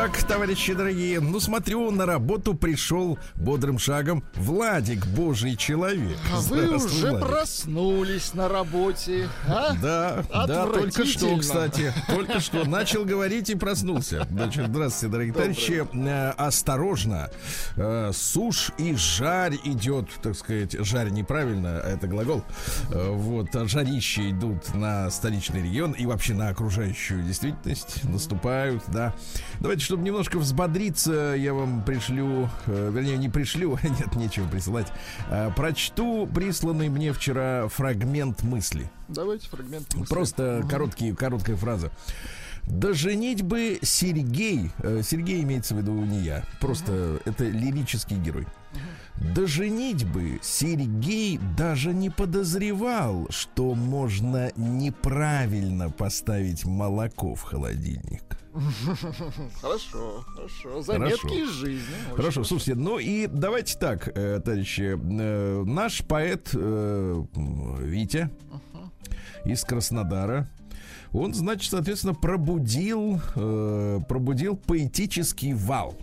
Так, товарищи дорогие, ну смотрю, на работу пришел бодрым шагом Владик, божий человек. А вы уже Владик. проснулись на работе, а? Да, да, только что, кстати, только что начал говорить и проснулся. Значит, здравствуйте, дорогие товарищи. Э, Осторожно, Э, сушь и жарь идет, так сказать, жарь неправильно, а это глагол. Э, Вот, а жарища идут на столичный регион и вообще на окружающую действительность, наступают, да. Давайте, чтобы немножко взбодриться, я вам пришлю, э, вернее, не пришлю, нет, нечего присылать, э, прочту присланный мне вчера фрагмент мысли. Давайте фрагмент. мысли. Просто короткий, короткая фраза. Да женить бы Сергей, э, Сергей имеется в виду не я, просто это лирический герой. Да женить бы Сергей даже не подозревал, что можно неправильно поставить молоко в холодильник. Хорошо, хорошо. Заметки Хорошо. из жизни. Очень Хорошо, слушайте, ну и давайте так, э, товарищи. Э, наш поэт э, Витя из Краснодара, он, значит, соответственно, пробудил, пробудил поэтический вал.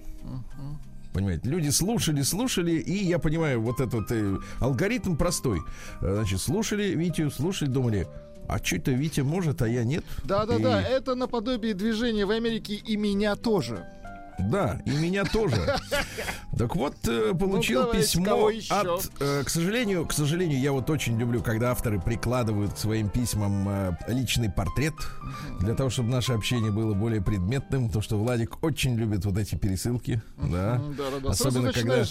Понимаете, люди слушали, слушали, и я понимаю, вот этот э, алгоритм простой. Э, Значит, слушали Витю, слушали, думали, а что это Витя может, а я нет? Да-да-да, И- это наподобие движения в Америке и меня тоже. Да, и меня тоже. Так вот, э, получил Ну, письмо от... э, К сожалению, к сожалению, я вот очень люблю, когда авторы прикладывают к своим письмам э, личный портрет, для того, чтобы наше общение было более предметным, то что Владик очень любит вот эти пересылки, да. Особенно когда,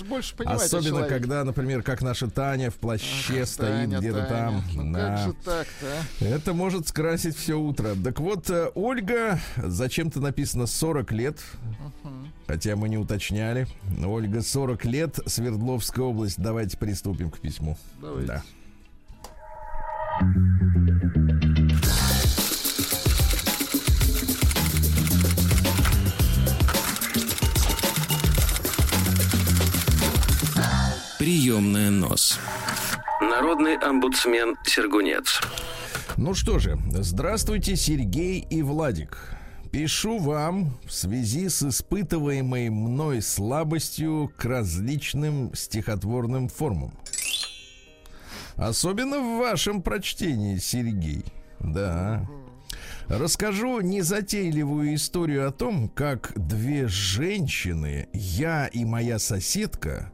особенно когда, например, как наша Таня в плаще Ах, стоит где-то Таня. там. Ну Да. как же так-то, а? Это может скрасить все утро. Так вот, э, Ольга, зачем-то написано 40 лет, хотя мы не уточняли. Ольга, 40 лет, Свердловская область. Давайте приступим к письму. Давайте. Да. Приемная нос. Народный омбудсмен Сергунец. Ну что же, здравствуйте, Сергей и Владик. Пишу вам в связи с испытываемой мной слабостью к различным стихотворным формам. Особенно в вашем прочтении, Сергей. Да. Расскажу незатейливую историю о том, как две женщины, я и моя соседка,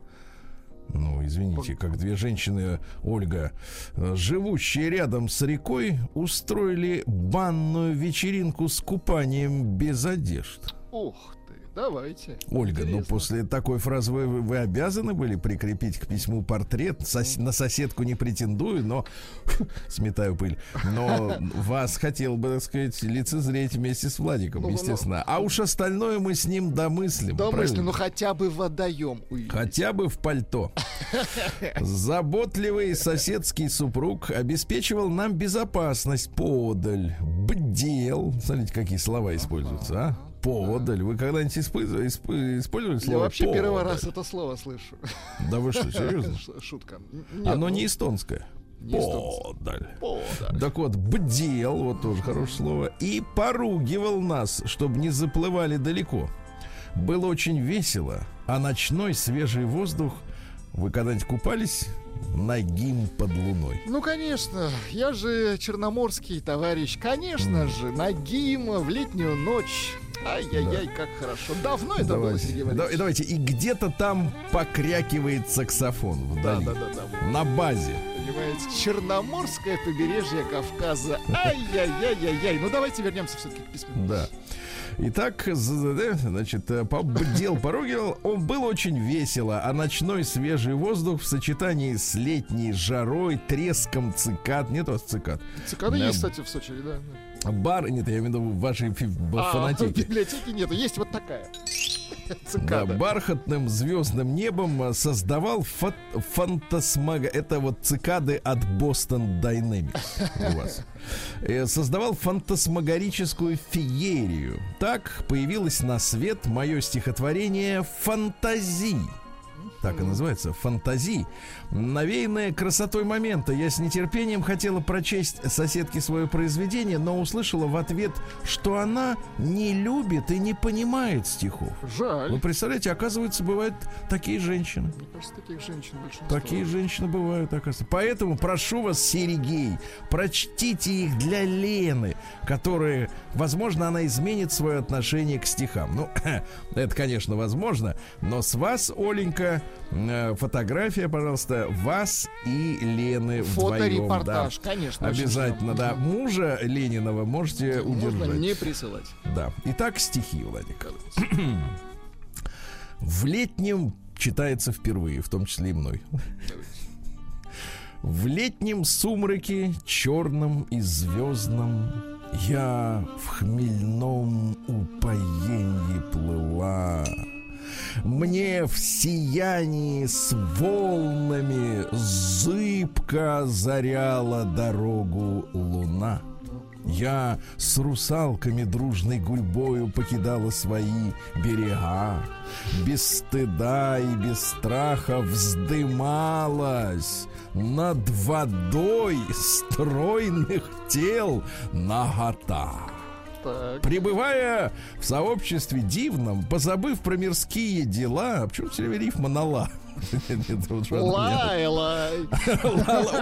ну, извините, как две женщины, Ольга, э, живущие рядом с рекой, устроили банную вечеринку с купанием без одежд. Ух давайте. Ольга, ну Интересно. после такой фразы вы, вы обязаны были прикрепить к письму портрет. Сос- на соседку не претендую, но сметаю пыль. Но вас хотел бы, так сказать, лицезреть вместе с Владиком, Ну, ну, естественно. А уж остальное мы с ним домыслим. Правильно? ну хотя бы водоем увидеть. Хотя бы в пальто. Заботливый соседский супруг обеспечивал нам безопасность подаль, бдел. Смотрите, какие слова используются, а? Подаль. Вы когда-нибудь использовали Я слово вообще первый «подаль»? раз это слово слышу. Да вы что, серьезно? Шутка. Нет, Оно ну, не эстонское. не. Подаль. Подаль. Так вот, бдел, вот тоже хорошее слово, и поругивал нас, чтобы не заплывали далеко. Было очень весело, а ночной свежий воздух, вы когда-нибудь купались нагим под луной? Ну, конечно, я же черноморский товарищ. Конечно же, Нагим в летнюю ночь. Ай-яй-яй, как хорошо. Давно это было, Давайте, Сергей да- Валерьевич? давайте, и где-то там покрякивает саксофон Да, да, да, да. на базе. Понимаете, Черноморское побережье Кавказа. Ай-яй-яй-яй-яй. Ну, давайте вернемся все-таки к письму. Да. Итак, да, значит, э, побдел, поругивал. Он был очень весело, а ночной свежий воздух в сочетании с летней жарой, треском цикад, нет у вас цикад, Цикады Да. есть, кстати, в Сочи, да. бар, нет, я имею в виду в вашей фи- в А, в фанатике. библиотеке нету. Есть вот такая. Да, бархатным звездным небом э, создавал фа- фантасмага... Это вот цикады от Boston Dynamics у вас. Э, Создавал фантасмагорическую феерию. Так появилось на свет мое стихотворение «Фантазии». Так и называется «Фантазии». Навеянная красотой момента, я с нетерпением хотела прочесть соседке свое произведение, но услышала в ответ, что она не любит и не понимает стихов. Жаль. Вы представляете, оказывается, бывают такие женщины. Мне кажется, таких женщин большинство. Такие женщины бывают, оказывается. Поэтому прошу вас, Сергей, прочтите их для Лены, которая, возможно, она изменит свое отношение к стихам. Ну, это, конечно, возможно, но с вас, Оленька, фотография, пожалуйста, вас и Лены. Фоторепортаж, да. конечно. Обязательно, да. Мужа Ленинова можете Можно удержать. не присылать. Да. Итак, стихи, Владик. В летнем читается впервые, в том числе и мной. В летнем сумраке, черном и звездном, Я в хмельном упоенье плыла. Мне в сиянии с волнами Зыбко озаряла дорогу луна. Я с русалками дружной гурьбою покидала свои берега. Без стыда и без страха вздымалась над водой стройных тел нагота. Так. Пребывая в сообществе дивном, позабыв про мирские дела, а почему все время рифма на ла? Лай, лай.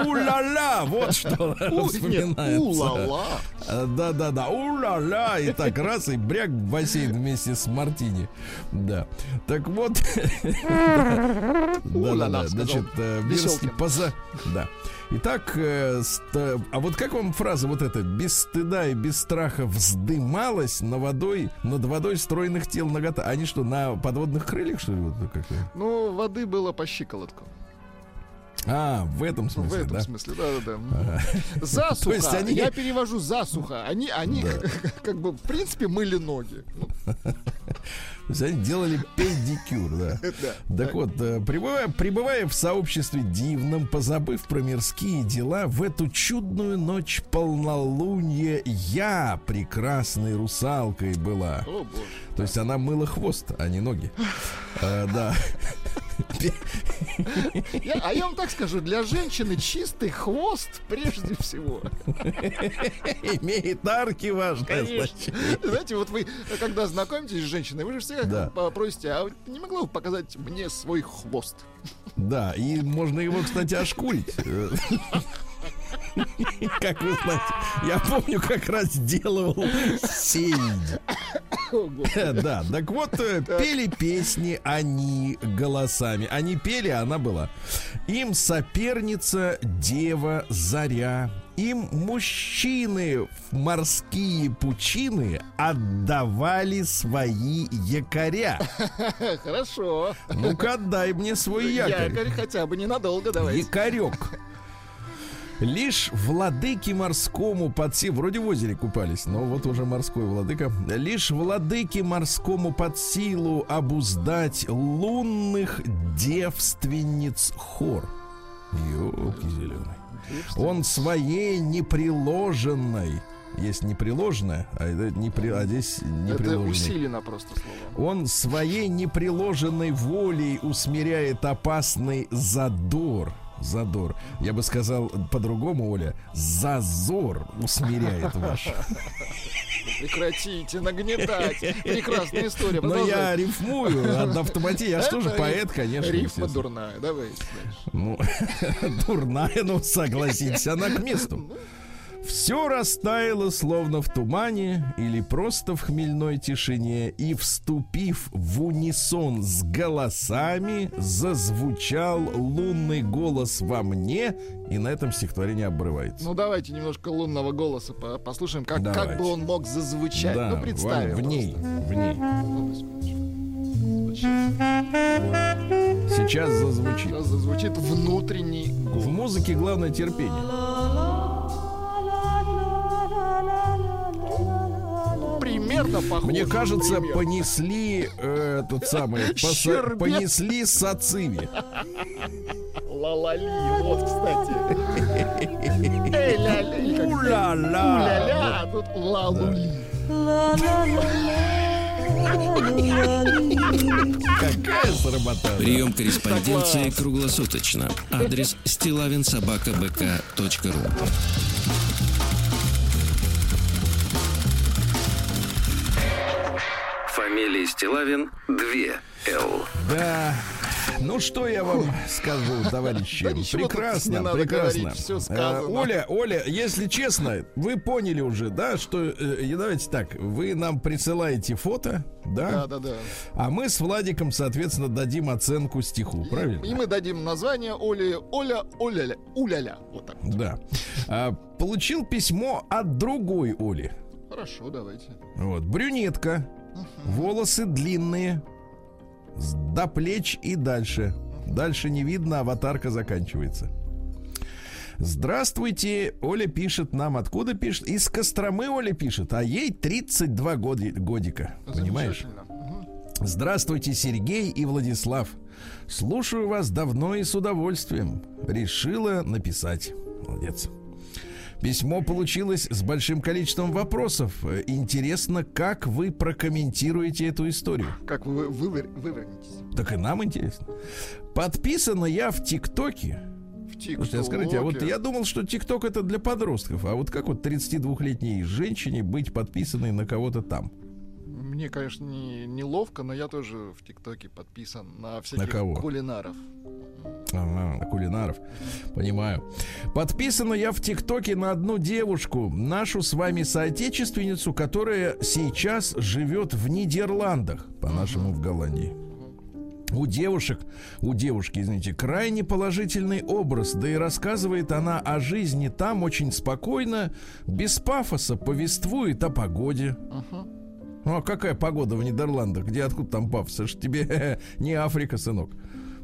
У-ла-ла, вот что вспоминается. у-ла-ла. А, Да-да-да, у-ла-ла, и так раз, и бряк в бассейн вместе с Мартини. Да. Так вот. У-ла-ла, значит, э, Мирский поза... Да. Итак, э, ст- а вот как вам фраза вот эта «без стыда и без страха вздымалась на водой, над водой стройных тел нагота». Они что, на подводных крыльях, что ли? Вот? Ну, воды было по щиколотку. А, в этом В смысле, этом да? смысле, да-да-да. Засуха. То есть они- Я перевожу засуха. Они, они Да. как бы, в принципе, мыли ноги. Делали педикюр, да. Так вот, э, пребывая, пребывая в сообществе дивном, позабыв про мирские дела, в эту чудную ночь полнолуния я прекрасной русалкой была. О, боже. То есть она мыла хвост, а не ноги. Э, Да. Я- а я вам так скажу, для женщины чистый хвост прежде всего. Имеет арки важное значение. Знаете, вот вы, когда знакомитесь с женщиной, вы же всегда Да. попросите, а вы не могла бы показать мне свой хвост? Да, и можно его, кстати, ошкурить. Э, Как вы знаете, я помню, как раз делал. О, Господи. Да, так вот, э, пели песни они голосами. Они пели, а она была. Им соперница дева Заря. Им мужчины в морские пучины отдавали свои якоря. Хорошо. Ну-ка, отдай мне свой якорь. Якорь хотя бы ненадолго, давайте. Якорек. Лишь владыке морскому под си- Вроде в озере купались, но вот уже морской владыка. Лишь владыке морскому под силу обуздать лунных девственниц хор. Ёлки зеленый. Он своей неприложенной есть неприложенное, а, это не при, а здесь Это неприложенный. усилено просто слово. Он своей неприложенной волей усмиряет опасный задор. Задор. Я бы сказал по-другому, Оля. Зазор усмиряет ваш. Прекратите нагнетать. Прекрасная история. Но я рифмую от автоматии. Я что же поэт, конечно. Рифма дурная. Дальше. Ну, дурная, ну согласитесь, она к месту. Все растаяло, словно в тумане или просто в хмельной тишине, и, вступив в унисон с голосами, зазвучал лунный голос во мне, и на этом стихотворение обрывается. Ну давайте немножко лунного голоса по- послушаем, как, как бы он мог зазвучать. да, ну представим. в ней, в ней. Ну, секундочку. Сейчас зазвучит. Сейчас зазвучит внутренний голос. В музыке главное терпение. Мне кажется, примерно. понесли э, тот самый, поса- понесли сациви. Ла-ла-ли, вот, кстати. Эй, У-ля-ля. У-ля-ля, а тут ла-лули. Какая сработа. Прием корреспонденции круглосуточно. Адрес стилавинсобакабк.ру Фамилия Стилавин 2 Л. Да. Ну что я вам скажу, товарищи? Да прекрасно, прекрасно. говорить, всё Э. Оля, Оля, если честно, вы поняли уже, да, что э, и давайте так, вы нам присылаете фото, да, Да-да-да. а мы с Владиком, соответственно, дадим оценку стиху, правильно? И мы дадим название Оли, Оля, Оля, Уляля. Вот так. Да. А, получил письмо от другой Оли. Хорошо, давайте. Вот, брюнетка, волосы длинные, до плеч и дальше. Дальше не видно, аватарка заканчивается. Здравствуйте, Оля пишет нам. Откуда пишет? Из Костромы Оля пишет, а ей 32 годи- годика. Понимаешь? Здравствуйте, Сергей и Владислав. Слушаю вас давно и с удовольствием. Решила написать. Молодец. Письмо получилось с большим количеством вопросов. Интересно, как вы прокомментируете эту историю? Как вы вывер- вывернетесь? Так и нам интересно. Подписана я в ТикТоке. В ТикТоке. А скажите, а вот я думал, что ТикТок это для подростков. А вот как вот 32-летней женщине быть подписанной на кого-то там? Мне, конечно, не, неловко, но я тоже в ТикТоке подписан на всяких кого? кулинаров. Ага, на кулинаров. Понимаю. Подписана я в ТикТоке на одну девушку, нашу с вами соотечественницу, которая сейчас живет в Нидерландах, по-нашему в Голландии. У девушек, у девушки, извините, крайне положительный образ, да и рассказывает она о жизни там очень спокойно, без пафоса, повествует о погоде. Мгм. Ну а какая погода в Нидерландах? Где откуда там пафос? Это ж тебе не Африка, сынок.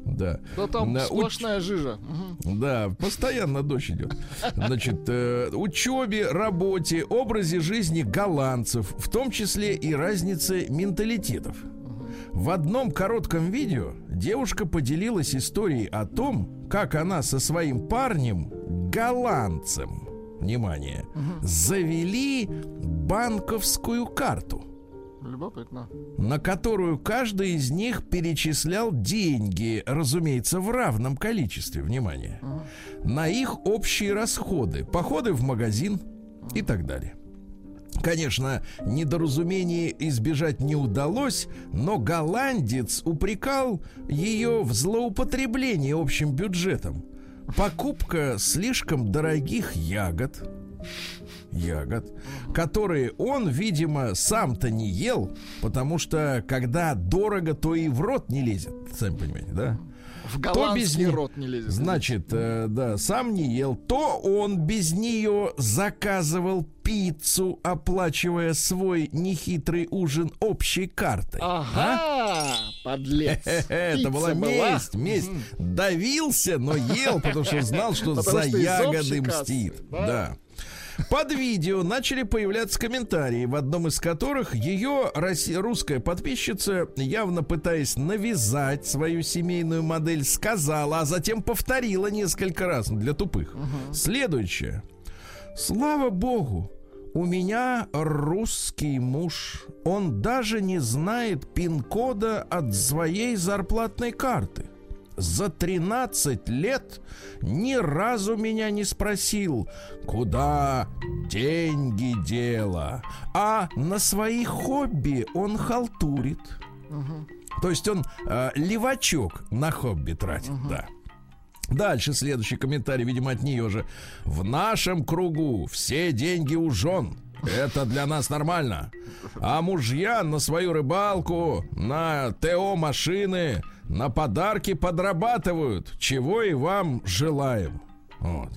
Да. Да там На уч- сплошная жижа. Мгм. да, постоянно дождь идет. Значит, э, учебе, работе, образе жизни голландцев, в том числе и разнице менталитетов. В одном коротком видео девушка поделилась историей о том, как она со своим парнем, голландцем, внимание, завели банковскую карту Любопытно. на которую каждый из них перечислял деньги, разумеется, в равном количестве, внимание, на их общие расходы, походы в магазин и так далее. Конечно, недоразумение избежать не удалось, но голландец упрекал ее в злоупотреблении общим бюджетом. Покупка слишком дорогих ягод, ягод, которые он, видимо, сам-то не ел, потому что когда дорого, то и в рот не лезет, сами понимаете, да? В без голландский них- рот не лезет. Значит, э, да, сам не ел, то он без нее заказывал пиццу, оплачивая свой нехитрый ужин общей картой. Ага, подлец. Хе-хе, Это Пицца была месть, месть. Давился, но ел, потому что знал, что за ягоды мстит. да? Под видео начали появляться комментарии, в одном из которых ее русская подписчица, явно пытаясь навязать свою семейную модель, сказала, а затем повторила несколько раз для тупых. Следующее. Слава богу, у меня русский муж. Он даже не знает пин-кода от своей зарплатной карты. За 13 лет ни разу меня не спросил, куда деньги дело. А на свои хобби он халтурит. То есть он э, левачок на хобби тратит, да. Дальше следующий комментарий, видимо, от нее же. В нашем кругу все деньги у жен. Это для нас нормально. А мужья на свою рыбалку, на ТО машины, на подарки подрабатывают, чего и вам желаем. Вот.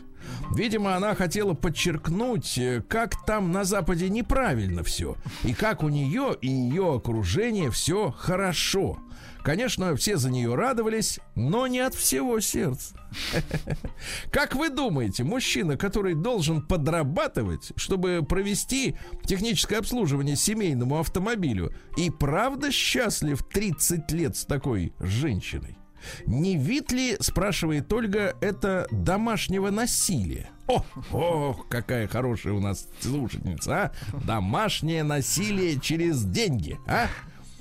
Видимо, она хотела подчеркнуть, э, как там на Западе неправильно все. И как у нее и ее окружение все хорошо. Конечно, все за нее радовались, но не от всего сердца. Как вы думаете, мужчина, который должен подрабатывать, чтобы провести техническое обслуживание семейному автомобилю, и правда счастлив 30 лет с такой женщиной? Не вид ли, спрашивает Ольга, это домашнего насилия? О, о, какая хорошая у нас слушательница, а? Домашнее насилие через деньги, а?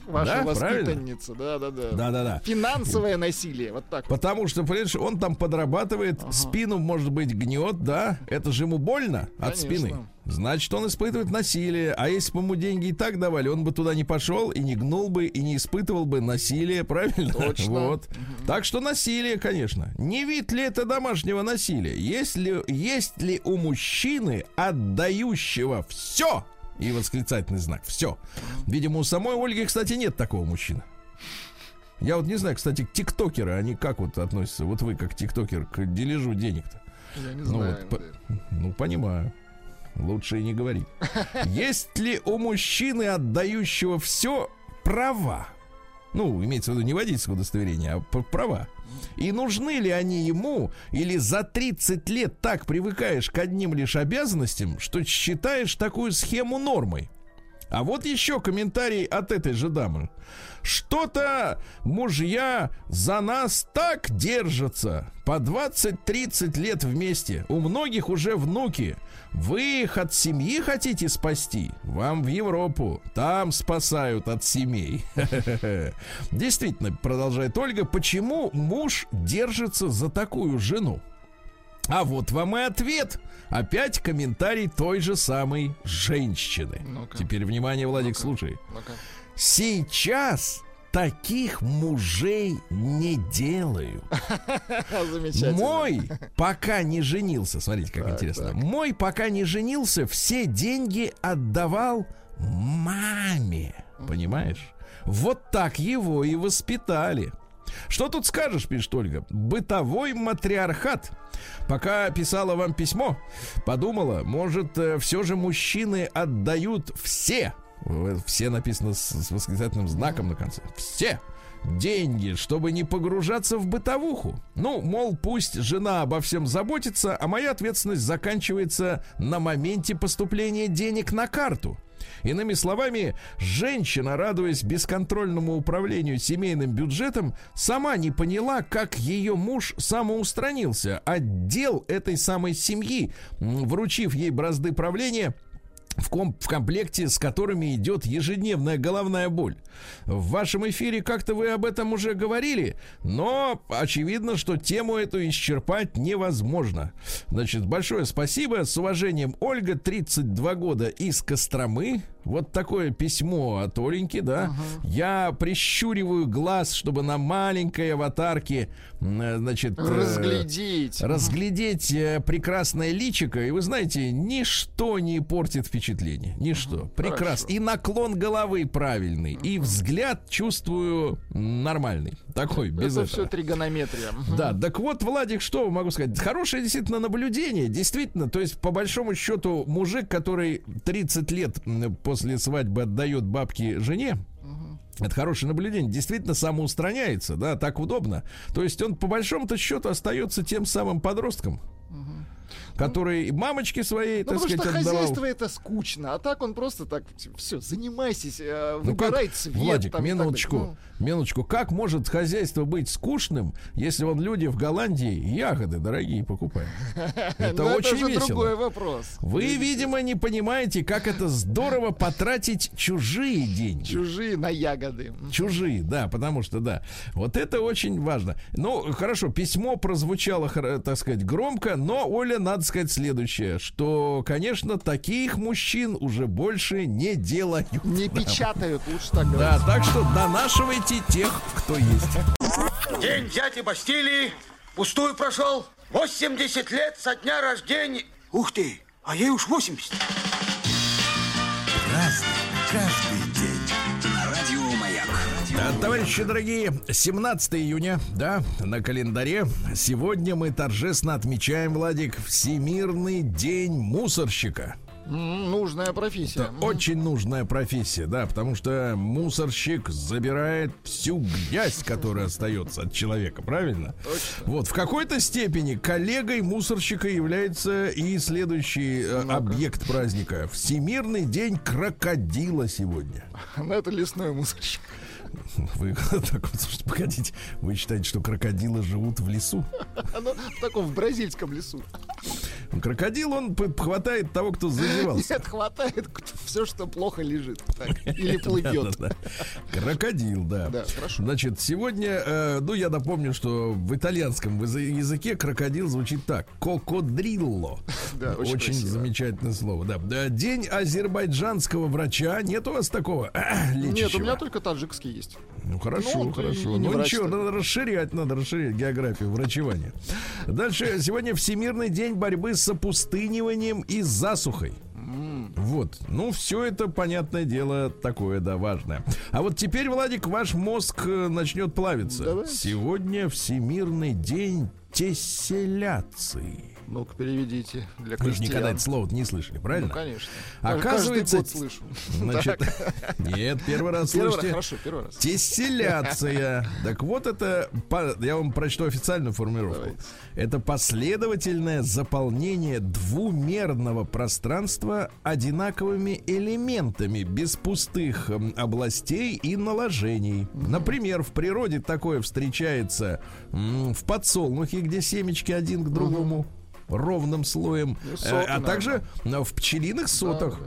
Ваша Да, воспитанница, да, да, да. Да-да-да. Финансовое насилие, вот так. вот. Потому что, понимаешь, он там подрабатывает, спину, может быть, гнет, да? Это же ему больно от Конечно. спины. Значит, он испытывает насилие. А если бы ему деньги и так давали, он бы туда не пошел и не гнул бы, и не испытывал бы насилие, правильно? Точно. Вот. Так что насилие, конечно. Не вид ли это домашнего насилия? Есть ли, есть ли у мужчины, отдающего все, и восклицательный знак, все. Видимо, у самой Ольги, кстати, нет такого мужчины. Я вот не знаю, кстати, тиктокеры, они как вот относятся? Вот вы как тиктокер к дележу денег-то? Я не Ну знаю. вот, по- ну, понимаю. Лучше и не говорить. Есть ли у мужчины, отдающего все, права? Ну, имеется в виду не водительское удостоверение, а права. И нужны ли они ему, или за 30 лет так привыкаешь к одним лишь обязанностям, что считаешь такую схему нормой? А вот еще комментарий от этой же дамы. Что-то мужья за нас так держатся. По 20-30 лет вместе. У многих уже внуки. Вы их от семьи хотите спасти? Вам в Европу. Там спасают от семей. Действительно, продолжает Ольга, почему муж держится за такую жену? А вот вам и ответ. Опять комментарий той же самой женщины. Ну-ка. Теперь внимание, Владик, Ну-ка. слушай. Ну-ка. Сейчас таких мужей не делаю. Замечательно. Мой пока не женился, смотрите, как Так, интересно. так. Мой пока не женился, все деньги отдавал маме. Понимаешь? Вот так его и воспитали. Что тут скажешь, пишет Ольга? Бытовой матриархат. Пока писала вам письмо, подумала, может, все же мужчины отдают все. Все написано с, с восклицательным знаком на конце. Все деньги, чтобы не погружаться в бытовуху. Ну, мол, пусть жена обо всем заботится, а моя ответственность заканчивается на моменте поступления денег на карту. Иными словами, женщина, радуясь бесконтрольному управлению семейным бюджетом, сама не поняла, как ее муж самоустранился от дел этой самой семьи, вручив ей бразды правления в, ком- в комплекте, с которыми идет ежедневная головная боль. В вашем эфире как-то вы об этом уже говорили, но очевидно, что тему эту исчерпать невозможно. Значит, большое спасибо. С уважением, Ольга, 32 года из Костромы. Вот такое письмо от Оленьки, да. Я прищуриваю глаз, чтобы на маленькой аватарке, э, значит... э, Разглядеть. разглядеть э, прекрасное личико, и вы знаете, ничто не портит впечатление. Ничто. Прекрасно. хорошо. И наклон головы правильный, и взгляд чувствую нормальный. Такой, без Это этого. все тригонометрия. Да, так вот, Владик, что могу сказать? Хорошее действительно наблюдение. Действительно, то есть, по большому счету, мужик, который 30 лет м, после свадьбы отдает бабки жене, это хорошее наблюдение. Действительно самоустраняется, да, так удобно. То есть он по большому-то счету остается тем самым подростком, который мамочке своей, Ну, так потому что сказать, отдавал. хозяйство это скучно, а так он просто так, все, занимайся, э, Ну как, выбирай цвет. Владик, там и так минуточку, Ну, минуточку. Как может хозяйство быть скучным, если он люди в Голландии ягоды дорогие покупают? Это ну, очень же весело. другой вопрос. Вы, видимо, не понимаете, как это здорово потратить чужие деньги. Чужие на ягоды. Чужие, да, потому что, да. Вот это очень важно. Ну, хорошо, письмо прозвучало, так сказать, громко, но, Оля, надо сказать следующее, что, конечно, таких мужчин уже больше не делают. Не печатают, лучше так Да, говорить. так что донашивайте тех, кто есть. День дяди Бастилии пустую прошел. 80 лет со дня рождения. Ух ты, а ей уж 80. Товарищи дорогие, 17 июня, да, на календаре. Сегодня мы торжественно отмечаем, Владик, Всемирный день мусорщика. Нужная профессия. Это очень нужная профессия, да, потому что мусорщик забирает всю грязь, которая остается от человека, правильно? Точно. Вот, в какой-то степени коллегой мусорщика является и следующий э, объект праздника. Всемирный день крокодила сегодня. Ну, это лесной мусорщик. Вы так вот, слушайте, погодите, вы считаете, что крокодилы живут в лесу? Ну, в таком в бразильском лесу. Крокодил, он хватает того, кто зазевался. Нет, хватает все, что плохо лежит. Так, Или плывет. Да-да-да. Крокодил, да. Да, хорошо. Значит, сегодня, э, ну, я напомню, что в итальянском язы- языке крокодил звучит так. Кокодрилло. Да, очень красиво. замечательное слово, да. Да, День азербайджанского врача. Нет у вас такого Нет, у меня только таджикский есть. Ну хорошо, Ну, хорошо. ну врач ничего, надо расширять, надо расширять географию врачевания. Дальше сегодня Всемирный день борьбы с опустыниванием и засухой. Вот. Ну, все это, понятное дело, такое, да, важное. А вот теперь, Владик, ваш мозг э, начнет плавиться. Давайте. Сегодня Всемирный день тесселяции. Ну-ка, переведите для Вы же никогда крестьян. это слово не слышали, правильно? Ну, конечно. Оказывается, Каждый год слышу. Значит, нет, первый раз Первый раз, слышите. хорошо, первый раз. Тесселяция. Так вот это, я вам прочту официальную формулировку. Это последовательное заполнение двумерного пространства одинаковыми элементами, без пустых м, областей и наложений. Например, в природе такое встречается в подсолнухе, где семечки один к другому ровным слоем, Ну, э, соты, а также в пчелиных сотах. Да,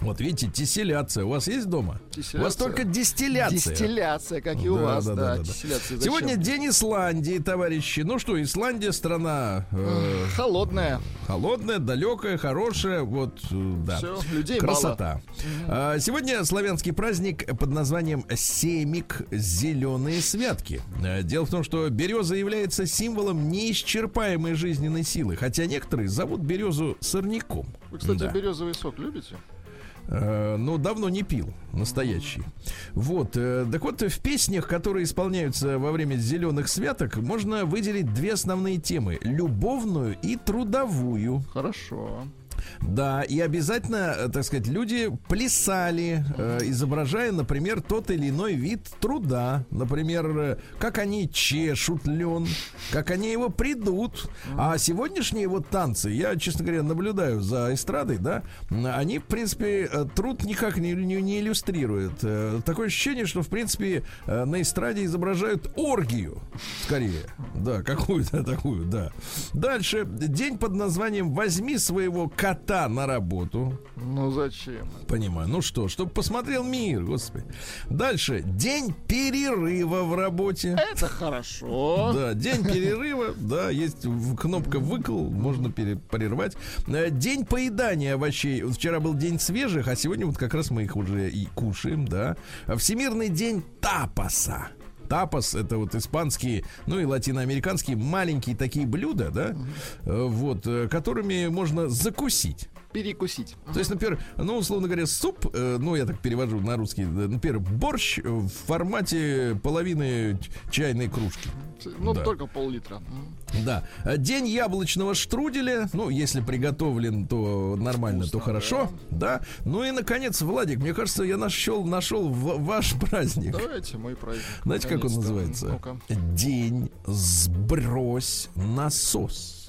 Вот видите, тесселяция. У вас есть дома? У вас Дистилляция. только дистилляция. Дистилляция, как и у Да, вас, да, да. да, да. Дистилляция Сегодня день Исландии, товарищи. Ну что, Исландия страна э, Холодная. холодная, далекая, хорошая. Вот, э, да. Всё, людей Красота. А, Сегодня славянский праздник под названием Семик Зеленые святки. Э, Дело в том, что береза является символом неисчерпаемой жизненной силы, хотя некоторые зовут березу сорняком. Вы, кстати, Да. березовый сок любите? Э, ну, давно не пил, настоящий. Вот, э, так вот, в песнях, которые исполняются во время зеленых святок, можно выделить две основные темы: любовную и трудовую. Хорошо. Да, и обязательно, э, так сказать, люди плясали, э, изображая, например, тот или иной вид труда. Например, э, как они чешут лен, как они его придут. А сегодняшние вот танцы, я, честно говоря, наблюдаю за эстрадой, да, они, в принципе, э, труд никак не, не- не иллюстрируют. Такое ощущение, что, в принципе, на эстраде изображают оргию, скорее. Да, какую-то такую, да. Дальше. День под названием «Возьми своего кота на работу». Ну зачем? Понимаю. Ну что, чтобы посмотрел мир, господи. Дальше. День перерыва в работе. Это хорошо. Да, день перерыва, да, есть кнопка выкл, можно прервать. Э, День поедания овощей. Вчера был день свежих, а сегодня вот как раз мы их уже и кушаем, да. Всемирный день тапаса. Тапас это вот испанские, ну и латиноамериканские маленькие такие блюда, да, э, вот, э, которыми можно закусить. Перекусить. То есть, например, ну, условно говоря, суп, э, ну, я так перевожу на русский, э, например, борщ в формате половины чайной кружки. Ну, Да. только пол-литра. Да. День яблочного штруделя. Ну, если приготовлен, то нормально, то хорошо. Да. Ну и, наконец, Владик, мне кажется, я нашел, нашел ваш праздник. Давайте мой праздник. Знаете, как он называется? Ну-ка. День сбрось насос.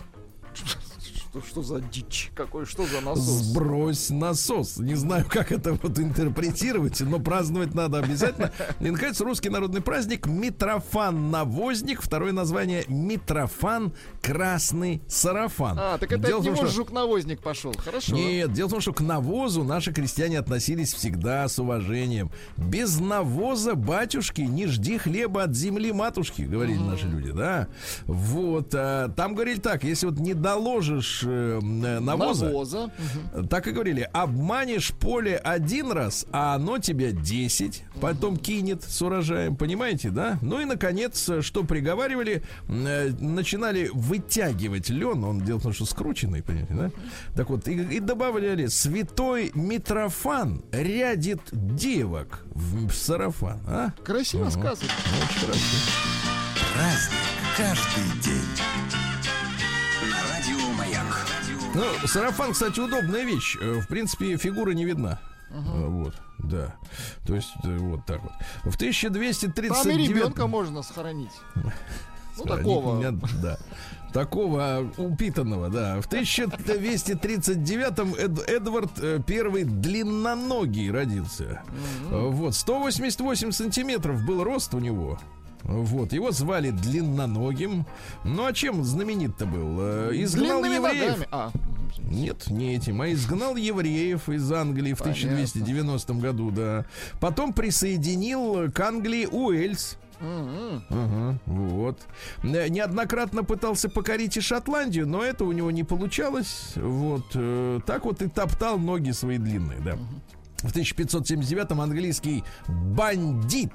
Что, что за дичь? Какой, что за насос? Сбрось насос. Не знаю, как это вот интерпретировать, но праздновать надо обязательно. И, наконец, русский народный праздник Митрофан Навозник. Второе название Митрофан Красный Сарафан. А, так это Дело от в том, него что- жук-навозник пошел. Хорошо. Нет, дело в том, что к навозу наши крестьяне относились всегда с уважением. Без навоза, батюшки, не жди хлеба от земли матушки, говорили наши люди, да. Вот, а, там говорили так, если вот не доложишь э, навоза, Навоза. Мгм. так и говорили, обманешь поле один раз, а оно тебя 10 потом кинет с урожаем, понимаете, да? Ну и, наконец, э, что приговаривали, э, начинали вытягивать лен, он дело в том, что скрученный, понимаете, да? Так вот, и, и добавляли, святой Митрофан рядит девок в сарафан, а? Красиво сказано. Очень хорошо. Праздник каждый день. Ну, сарафан, кстати, удобная вещь. Э, В принципе, фигура не видна. Э, Вот, да. То есть, э, вот так вот. В 1239... Там и ребенка можно сохранить. Ну, такого. меня, да. Такого а, упитанного, да. В 1239-м Эд- Эдвард первый длинноногий родился. Э, Вот, 188 сантиметров был рост у него. Вот, его звали длинноногим. Ну а чем знаменит-то был? Э, Изгнал Длинными евреев. А, Нет, не этим, а изгнал евреев из Англии в Понятно. 1290 году, да. Потом присоединил к Англии Уэльс. Ага, вот. Э, Неоднократно пытался покорить и Шотландию, но это у него не получалось. Вот. э, Так вот и топтал ноги свои длинные, да. В 1579-м английский бандит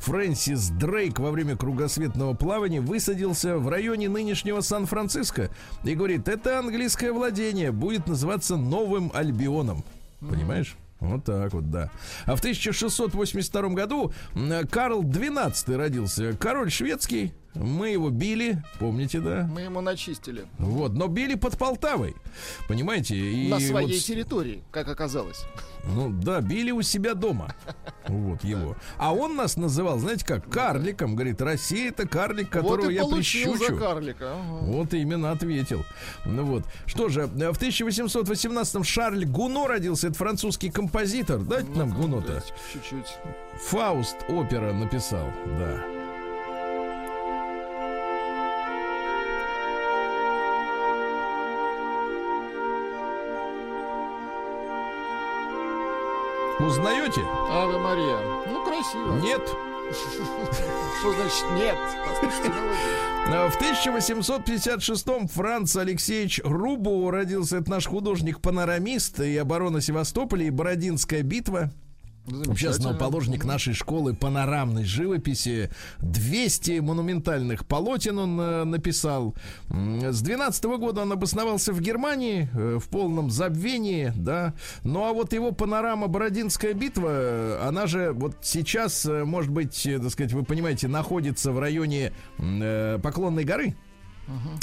Фрэнсис Дрейк во время кругосветного плавания высадился в районе нынешнего Сан-Франциско и говорит, это английское владение будет называться Новым Альбионом. Понимаешь? Вот так вот, да. А в 1682 году Карл XII родился. Король шведский. Мы его били, помните, да? Мы ему начистили. Вот, но били под Полтавой. Понимаете? И На своей вот территории, как оказалось. ну да, били у себя дома. Вот его. А он нас называл, знаете как, карликом. Говорит, Россия это карлик, которого вот и я получил за прищучу. карлика. ага. Вот именно ответил. Ну вот. Что же, в 1818-м Шарль Гуно родился. Это французский композитор. Дайте нам Гуно-то. Чуть-чуть. Фауст опера написал, да. Узнаете? Аве Мария. Ну, красиво. Нет. Что значит нет? Мелодию. А В 1856-м Франц Алексеевич Рубо родился. Это наш художник-панорамист и оборона Севастополя, и Бородинская битва. Замечательно. основоположник нашей школы панорамной живописи. 200 монументальных полотен он э, написал. С 12 года он обосновался в Германии э, в полном забвении, да. Ну а вот его панорама Бородинская битва, э, она же вот сейчас, может быть, так сказать, вы понимаете, находится в районе Поклонной горы.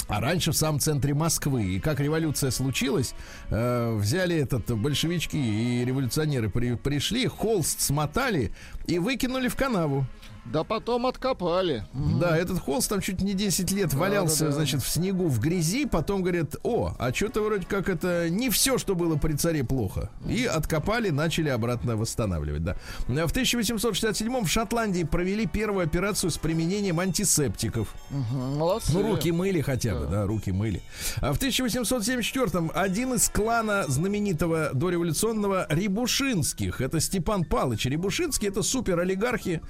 А раньше в самом центре Москвы. И как революция случилась, э, взяли этот большевички и революционеры при- пришли, холст смотали и выкинули в канаву. Да потом откопали. Да, этот холст там чуть не 10 лет валялся, да, да. значит, в снегу, в грязи. Потом говорят, о, а что-то вроде как это не все, что было при царе плохо. И откопали, начали обратно восстанавливать, да. В 1867 в Шотландии провели первую операцию с применением антисептиков. Мгм, Молодцы. Ну, руки мыли хотя бы, да, руки мыли. А в 1874-м один из клана знаменитого дореволюционного Рябушинских, это Степан Палыч Рябушинский, это супер олигархи,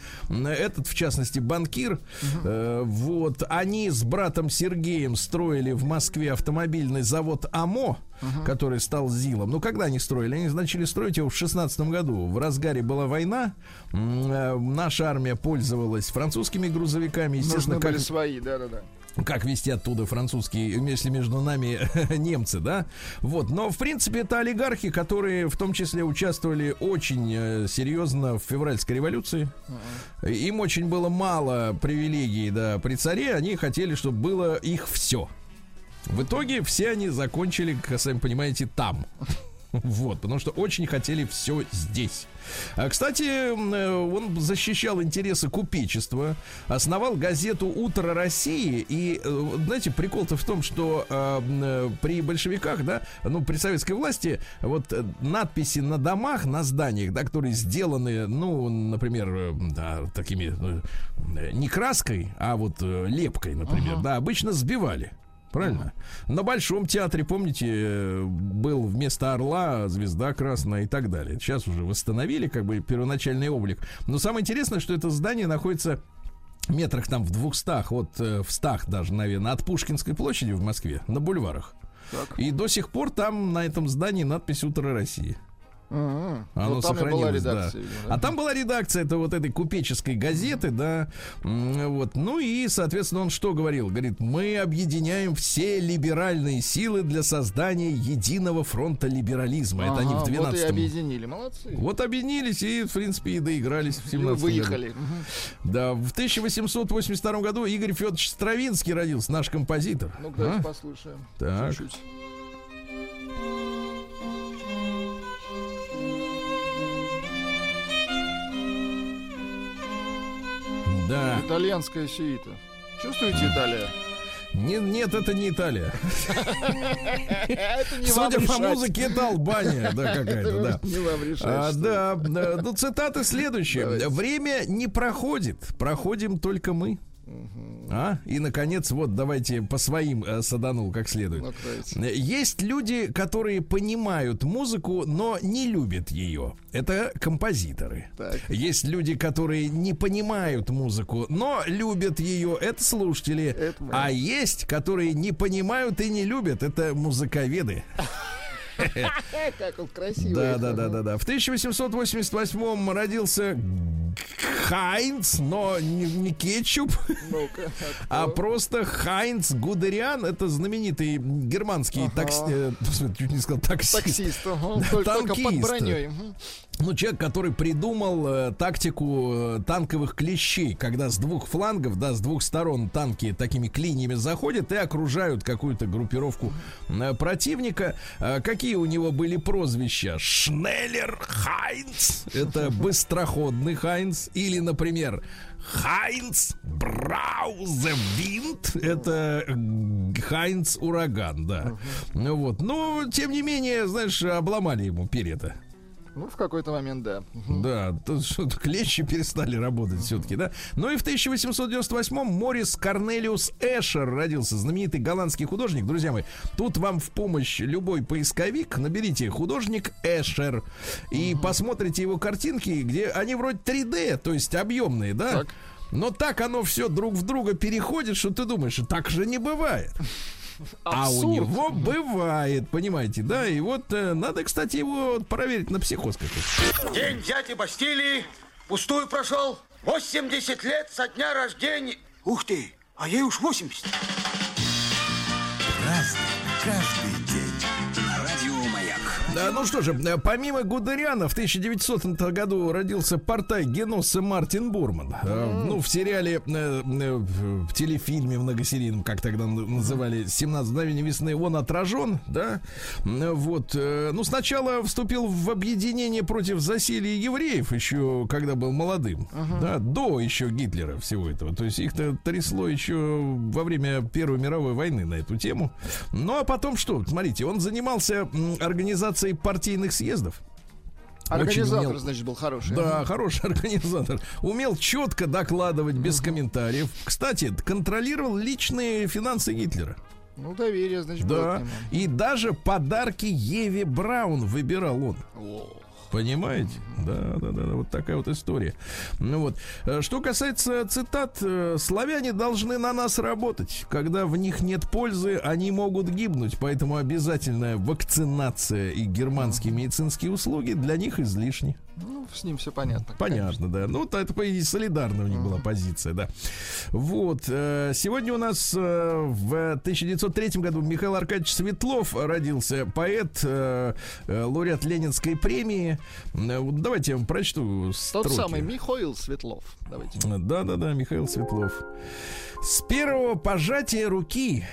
этот, в частности, банкир. Э, вот, они с братом Сергеем строили в Москве автомобильный завод АМО, который стал ЗИЛом. Ну, когда они строили? Они начали строить его в 16 году. В разгаре была война. Э, Наша армия пользовалась французскими грузовиками, естественно, Нужны как были свои, да-да-да. Как вести оттуда французские, если между нами немцы, да? Вот, но в принципе это олигархи, которые в том числе участвовали очень э, серьезно в февральской революции. Им очень было мало привилегий, да, при царе, они хотели, чтобы было их все. В итоге все они закончили, как сами понимаете, там. Вот, потому что очень хотели все здесь. А, кстати, э, он защищал интересы купечества, основал газету «Утро России». И, э, знаете, прикол-то в том, что э, м, э, при большевиках, да, ну, при советской власти, вот э, надписи на домах, на зданиях, да, которые сделаны, ну, например, да, такими, не краской, а вот лепкой, например, да, обычно сбивали. Правильно? На Большом театре, помните, э, был вместо орла звезда красная и так далее. Сейчас уже восстановили как бы первоначальный облик. Но самое интересное, что это здание находится метрах там в двухстах, вот э, в стах даже, наверное, от Пушкинской площади в Москве, на бульварах. Так. И до сих пор там на этом здании надпись «Утро России». Ага. Оно Вот там и была сохранилось, да. редакция, видимо, да? А там была редакция, это вот этой купеческой газеты, да. М, Вот. Ну и, соответственно, он что говорил? Говорит, мы объединяем все либеральные силы для создания единого фронта либерализма. это они в Ага, Вот и 12 объединили. Молодцы. Вот объединились и, в принципе, и доигрались в И 17 году. выехали. Да, в 1882 году Игорь Федорович Стравинский родился, наш композитор. Ну-ка, давайте А? послушаем. Так. Чуть-чуть. Да. Итальянская сюита. Чувствуете Италия? Не- нет, это не Италия. Судя по музыке, это Албания, да, какая-то, да. А, да, да, ну цитаты следующие. Время не проходит, проходим только мы. А? И, наконец, вот давайте по своим э, саданул как следует. Давайте. Есть люди, которые понимают музыку, но не любят ее. Это композиторы. Так. Есть люди, которые не понимают музыку, но любят ее. Это слушатели. Это мы. а есть, которые не понимают и не любят. Это музыковеды. Как он красивый. Да, да, да, да, да. В 1888 родился Хайнц, но не, не кетчуп, Ну-ка. а просто Хайнц Гудериан. Это знаменитый германский Ага. такси... э, чуть не сказал таксист. Таксист. ага, Только только под броней. Ну, человек, который придумал э, тактику э, танковых клещей, когда с двух флангов, да, с двух сторон танки такими клиньями заходят и окружают какую-то группировку э, противника. Э, какие у него были прозвища? Шнеллер Хайнц. Это быстроходный Хайнц. Или, например, Хайнц Браузевинд. Это Хайнц Ураган, да. Ну вот. Но, тем не менее, знаешь, обломали ему перья-то. Ну, в какой-то момент, да. Да, тут что-то клещи перестали работать все-таки, да. Ну и в 1898-м Морис Корнелиус Эшер родился, знаменитый голландский художник. Друзья мои, тут вам в помощь любой поисковик, наберите художник Эшер и посмотрите его картинки, где они вроде 3D, то есть объемные, да. Так. Но так оно все друг в друга переходит, что ты думаешь, так же не бывает. А у него бывает, понимаете, да? И вот э, надо, кстати, его проверить на психоз какой-то. День дяди Бастилии пустую прошел. 80 лет со дня рождения. Ух ты, а ей уж 80. Да, ну что же, э, помимо Гудериана в 1900 году родился портай Геноса Мартин Бурман. Э, Ну, в сериале, э, в телефильме многосерийном, как тогда называли, «17 мгновений весны», он отражен, да? Вот. Ну, сначала вступил в объединение против засилия евреев, еще когда был молодым, да, до еще Гитлера всего этого. То есть их-то трясло еще во время Первой мировой войны на эту тему. Ну, а потом что? Смотрите, он занимался м, организацией партийных съездов. Очень Организатор, умел- значит, был хороший. Да, хороший организатор. Умел четко докладывать без комментариев. Кстати, контролировал личные финансы Гитлера. Ну, доверие, значит, было Да. нему. И даже подарки Еве Браун выбирал он. Понимаете? Да, да, да, вот такая вот история. Ну вот. Э, Что касается цитат, э, славяне должны на нас работать. Когда в них нет пользы, они могут гибнуть. Поэтому обязательная вакцинация и германские медицинские услуги для них излишни. Ну, с ним все понятно. Понятно, да. Ну, то это, по идее, солидарная у них была позиция, да. Вот. э, Сегодня у нас э, в 1903 году Михаил Аркадьевич Светлов родился, поэт, э, лауреат Ленинской премии. Давайте я вам прочту Тот строки. самый Михаил Светлов. Давайте. Да-да-да, Михаил Светлов. С первого пожатия руки,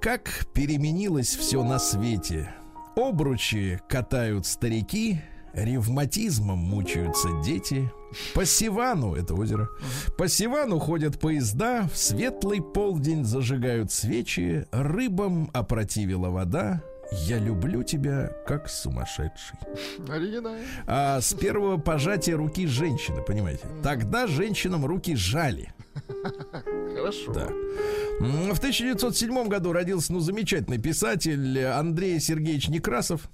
как переменилось все на свете. Обручи катают старики, ревматизмом мучаются дети. По Сивану, это озеро, по Сивану ходят поезда, в светлый полдень зажигают свечи, рыбам опротивила вода. Я люблю тебя, как сумасшедший. Оригинально. А с первого пожатия руки женщины, понимаете? Тогда женщинам руки жали. Хорошо. Да. В 1907 году родился, ну, замечательный писатель Андрей Сергеевич Некрасов,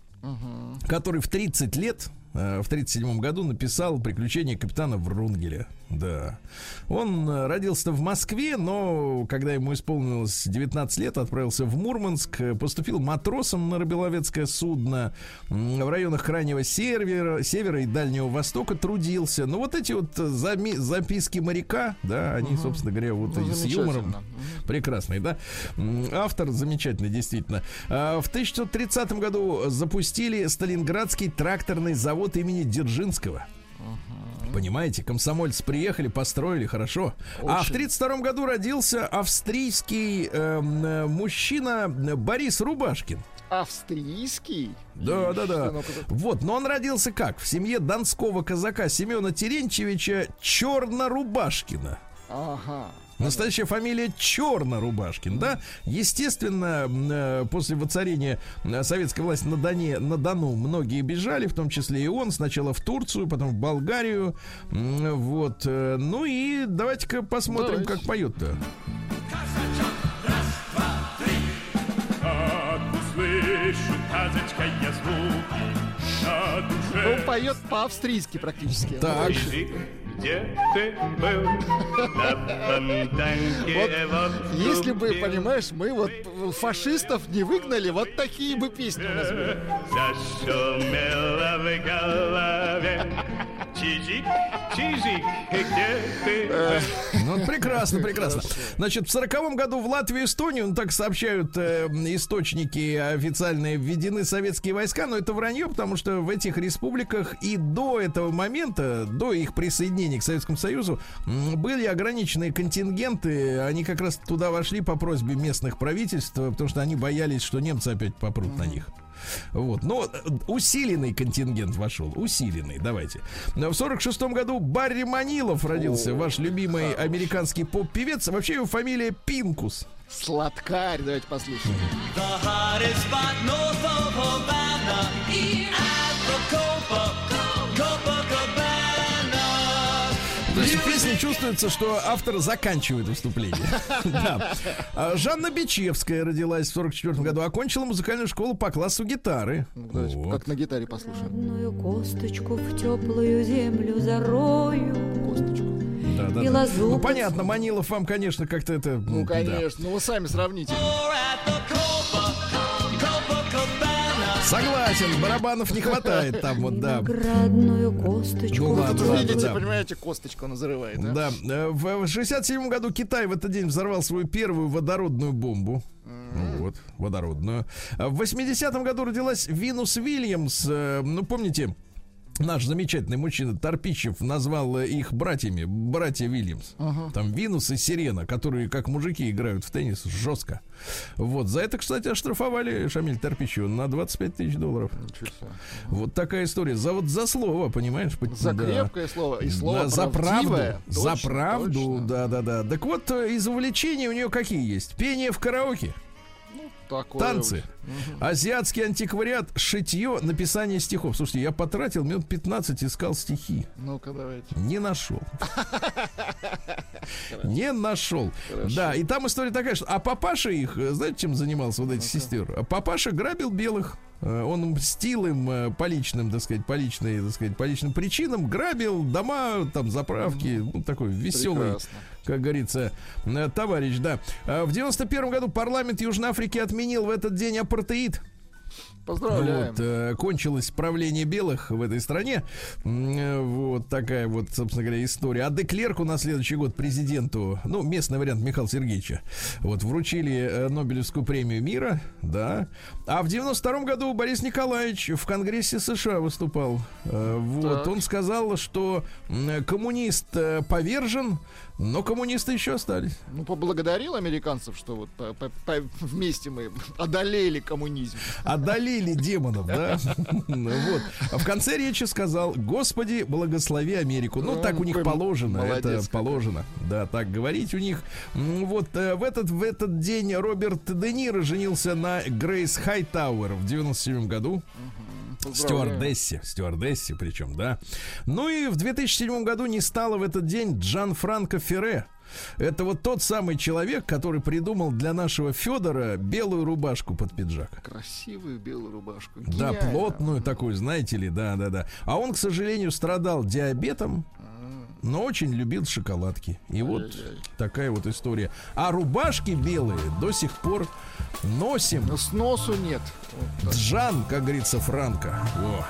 который в 30 лет э, в 1937 году написал «Приключения капитана Врунгеля». Да. Он э, родился в Москве, но когда ему исполнилось 19 лет, отправился в Мурманск, э, поступил матросом на рыболовецкое судно в районах Крайнего Севера, Севера и Дальнего Востока трудился. Но вот эти вот зами- записки моряка, да, они, собственно говоря, вот Ну, и с юмором замечательно. прекрасный, да. Автор замечательный, действительно. А, В 1930 году запустили Сталинградский тракторный завод имени Дзержинского. Понимаете, комсомольцы приехали, построили, хорошо. А в 1932 году родился австрийский эм, э, мужчина Борис Рубашкин. Австрийский? Да, Ишь да, да. Вот, но он родился как? В семье донского казака Семена Теренчевича Чернорубашкина. Ага. Настоящая фамилия Черно-Рубашкин, да? Естественно, э, после воцарения э, советской власти на, Доне, на Дону многие бежали, в том числе и он. Сначала в Турцию, потом в Болгарию. Вот. э, Ну и давайте-ка посмотрим, Давайте. как на Он поет по-австрийски практически. Так. Где ты был? На фонтанке вот Если бы, понимаешь, мы вот э, фашистов не выгнали, вот такие бы песни у нас были. Зашумело в голове. Чижик, чижик, где ты был? Ну, прекрасно, прекрасно. Значит, в сороковом году в Латвию и Эстонию, ну, так сообщают э, источники официальные, введены советские войска, но это вранье, потому что в этих республиках и до этого момента, до их присоединения к Советскому Союзу, были ограниченные контингенты, они как раз туда вошли по просьбе местных правительств, потому что они боялись, что немцы опять попрут на них. Вот, но э, усиленный контингент вошел, усиленный, давайте. В сорок шестом году Барри Манилов родился, ваш любимый американский поп-певец. Вообще его фамилия Пинкус. Сладкарь, давайте послушаем. The В песне чувствуется, что автор заканчивает выступление. Да. А Жанна Бичевская родилась в 44 году, окончила музыкальную школу по классу гитары. Ну, Вот. Как на гитаре послушаем. Одную косточку в теплую землю зарою. Косточку. Да, да, И да. лазу Ну, понятно, Манилов вам, конечно, как-то это... Ну, да. конечно. Ну, вы сами сравните. Согласен, барабанов не хватает там вот, да. Виноградную косточку. Ну, ладно, ладно, видите, да. понимаете, косточку он взрывает, да? Да, э, в 67 году Китай в этот день взорвал свою первую водородную бомбу. Ну Вот, водородную. А В 80-м году родилась Винус Вильямс. э, Ну, помните, Наш замечательный мужчина Торпичев назвал э, их братьями, братья Вильямс. Там Винус и Сирена, которые как мужики играют в теннис жестко. Вот, за это, кстати, оштрафовали Шамиль Торпичева на 25 тысяч долларов. Вот такая история. За вот за слово, понимаешь? За Да. крепкое слово. И слово Да, за правду. правдивое. за Точно, правду, точно. да, да, да. Так вот, э, из увлечений у нее какие есть? Пение в караоке, Такое танцы, вот. Азиатский антиквариат, шитье, написание стихов. Слушайте, я потратил минут 15, искал стихи. Ну-ка, давайте. Не нашел. Не нашел. Да, и там история такая, что... А папаша их, э, знаете, чем занимался вот эти сестер? А Папаша грабил белых. Э, Он мстил им э, по личным, так сказать, по личной, так сказать, по личным причинам. Грабил дома, там, заправки. Ну, такой веселый, Прекрасно. как говорится, товарищ, да. А В 91 году парламент Южной Африки отменил в этот день апартеид. Поздравляем. Вот, э, кончилось правление белых в этой стране. Э, Вот такая вот, собственно говоря, история. А Деклерку на следующий год президенту, ну, местный вариант Михаила Сергеевича, вот, вручили э, Нобелевскую премию мира, да. А в 92 году Борис Николаевич в Конгрессе США выступал. Вот, Так. он сказал, что коммунист повержен, но коммунисты еще остались. Ну, поблагодарил американцев, что вот по- по- по- вместе мы одолели коммунизм. Одолели демонов, да? Ну Вот. А в конце речи сказал, Господи, благослови Америку. Ну, так у них положено, это положено. Да, так говорить у них. Вот э, в этот, в этот день Роберт Де Ниро женился на Грейс Хайтауэр в 97 году. Стюардессе, стюардессе причем, да. Ну и в 2007 году не стало в этот день Джан Франко Ферре. Это вот тот самый человек, который придумал для нашего Федора белую рубашку под пиджак. Красивую белую рубашку. Да, Гениально. плотную такую, знаете ли, да, да, да. А он, к сожалению, страдал диабетом, но очень любил шоколадки. И вот такая вот история. А рубашки белые до сих пор носим. Но сносу нет. Джан, как говорится, Франко. Во.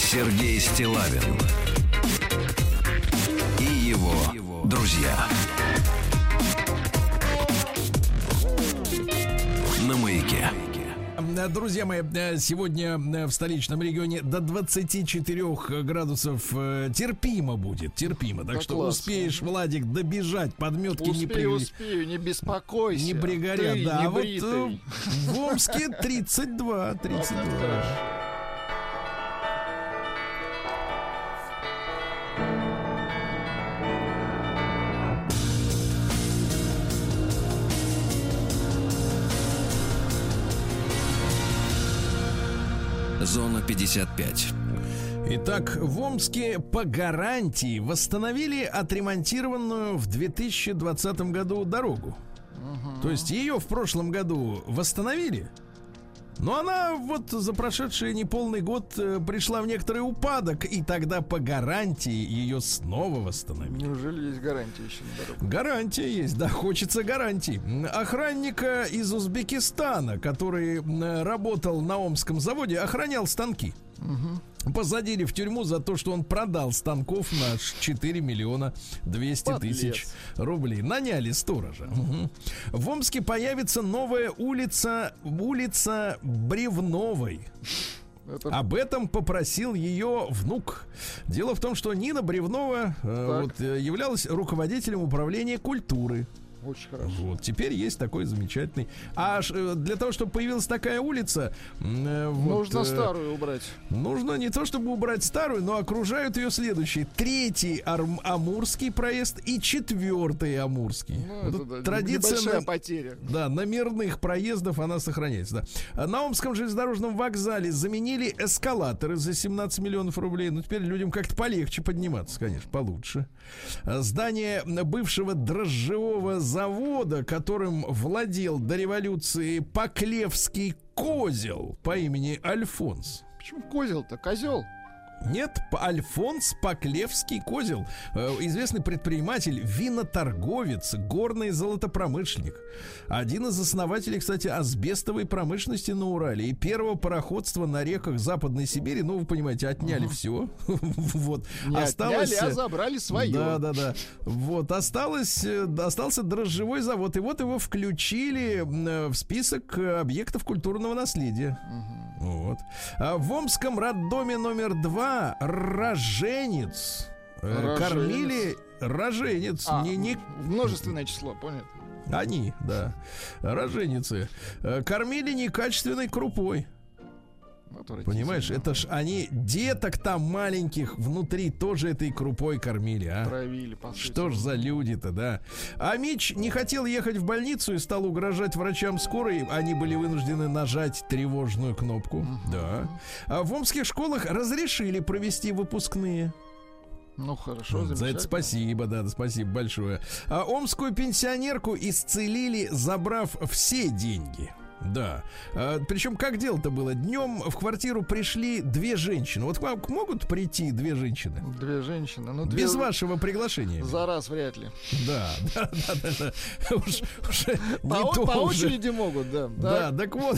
Сергей Стилавин и его друзья. На маяке. Э, Друзья мои, э, сегодня э, в столичном регионе до 24 градусов терпимо будет, терпимо. Так Да что класс. успеешь, Владик, добежать, подметки не, при... Успею, успею, не беспокойся. не пригорят. Да, а вот в Омске 32, 32. Зона 55. Итак, в Омске по гарантии восстановили отремонтированную в 2020 году дорогу. То есть ее в прошлом году восстановили, но она вот за прошедший неполный год э, пришла в некоторый упадок, и тогда по гарантии ее снова восстановили. Неужели есть гарантия еще на? Гарантия есть, да, хочется гарантий. Охранника из Узбекистана, который м, работал на Омском заводе, охранял станки. Посадили в тюрьму за то, что он продал станков на 4 миллиона 200 Подлец. тысяч рублей. Наняли сторожа. Мгм. В Омске появится новая улица, улица Бревновой. Это Об этом попросил ее внук. Дело в том, что Нина Бревнова э, вот, э, являлась руководителем управления культуры. Очень хорошо. Вот теперь есть такой замечательный. А для того, чтобы появилась такая улица, э, вот, Нужно э, старую убрать. Нужно не то чтобы убрать старую, но окружают ее следующие: третий Арм- Амурский проезд и четвертый Амурский. Ну, Вот это, да, традиция на- потеря. да, номерных проездов она сохраняется. Да. А На Омском железнодорожном вокзале заменили эскалаторы за 17 миллионов рублей. Ну, теперь людям как-то полегче подниматься, конечно, получше. А Здание бывшего дрожжевого завода, которым владел до революции Поклевский козел по имени Альфонс. Почему козел-то? Козел. Нет, Альфонс Поклевский козел. Э, Известный предприниматель, виноторговец, горный золотопромышленник. Один из основателей, кстати, асбестовой промышленности на Урале и первого пароходства на реках Западной Сибири. Ну, вы понимаете, отняли все. Вот. Не Осталось, отняли, а э, забрали свое. да, да, да. Вот, осталось, э, остался дрожжевой завод. И вот его включили в список объектов культурного наследия. Вот. А в Омском роддоме номер два роженец. э, Роженец. Кормили роженец. А, Не, не Множественное число, понятно. они, да. Роженицы. Э, Кормили некачественной крупой. Понимаешь, это ж они деток там маленьких внутри тоже этой крупой кормили, а? Травили, по сути. Что ж за люди-то, да? А Мич не хотел ехать в больницу и стал угрожать врачам скорой. Они были вынуждены нажать тревожную кнопку. Да. А в омских школах разрешили провести выпускные. Ну, хорошо, За это спасибо, да, да, спасибо большое. А омскую пенсионерку исцелили, забрав все деньги. Да. А, причем как дело-то было? Днем в квартиру пришли две женщины. Вот к вам могут прийти две женщины? Две женщины. Ну, две... Без вашего приглашения. За раз вряд ли. Да, да, да, да, да. Уж, уже не По, то по уже. очереди могут, да. Да, Так. так вот,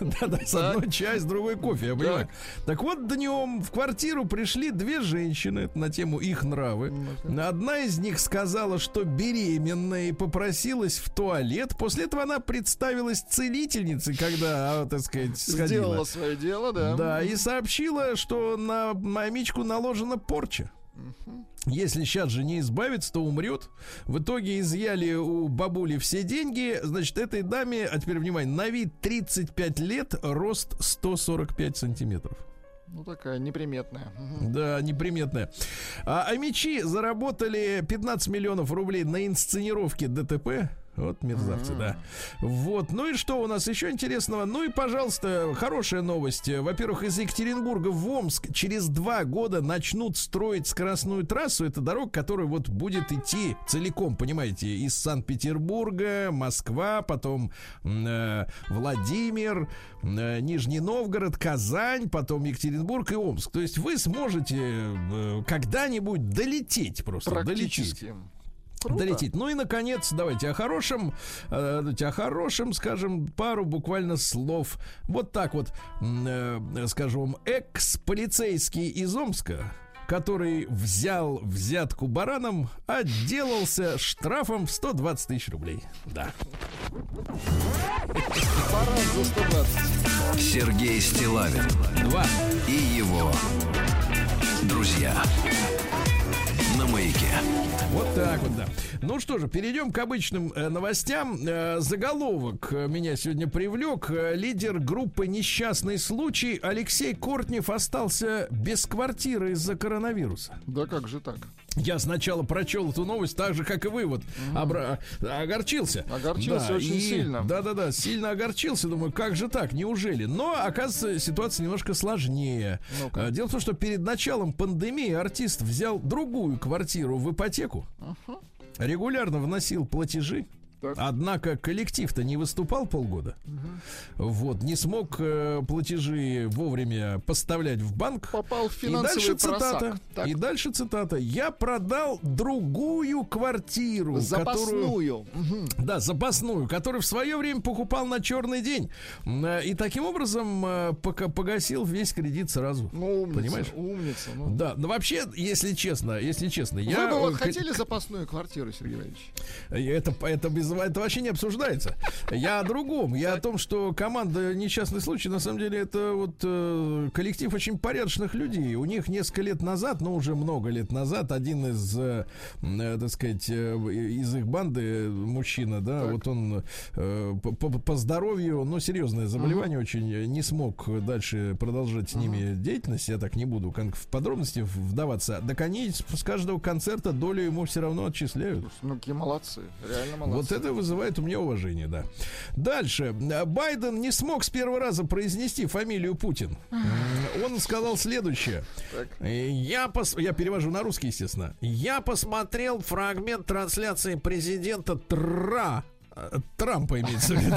да, да, с Так. одной чай, с другой кофе, я понимаю. Так вот, днем в квартиру пришли две женщины на тему их нравы. Одна из них сказала, что беременная и попросилась в туалет. После этого она представилась целительницей, когда, так сказать, сходила. Сделала свое дело, да. Да, и сообщила, что на мамичку наложена порча. Если сейчас же не избавится, то умрет. В итоге изъяли у бабули все деньги. Значит, этой даме, а теперь внимание, на вид 35 лет, рост 145 сантиметров. Ну, такая неприметная. Да, неприметная. А, а мечи заработали 15 миллионов рублей на инсценировке ДТП. Вот мерзавцы, да. Вот. Ну и что у нас еще интересного? Ну и, пожалуйста, хорошая новость. Во-первых, из Екатеринбурга в Омск через два года начнут строить скоростную трассу. Это дорога, которая вот будет идти целиком, понимаете, из Санкт-Петербурга, Москва, потом э, Владимир, э, Нижний Новгород, Казань, потом Екатеринбург и Омск. То есть вы сможете э, когда-нибудь долететь просто. Долететь. Круто. Долететь. Ну и наконец, давайте о хорошем, э, давайте о хорошем, скажем, пару буквально слов. Вот так вот, э, скажу вам, экс-полицейский из Омска, который взял взятку бараном, отделался штрафом в 120 тысяч рублей. Да. Парад за 120. Сергей Стилавин Два. и его друзья. Маяке. Вот так вот, да. Ну что же, перейдем к обычным э, новостям. Э, заголовок э, меня сегодня привлек. Э, лидер группы «Несчастный случай» Алексей Кортнев остался без квартиры из-за коронавируса. Да как же так? Я сначала прочел эту новость так же, как и вы, вот обра- огорчился. Огорчился очень сильно. Да-да-да, сильно огорчился. Думаю, как же так, неужели? Но, оказывается, ситуация немножко сложнее. А, Дело в том, что перед началом пандемии артист взял другую квартиру в ипотеку, регулярно вносил платежи. Так. Однако коллектив-то не выступал полгода. Вот, не смог э, платежи вовремя поставлять в банк. Попал в И финансовый дальше просак. цитата. Так. И дальше цитата. Я продал другую квартиру, которую... Запасную. Мгм. Да, запасную, которую в свое время покупал на черный день. Э, И таким образом э, пока погасил весь кредит сразу. Ну, умница, Понимаешь? умница. ну. Да, но вообще, если честно, если честно, Вы я... бы вот э, хотели запасную квартиру, Сергей Иванович? это, это, без- это вообще не обсуждается. Я о другом. Я о том, что команда «Несчастный случай», на самом деле, это вот э, коллектив очень порядочных людей. У них несколько лет назад, ну, уже много лет назад, один из, э, э, так сказать, э, из их банды, э, мужчина, да, Так. вот он э, по, по- здоровью, ну, серьезное заболевание очень, э, не смог дальше продолжать с ними деятельность. Я так не буду в подробности вдаваться. Так они с каждого концерта долю ему все равно отчисляют. Ну, какие молодцы. Реально молодцы. Вот это вызывает у меня уважение, да. Дальше. Байден не смог с первого раза произнести фамилию Путин. Он сказал следующее. Э, Я, пос... Я перевожу на русский, естественно. Я посмотрел фрагмент трансляции президента Тра. Трампа имеется в виду.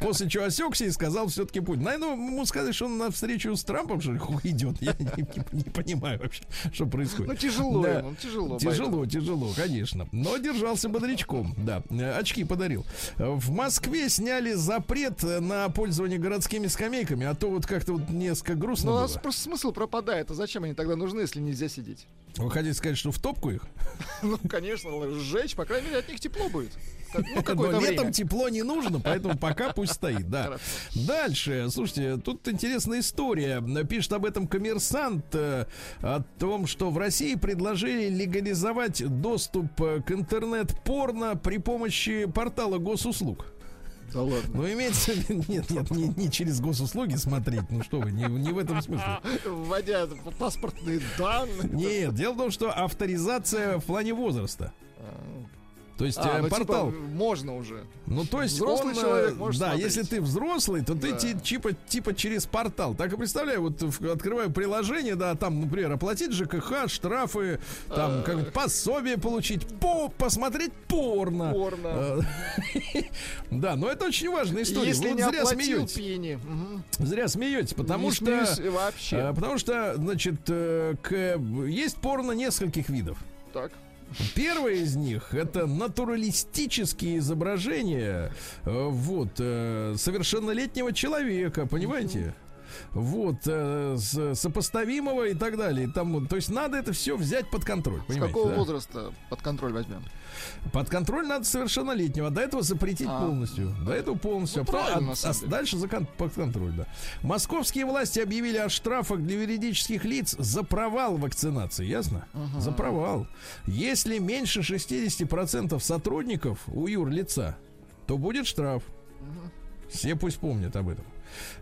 После чего осекся и сказал все-таки Путин. Наверное, ему сказать, что он на встречу с Трампом, что ли, идет. Я не, не- не понимаю вообще, что происходит. Ну, тяжело Да. ему, тяжело. Тяжело, тяжело, конечно. Но держался бодрячком, да. Очки подарил. В Москве сняли запрет на пользование городскими скамейками, а то вот как-то вот несколько грустно Ну, у было. нас просто смысл пропадает. А зачем они тогда нужны, если нельзя сидеть? Вы хотите сказать, что в топку их? Ну, конечно, сжечь, по крайней мере, от них тепло будет. Так, ну, летом тепло не нужно, поэтому пока пусть стоит, да. Хорошо. Дальше, слушайте, тут интересная история. Пишет об этом коммерсант, э, о том, что в России предложили легализовать доступ э, к интернет-порно при помощи портала госуслуг. Да ладно. Ну, имеется в виду, нет, нет, не, не через госуслуги смотреть, ну что вы, не, не в этом смысле. Вводя паспортные данные. Нет, дело в том, что авторизация в плане возраста. То есть А, э, ну, типа, портал, можно уже. ну то есть взрослый он, э, человек может да, смотреть. если ты взрослый, то ты Да. ти- типа типа через портал. Так и представляю, вот открываю приложение, да, там, например, оплатить ЖКХ, штрафы, там как пособие получить, по посмотреть порно. Порно. Э, Да, но это очень важная история. Если не зря смеетесь. Зря смеетесь, потому что вообще. потому что, значит, есть порно нескольких видов. Так. Первое из них это натуралистические изображения э, вот э, совершеннолетнего человека, понимаете? Вот, э, с- сопоставимого и так далее. Там, то есть надо это все взять под контроль. С какого да? возраста под контроль возьмем? Под контроль надо совершеннолетнего, а до этого запретить А. полностью. До этого полностью. Ну, а а- а дальше за кон- под контроль, да. Московские власти объявили о штрафах для юридических лиц за провал вакцинации, ясно? За провал. Если меньше 60% сотрудников у юрлица, то будет штраф. Все пусть помнят об этом.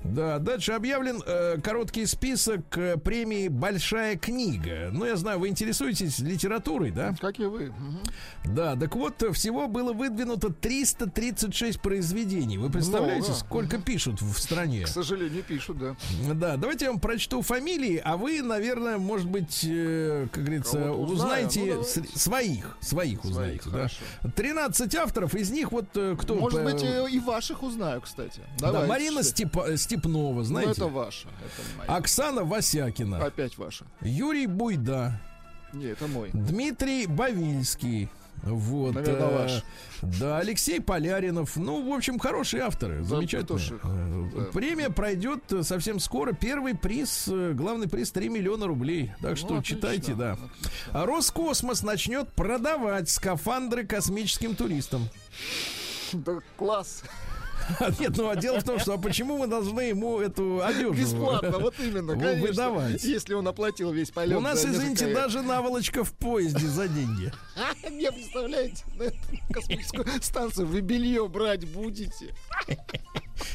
Да, дальше объявлен э, короткий список э, премии «Большая книга». Ну, я знаю, вы интересуетесь литературой, да? Как и вы. Да, так вот, всего было выдвинуто 336 произведений. Вы представляете, Много. сколько пишут в стране? К сожалению, пишут, да. Да, давайте я вам прочту фамилии, а вы, наверное, может быть, э, как говорится, узнаем. узнаете Ну, с- своих, своих узнаете, да. 13 авторов, из них вот э, кто? Может э, быть, э, и ваших узнаю, кстати. да, Давайте, Марина что- Степнова, Ну, знаете? это ваша. Это моя. Оксана Васякина, Опять ваша. Юрий Буйда, Не, это мой. Дмитрий Бавильский. Вот. Наверное, э, ваш. Да, Алексей Поляринов. Ну, в общем, хорошие авторы. Замечательные. Э, Да. Премия пройдет э, совсем скоро. Первый приз, э, главный приз 3 миллиона рублей. Так что Ну, отлично, читайте, да. отлично. А Роскосмос начнет продавать скафандры космическим туристам. Да класс. Нет, ну а дело в том, что а почему мы должны ему эту одежду Бесплатно, вот именно, конечно. выдавать? Если он оплатил весь полет. У нас, извините, даже наволочка в поезде за деньги. Не представляете, на эту космическую станцию вы белье брать будете.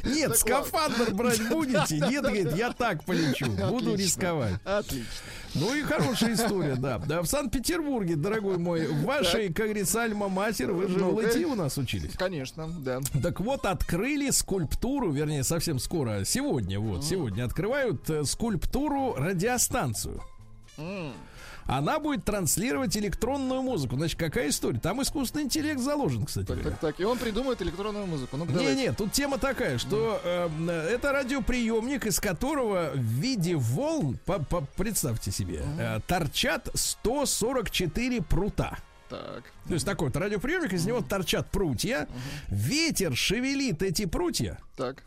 Нет, Так скафандр брать будете? Нет, говорит, я так полечу. Буду рисковать. Отлично. Ну и хорошая история, да. Да, в Санкт-Петербурге, дорогой мой, в вашей, как говорится, альма-матер, вы же в Ну-ка. ЛТИ у нас учились. Конечно, да. Так вот, открыли скульптуру, вернее, совсем скоро, сегодня, вот, сегодня открывают э, скульптуру радиостанцию. Она будет транслировать электронную музыку. Значит, какая история? Там искусственный интеллект заложен, кстати. Так, так, так. И он придумает электронную музыку. Ну, Не, не, тут тема такая, что э, это радиоприемник, из которого в виде волн, по- по- представьте себе, э, торчат 144 прута. Так. То есть такой вот радиоприемник, из него торчат прутья. Ветер шевелит эти прутья. Так.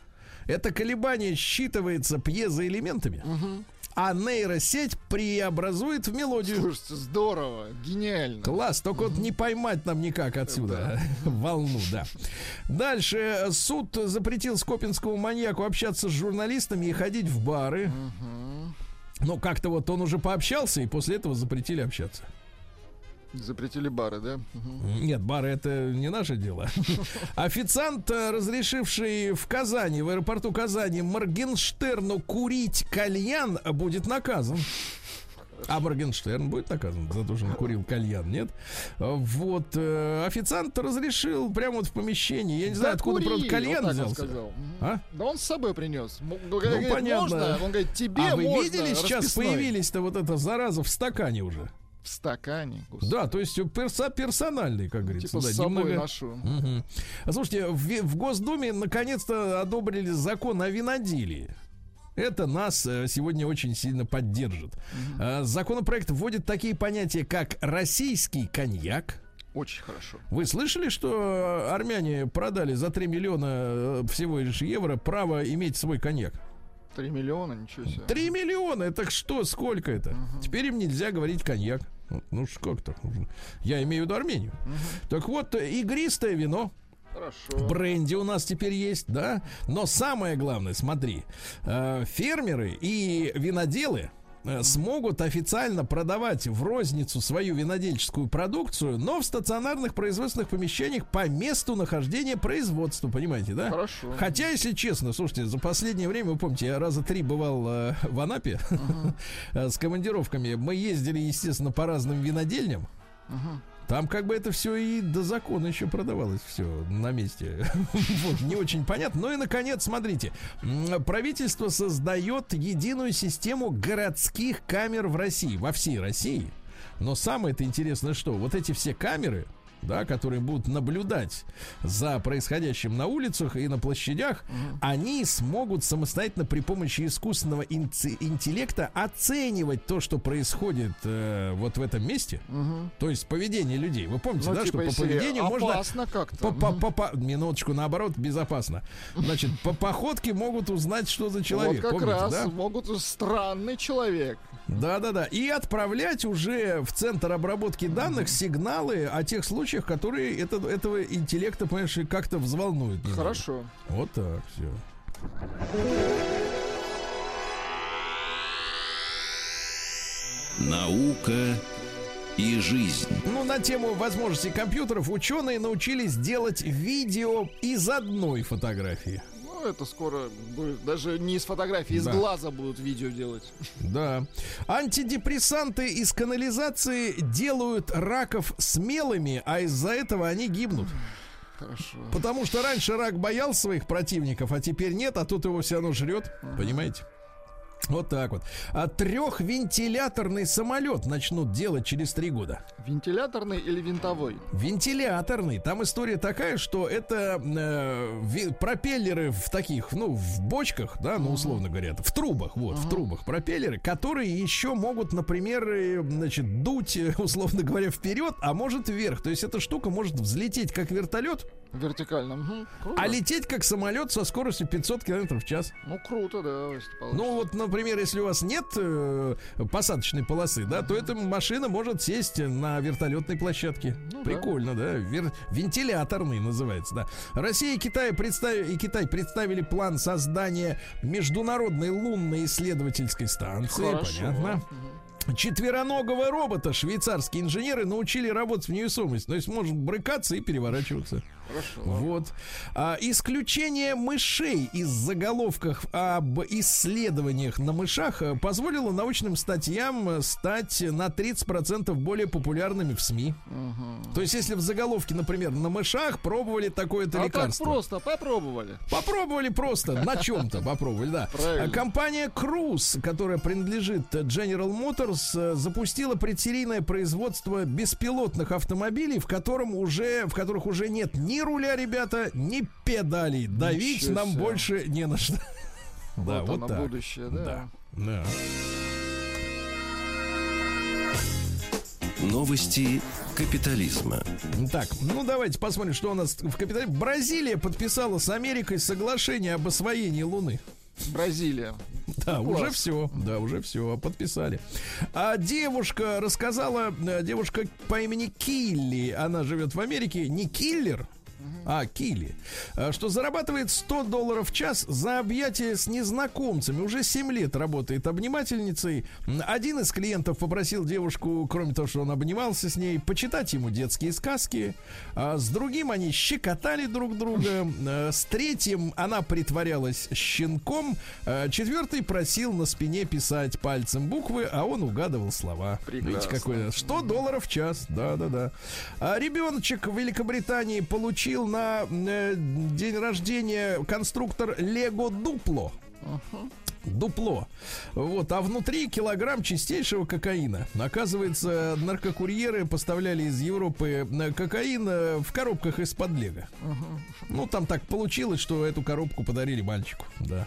Это колебание считывается пьезоэлементами. А нейросеть преобразует в мелодию. Слушайте, здорово, гениально. Класс, только вот не поймать нам никак отсюда волну, да. Дальше суд запретил скопинскому маньяку общаться с журналистами и ходить в бары. Ну, как-то вот он уже пообщался, и после этого запретили общаться. Запретили бары, да? Нет, бары это не наше дело. Официант, э, разрешивший в Казани, в аэропорту Казани, Моргенштерну курить кальян, будет наказан. А Моргенштерн будет наказан за то, что он курил кальян, нет? А, Вот, э, официант разрешил прямо вот в помещении. Я не знаю, Да откуда, кури, правда, кальян вот взялся. сказал. Мгм. А? Да он с собой принес. Ну, говорит, понятно. Можно? Он говорит, тебе а вы можно. видели, сейчас расписной. появились-то вот эта зараза в стакане уже? В стакане. господи. Да, то есть перса- персональный, как говорится. Типа да, с собой немного- ношу. А Слушайте, в, в Госдуме наконец-то одобрили закон о виноделии. Это нас э, сегодня очень сильно поддержит. А, Законопроект вводит такие понятия, как российский коньяк. Очень хорошо. Вы слышали, что э, армяне продали за 3 миллиона всего лишь евро право иметь свой коньяк? Три миллиона, ничего себе. 3 миллиона, это что, сколько это? Теперь им нельзя говорить коньяк. Ну, Ну, как так? Я имею в виду Армению. Так вот, игристое вино, Хорошо. бренди у нас теперь есть, да. Но самое главное, смотри, э, фермеры и виноделы смогут официально продавать в розницу свою винодельческую продукцию, но в стационарных производственных помещениях по месту нахождения производства, понимаете, да? Хорошо. Хотя, если честно, слушайте, за последнее время, вы помните, я раза три бывал э, в Анапе э, с командировками. Мы ездили, естественно, по разным винодельням. Там как бы это все и до закона еще продавалось все на месте. Вот, не очень понятно. Ну и, наконец, смотрите. Правительство создает единую систему городских камер в России, во всей России. Но самое это интересное, что вот эти все камеры, да, которые будут наблюдать за происходящим на улицах и на площадях, они смогут самостоятельно при помощи искусственного интеллекта оценивать то, что происходит э, вот в этом месте. То есть поведение людей. Вы помните, Ну, да, типа, что по поведению можно опасно как-то. по, по, по, по- минуточку, наоборот, безопасно. Значит, по походке могут узнать, что за человек. вот как Помните, раз да? могут странный человек. Да, да, да. И отправлять уже в центр обработки данных сигналы о тех случаях, которые это, этого интеллекта, понимаешь, как-то взволнуют. Хорошо. Вот так все. Наука и жизнь. Ну, на тему возможностей компьютеров ученые научились делать видео из одной фотографии. Это скоро будет. Даже не из фотографии, из Да. глаза будут видео делать. Да. Антидепрессанты из канализации делают раков смелыми, а из-за этого они гибнут. Хорошо. Потому что раньше рак боялся своих противников, а теперь нет, а тут его все равно жрет. Понимаете? Вот так вот. А трехвентиляторный самолет начнут делать через три года. Вентиляторный или винтовой? Вентиляторный. Там история такая, что это э, пропеллеры в таких, ну, в бочках, да, ну, условно говоря, в трубах, вот, в трубах пропеллеры, которые еще могут, например, э, значит, дуть, э, условно говоря, вперед, а может вверх. То есть эта штука может взлететь как вертолет, Вертикально. Мгм. Круто. а лететь как самолет со скоростью 500 км в час. Ну, круто, да, если. Ну вот, например, если у вас нет э, посадочной полосы, да, то эта машина может сесть на вертолетной площадке. Ну да. Прикольно, да. Вер- Вентиляторный называется, да. Россия и Китай, представи- и Китай представили план создания международной лунной исследовательской станции. Хорошо. Понятно. Четвероногого робота швейцарские инженеры научили работать в невесомости. То есть может брыкаться и переворачиваться. Хорошо. Вот. А, исключение мышей из заголовков об исследованиях на мышах э, позволило научным статьям э, стать на 30% более популярными в СМИ. То есть, если в заголовке, например, на мышах пробовали такое-то А так лекарство. просто попробовали. Попробовали просто, на чем-то попробовали, да. Правильно. А Компания Cruise, которая принадлежит General Motors, э, запустила предсерийное производство беспилотных автомобилей, в котором уже, в которых уже нет ни руля, ребята, ни педалей. Давить Ничего нам себе. больше не на что. Да, вот так. будущее, да. Да, да. Новости капитализма. Так, ну давайте посмотрим, что у нас в капитале. Бразилия подписала с Америкой соглашение об освоении Луны. Бразилия. Да, Класс. уже все, да, уже все, подписали. А девушка рассказала, э, девушка по имени Килли, она живет в Америке, не киллер, а, Килли, э, что зарабатывает 100 долларов в час за объятие с незнакомцами. Уже 7 лет работает обнимательницей. Один из клиентов попросил девушку, кроме того, что он обнимался с ней, почитать ему детские сказки. А с другим они щекотали друг друга. Э, С третьим она притворялась щенком. Четвертый просил на спине писать пальцем буквы, а он угадывал слова. Видите, Прекрасно. какой 100 долларов в час. Да, да, да. А ребеночек в Великобритании получил на э, день рождения конструктор Лего Дупло. Дупло. Вот, а внутри килограмм чистейшего кокаина. Оказывается, наркокурьеры поставляли из Европы э, кокаин э, в коробках из-под лего. Ну, там так получилось, что эту коробку подарили мальчику. Да.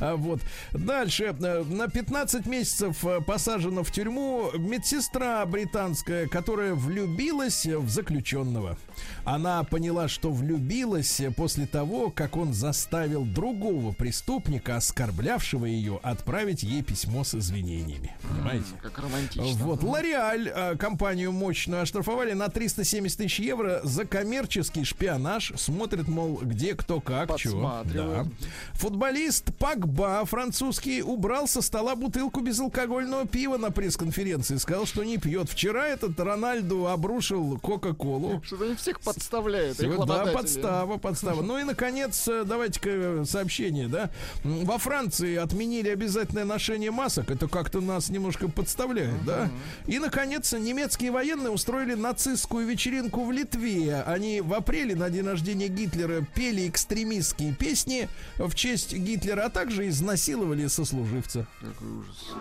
А вот. Дальше. э, На 15 месяцев посажена в тюрьму медсестра британская, которая влюбилась в заключенного. Она поняла, что влюбилась после того, как он заставил другого преступника, оскорблявшего ее, отправить ей письмо с извинениями. Понимаете? Как романтично. Вот, Лореаль, э, компанию мощную, оштрафовали на 370 тысяч евро за коммерческий шпионаж. Смотрит, мол, где, кто, как, чего. Подсматривают. Футболист Пакба, французский, убрал со стола бутылку безалкогольного пива на пресс-конференции. Сказал, что не пьет. Вчера этот Рональду обрушил Кока-Колу. Что-то они всех подставляют. Да, подстава, подстава. Ну и, наконец, э, давайте-ка сообщение, да. Во Франции отменили обязательное ношение масок. Это как-то нас немножко подставляет, да. И, наконец, немецкие военные устроили нацистскую вечеринку в Литве. Они в апреле на день рождения Гитлера пели экстремистские песни в честь Гитлера, а также изнасиловали сослуживца. Какой ужас.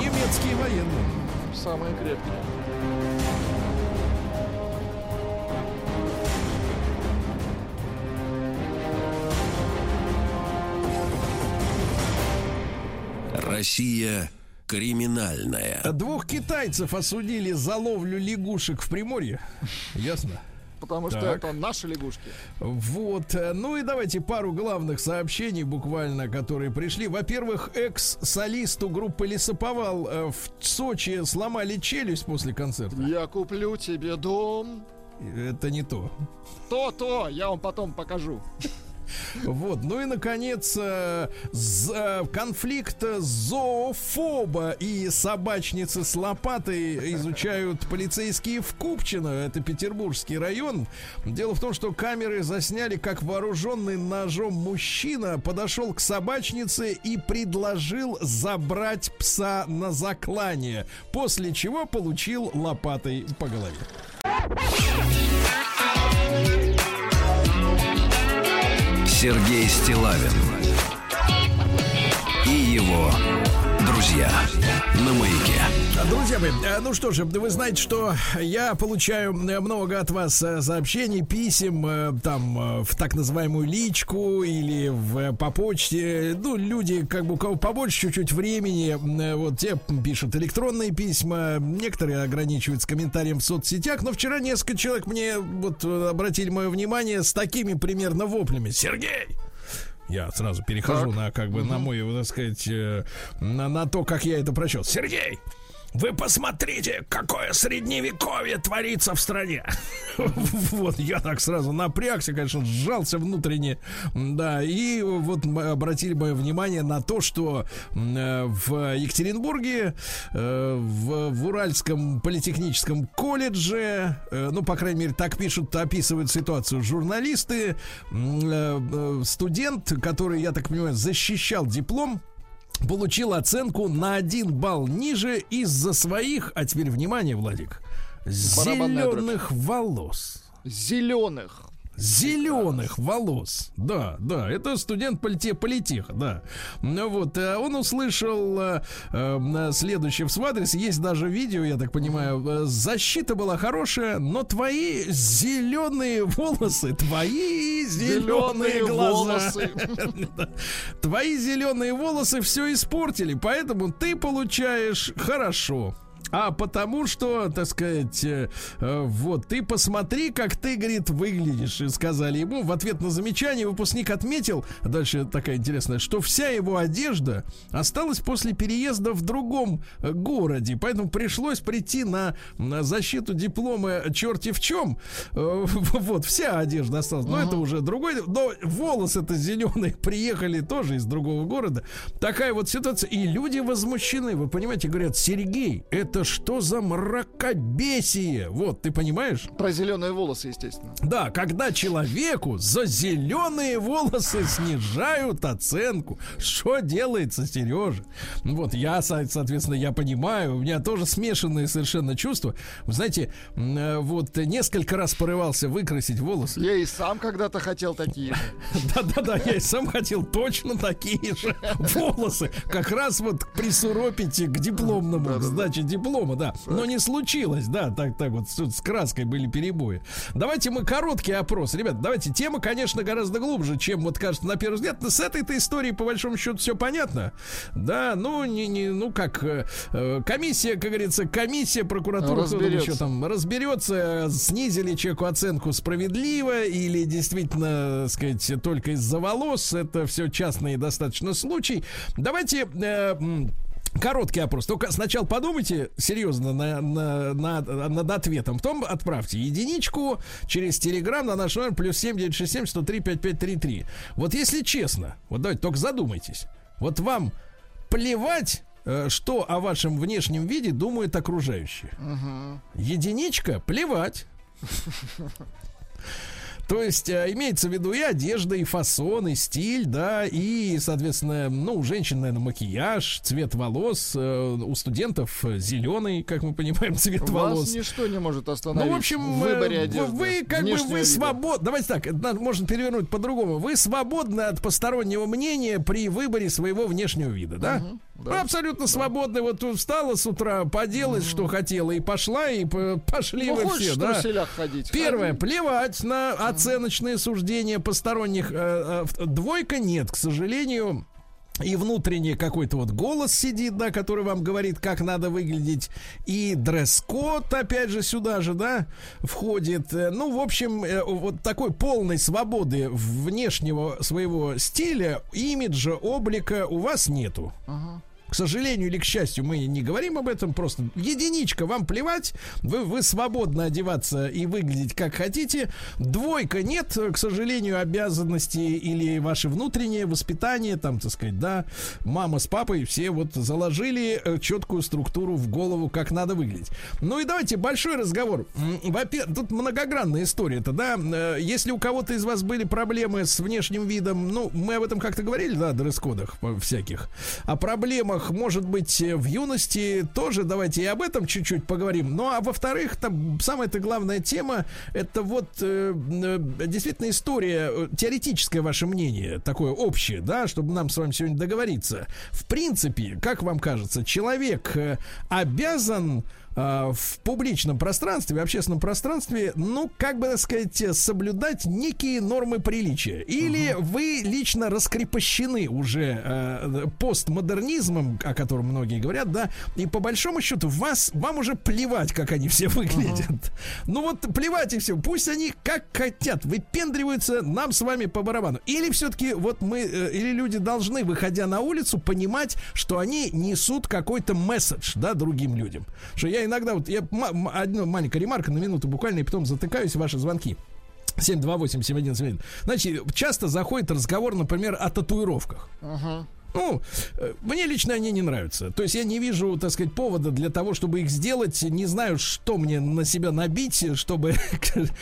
Немецкие военные. Самые крепкие. Россия криминальная. Двух китайцев осудили за ловлю лягушек в Приморье. Ясно? Потому что Так. это наши лягушки. Вот. Ну и давайте пару главных сообщений буквально, которые пришли. Во-первых, экс-солисту группы Лесоповал э, в Сочи сломали челюсть после концерта. Я куплю тебе дом. Это не то. То-то, я вам потом покажу. Вот, ну и, наконец, э, э, конфликт зоофоба и собачницы с лопатой изучают полицейские в Купчино, это Петербургский район. Дело в том, что камеры засняли, как вооруженный ножом мужчина подошел к собачнице и предложил забрать пса на заклание, после чего получил лопатой по голове. Сергей Стилавин и его друзья на маяке. Друзья мои, э, ну что же, вы знаете, что я получаю э, много от вас э, сообщений, писем, там, в так называемую личку или в, по почте. Ну, люди, как бы, у кого побольше чуть-чуть времени, вот те пишут электронные письма, некоторые ограничиваются комментарием в соцсетях, но вчера несколько человек мне вот обратили мое внимание с такими примерно воплями. Сергей! Я сразу перехожу на как бы на мой, так сказать, э, на, на то, как я это прочел. Сергей, вы посмотрите, какое средневековье творится в стране. Вот, я так сразу напрягся, конечно, сжался внутренне. Да, и вот обратили мое внимание на то, что э, в Екатеринбурге, э, в, Уральском политехническом колледже, э, ну, по крайней мере, так пишут, описывают ситуацию журналисты, студент, который, я так понимаю, защищал диплом, получил оценку на один балл ниже из-за своих, а теперь внимание, Владик, зеленых волос. Зеленых. Зеленых волос. Да, да, это студент полите, политеха, да. Ну Вот, э, он услышал э, э, следующее в свой адрес. Есть даже видео, я так понимаю. Э, Защита была хорошая, но твои зеленые волосы, твои зеленые Зеленые глаза. Твои зеленые волосы все испортили, поэтому ты получаешь хорошо. А потому что, так сказать, э, э, вот, ты посмотри, как ты, говорит, выглядишь, и сказали ему. В ответ на замечание выпускник отметил, дальше такая интересная, что вся его одежда осталась после переезда в другом э, городе, поэтому пришлось прийти на, на защиту диплома черти в чем. Э, Вот, вся одежда осталась. Но это уже другой. Но волосы-то зеленые приехали тоже из другого города. Такая вот ситуация. И люди возмущены. Вы понимаете, говорят, Сергей, это что за мракобесие? Вот, ты понимаешь? Про зеленые волосы, естественно. Да, когда человеку за зеленые волосы снижают оценку. Что делается, Сережа? Ну Вот я, со- соответственно, я понимаю, у меня тоже смешанные совершенно чувства. Вы знаете, э, вот несколько раз порывался выкрасить волосы. Я и сам когда-то хотел такие. Да-да-да, я и сам хотел точно такие же волосы. Как раз вот присуропить к дипломному, к сдаче диплома, да. Но не случилось, да, так, так вот, с с краской были перебои. Давайте мы короткий опрос. Ребят, давайте, тема, конечно, гораздо глубже, чем вот кажется на первый взгляд. Но с этой-то историей, по большому счету, все понятно. Да, ну, не, не, ну как, э, э, комиссия, как говорится, комиссия, прокуратура, кто там еще там разберется, снизили человеку оценку справедливо или действительно, так сказать, только из-за волос. Это все частный достаточно случай. Давайте э, Короткий опрос. Только сначала подумайте серьезно на, на- на- над ответом. Потом отправьте единичку через телеграм на наш номер плюс 7967 103 5533. Вот если честно, вот давайте только задумайтесь. Вот вам плевать, э, что о вашем внешнем виде думают окружающие. Единичка плевать. То есть э, имеется в виду и одежда, и фасон, и стиль, да, и, соответственно, ну, у женщин, наверное, макияж, цвет волос, э, у студентов зеленый, как мы понимаем, цвет Вас волос. ничто не может остановить Ну, в общем, в выборе э, одежды. вы как бы внешнего вы вида. свободны. Давайте так, можно перевернуть по-другому. Вы свободны от постороннего мнения при выборе своего внешнего вида, да? Вы абсолютно свободны. Вот встала с утра, поделать, что хотела, и пошла, и пошли Ну, вы все, да? ходить? Первое, ходи. плевать на оценочные суждения посторонних. Э, э, Двойка нет, к сожалению. И внутренний какой-то вот голос сидит, да, который вам говорит, как надо выглядеть. И дресс-код, опять же, сюда же, да, входит. Э, Ну, в общем, вот такой полной свободы внешнего своего стиля, имиджа, облика у вас нету. К сожалению или к счастью, мы не говорим об этом, просто единичка, вам плевать, вы, вы свободно одеваться и выглядеть как хотите. Двойка нет, к сожалению, обязанности или ваше внутреннее воспитание, там, так сказать, да, мама с папой все вот заложили э, четкую структуру в голову, как надо выглядеть. Ну и давайте большой разговор. Во-первых, тут многогранная история-то, да, Э, если у кого-то из вас были проблемы с внешним видом, ну, мы об этом как-то говорили, да, дресс-кодах э, всяких, о проблемах, может быть, э, в юности тоже, давайте и об этом чуть-чуть поговорим. Ну, а во-вторых, там самая-то главная тема, это вот э, э, действительно история, э, теоретическое ваше мнение, такое общее, да, чтобы нам с вами сегодня договориться. В принципе, как вам кажется, человек обязан э, в публичном пространстве, в общественном пространстве, ну, как бы так сказать, соблюдать некие нормы приличия? Или вы лично раскрепощены уже э, постмодернизмом, о котором многие говорят, да, и по большому счету вас, вам уже плевать, как они все выглядят. Ну вот плевать и все, пусть они как хотят, выпендриваются нам с вами по барабану. Или все-таки вот мы, э, или люди должны, выходя на улицу, понимать, что они несут какой-то месседж, да, другим людям. Что я иногда, вот я одна маленькая ремарка на минуту буквально, и потом затыкаюсь ваши звонки. 728-7171. Значит, часто заходит разговор, например, о татуировках. Ну, э, мне лично они не нравятся. То есть я не вижу, так сказать, повода для того, чтобы их сделать. Не знаю, что мне на себя набить, чтобы...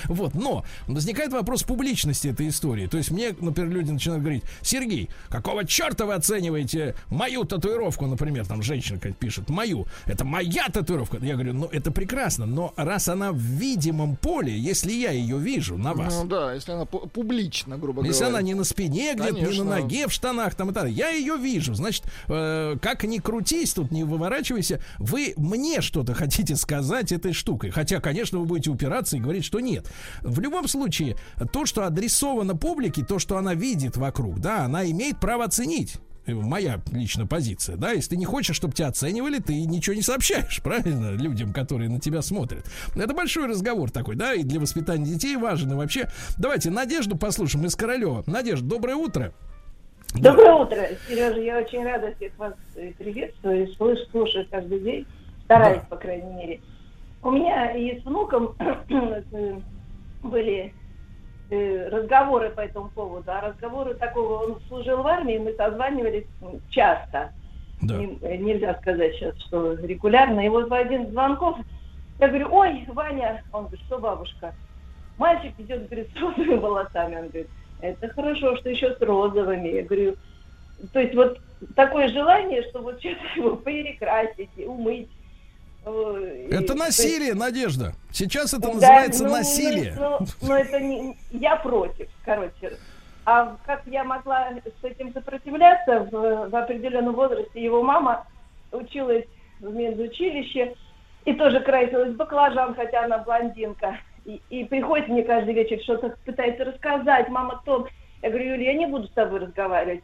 Вот, но возникает вопрос публичности этой истории. То есть мне, например, люди начинают говорить, Сергей, какого черта вы оцениваете мою татуировку, например, там женщина пишет, мою. Это моя татуировка. Я говорю, ну это прекрасно, но раз она в видимом поле, если я ее вижу на вас, Ну да, если она пу- публично, грубо если говоря. она не на спине где-то, не на ноге, в штанах, там и так, далее, я ее вижу. Значит, э, как ни крутись, тут не выворачивайся, вы мне что-то хотите сказать этой штукой. Хотя, конечно, вы будете упираться и говорить, что нет. В любом случае, то, что адресовано публике, то, что она видит вокруг, да, она имеет право оценить. Э, Моя личная позиция, да, если ты не хочешь, чтобы тебя оценивали, ты ничего не сообщаешь, правильно, людям, которые на тебя смотрят. Это большой разговор такой, да, и для воспитания детей важен, и вообще. Давайте Надежду послушаем из Королева. Надежда, доброе утро. Доброе утро, Сережа. Я очень рада всех вас э, приветствую. Слышу, слушаю каждый день. Стараюсь, по крайней мере. У меня и с внуком э, были э, разговоры по этому поводу. А разговоры такого, он служил в армии, мы созванивались часто. Да. Не- нельзя сказать сейчас, что регулярно. И вот в один из звонков я говорю, ой, Ваня, он говорит, что бабушка? Мальчик идет, говорит, с розовыми волосами. Он говорит, это хорошо, что еще с розовыми. Я говорю, то есть вот такое желание, что вот сейчас его перекрасить, и умыть. и- Это то есть- насилие, Надежда. Сейчас это да, называется ну, ну, насилие. Ну, ну, это не... Я против, короче. А как я могла с этим сопротивляться в, в определенном возрасте? Его мама училась в медучилище и тоже красилась баклажан, хотя она блондинка. И, и приходит мне каждый вечер, что-то пытается рассказать, мама то. Я говорю, Юля, я не буду с тобой разговаривать.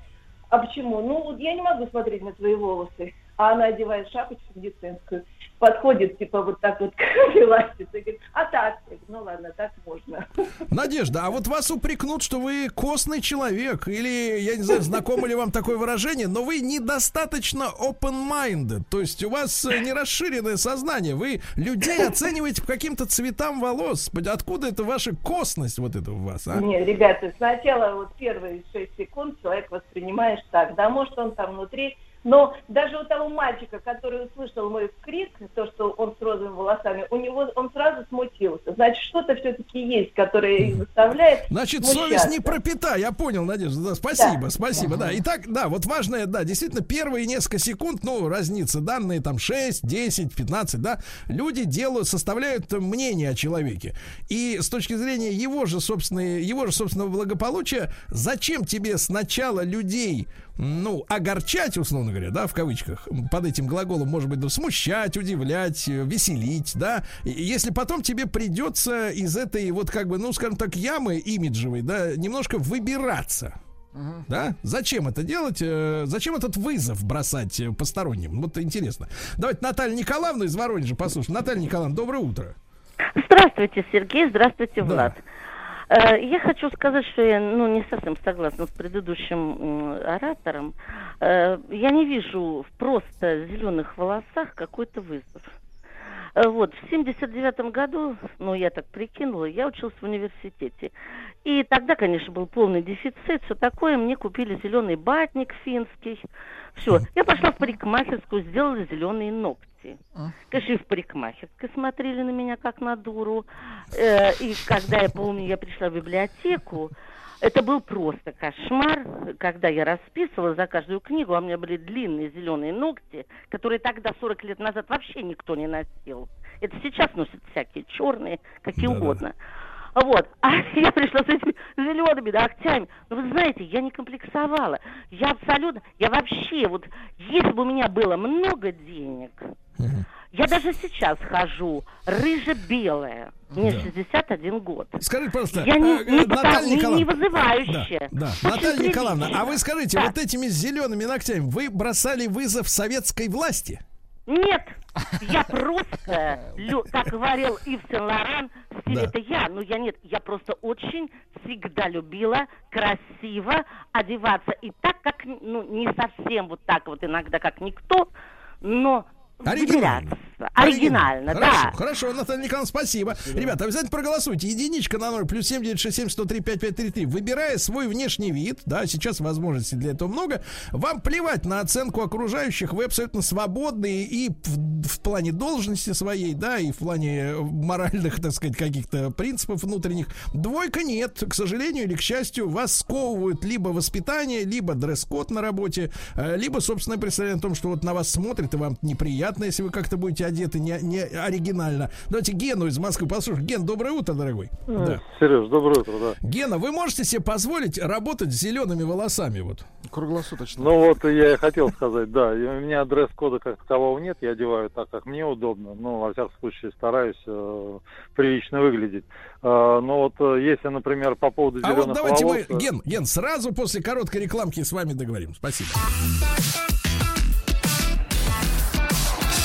А почему? Ну, я не могу смотреть на твои волосы. А она одевает шапочку медицинскую, подходит, типа, вот так вот к велосипеду, и говорит, а так? Ну ладно, так можно. Надежда, а вот вас упрекнут, что вы костный человек, или, я не знаю, знакомо ли вам такое выражение, но вы недостаточно open-minded, то есть у вас э, не расширенное сознание, вы людей оцениваете по каким-то цветам волос. Откуда это ваша костность вот это у вас, а? Нет, ребята, сначала вот первые шесть секунд человек воспринимаешь так, да, может он там внутри, но даже у того мальчика, который услышал мой крик, то, что он с розовыми волосами, у него он сразу смутился. Значит, что-то все-таки есть, которое их заставляет Значит, смущаться. совесть не пропита, я понял, Надежда, да, спасибо, Да. спасибо, да. Итак, да, вот важное, да, действительно, первые несколько секунд, ну, разница, данные там 6, 10, 15, да, люди делают, составляют мнение о человеке. И с точки зрения его же, собственной, его же собственного благополучия, зачем тебе сначала людей ну, огорчать, условно говоря, да, в кавычках, под этим глаголом, может быть, смущать, удивлять, э, веселить, да, если потом тебе придется из этой, вот как бы, ну, скажем так, ямы имиджевой, да, немножко выбираться, да? Зачем это делать? Э, Зачем этот вызов бросать э, посторонним? Вот интересно. Давайте Наталья Николаевна из Воронежа послушаем. Наталья Николаевна, доброе утро. Здравствуйте, Сергей, здравствуйте, Да. Влад. Э, Я хочу сказать, что я ну, не совсем согласна с предыдущим оратором. Э, Я не вижу в просто зеленых волосах какой-то вызов. Э, Вот, в 79 году, ну, я так прикинула, я училась в университете. И тогда, конечно, был полный дефицит, все такое. Мне купили зеленый батник финский. Все, я пошла в парикмахерскую, сделала зеленые ногти. Конечно, и в парикмахерской смотрели на меня как на дуру. Э, И когда я помню, я пришла в библиотеку, это был просто кошмар, когда я расписывала за каждую книгу, а у меня были длинные зеленые ногти, которые тогда, 40 лет назад, вообще никто не носил. Это сейчас носят всякие черные, какие угодно. Вот. А я пришла с этими зелеными ногтями. Но вы знаете, я не комплексовала. Я абсолютно, я вообще, вот, если бы у меня было много денег, я даже сейчас хожу рыже-белая. Мне 61 год. Скажите, пожалуйста, Я не, э, не, Наталья не- не Николаевна. вызывающая. Да, Очень Наталья Николаевна, а вы скажите, Да. вот этими зелеными ногтями вы бросали вызов советской власти? Нет, я просто, как говорил Ив Сен-Лоран, в стиле Да. это я, но я нет, я просто очень всегда любила красиво одеваться. И так, как, ну, не совсем вот так вот иногда, как никто, но Оригинально. Оригинально, Хорошо, да. хорошо, Наталья Николаевна, спасибо. Ребята, обязательно проголосуйте. Единичка на номер плюс семь девять шесть семь сто три пять пять три три. Выбирая свой внешний вид, да, сейчас возможностей для этого много. Вам плевать на оценку окружающих, вы абсолютно свободны и в, в плане должности своей, да, и в плане моральных, так сказать, каких-то принципов внутренних. Двойка нет, к сожалению или к счастью, вас сковывают либо воспитание, либо дресс-код на работе, э, либо собственное представление о том, что вот на вас смотрят, и вам неприятно, если вы как-то будете одеты не, не оригинально. Давайте Гену из Москвы послушаем. Ген, доброе утро, дорогой. Да. Сереж, доброе утро, да. Гена, вы можете себе позволить работать с зелеными волосами? Вот. Круглосуточно. Ну вот я и хотел сказать, да, у меня дресс-кода как такового нет, я одеваю так, как мне удобно, но во всяком случае стараюсь э, прилично выглядеть. Э, но вот если, например, по поводу А зеленых вот давайте волос... мы, Ген, Ген, сразу после короткой рекламки с вами договорим. Спасибо.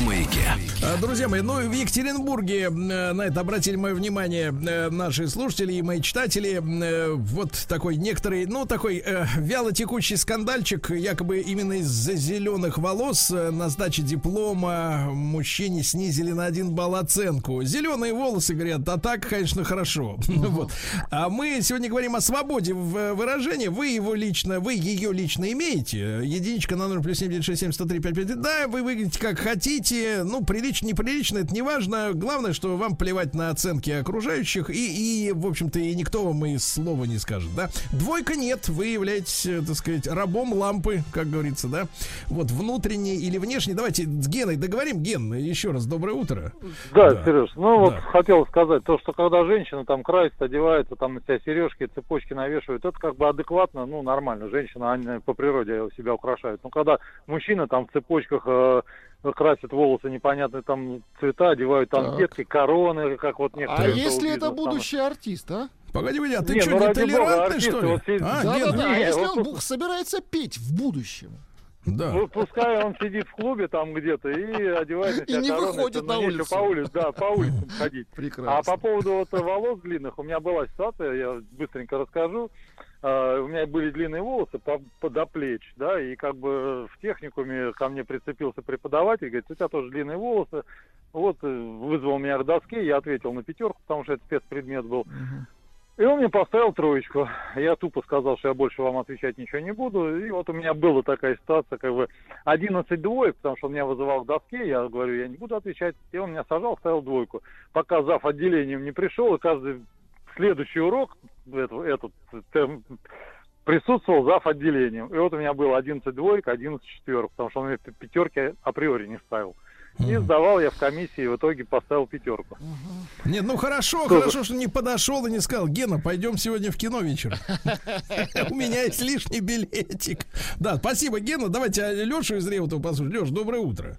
маяке. А, Друзья мои, ну в Екатеринбурге э, на это обратили мое внимание э, наши слушатели и мои читатели. Э, Вот такой некоторый, ну такой вяло текущий скандальчик, якобы именно из-за зеленых волос на сдаче диплома мужчине снизили на один балл оценку. Зеленые волосы, говорят, а так, конечно, хорошо. Вот. А мы сегодня говорим о свободе в выражении. Вы его лично, вы ее лично имеете. Единичка на 0 плюс 7967 103 55. Да, вы выглядите как хотите. Ну, прилично, неприлично, это не важно. Главное, что вам плевать на оценки окружающих. И, и в общем-то, и никто вам и слова не скажет, да. Двойка нет. Вы являетесь, э, так сказать, рабом лампы, как говорится, да. Вот, внутренний или внешний. Давайте с Геной договорим. Ген, еще раз доброе утро. Да, Да. Сереж, ну вот Да. хотел сказать, то, что когда женщина там красится, одевается, там на себя сережки, цепочки навешивают, это как бы адекватно, ну, нормально. Женщина, они по природе себя украшают. Но когда мужчина там в цепочках э, красит волосы непонятные там цвета, одевают там Так. детки, короны, как вот А некоторые. если шоу-бизнес это там. будущий артист, а? Погоди, погоди, а ты Не, что, ну, не ради бога, что ли? вот А, Да, Ген, да, да. А не, если вот он собирается петь в будущем? да. Ну, пускай он сидит в клубе там где-то и одевает на И не корону, выходит если на улицу. По улице, да, по улицам ходить. Прекрасно. А по поводу вот волос длинных, у меня была ситуация, я быстренько расскажу. А, У меня были длинные волосы по, по- до плеч, да, и как бы в техникуме ко мне прицепился преподаватель, говорит, у тебя тоже длинные волосы. Вот э, вызвал меня к доске, я ответил на пятерку, потому что это спецпредмет был. И он мне поставил троечку. Я тупо сказал, что я больше вам отвечать ничего не буду. И вот у меня была такая ситуация, как бы 11 двоек, потому что он меня вызывал к доске, я говорю, я не буду отвечать. И он меня сажал, ставил двойку. Пока зав. отделением не пришел, и каждый следующий урок, этот, этот тем, присутствовал зав. отделением. И вот у меня было 11 двоек, 11 четверок, потому что он мне пятерки априори не ставил. И сдавал я в комиссии, и в итоге поставил пятерку. Нет, ну хорошо, Тоже. хорошо, что не подошел и не сказал, Гена, пойдем сегодня в кино вечером. У меня есть лишний билетик. Да, спасибо, Гена. Давайте Лешу из Реутова послушаем. Леш, доброе утро.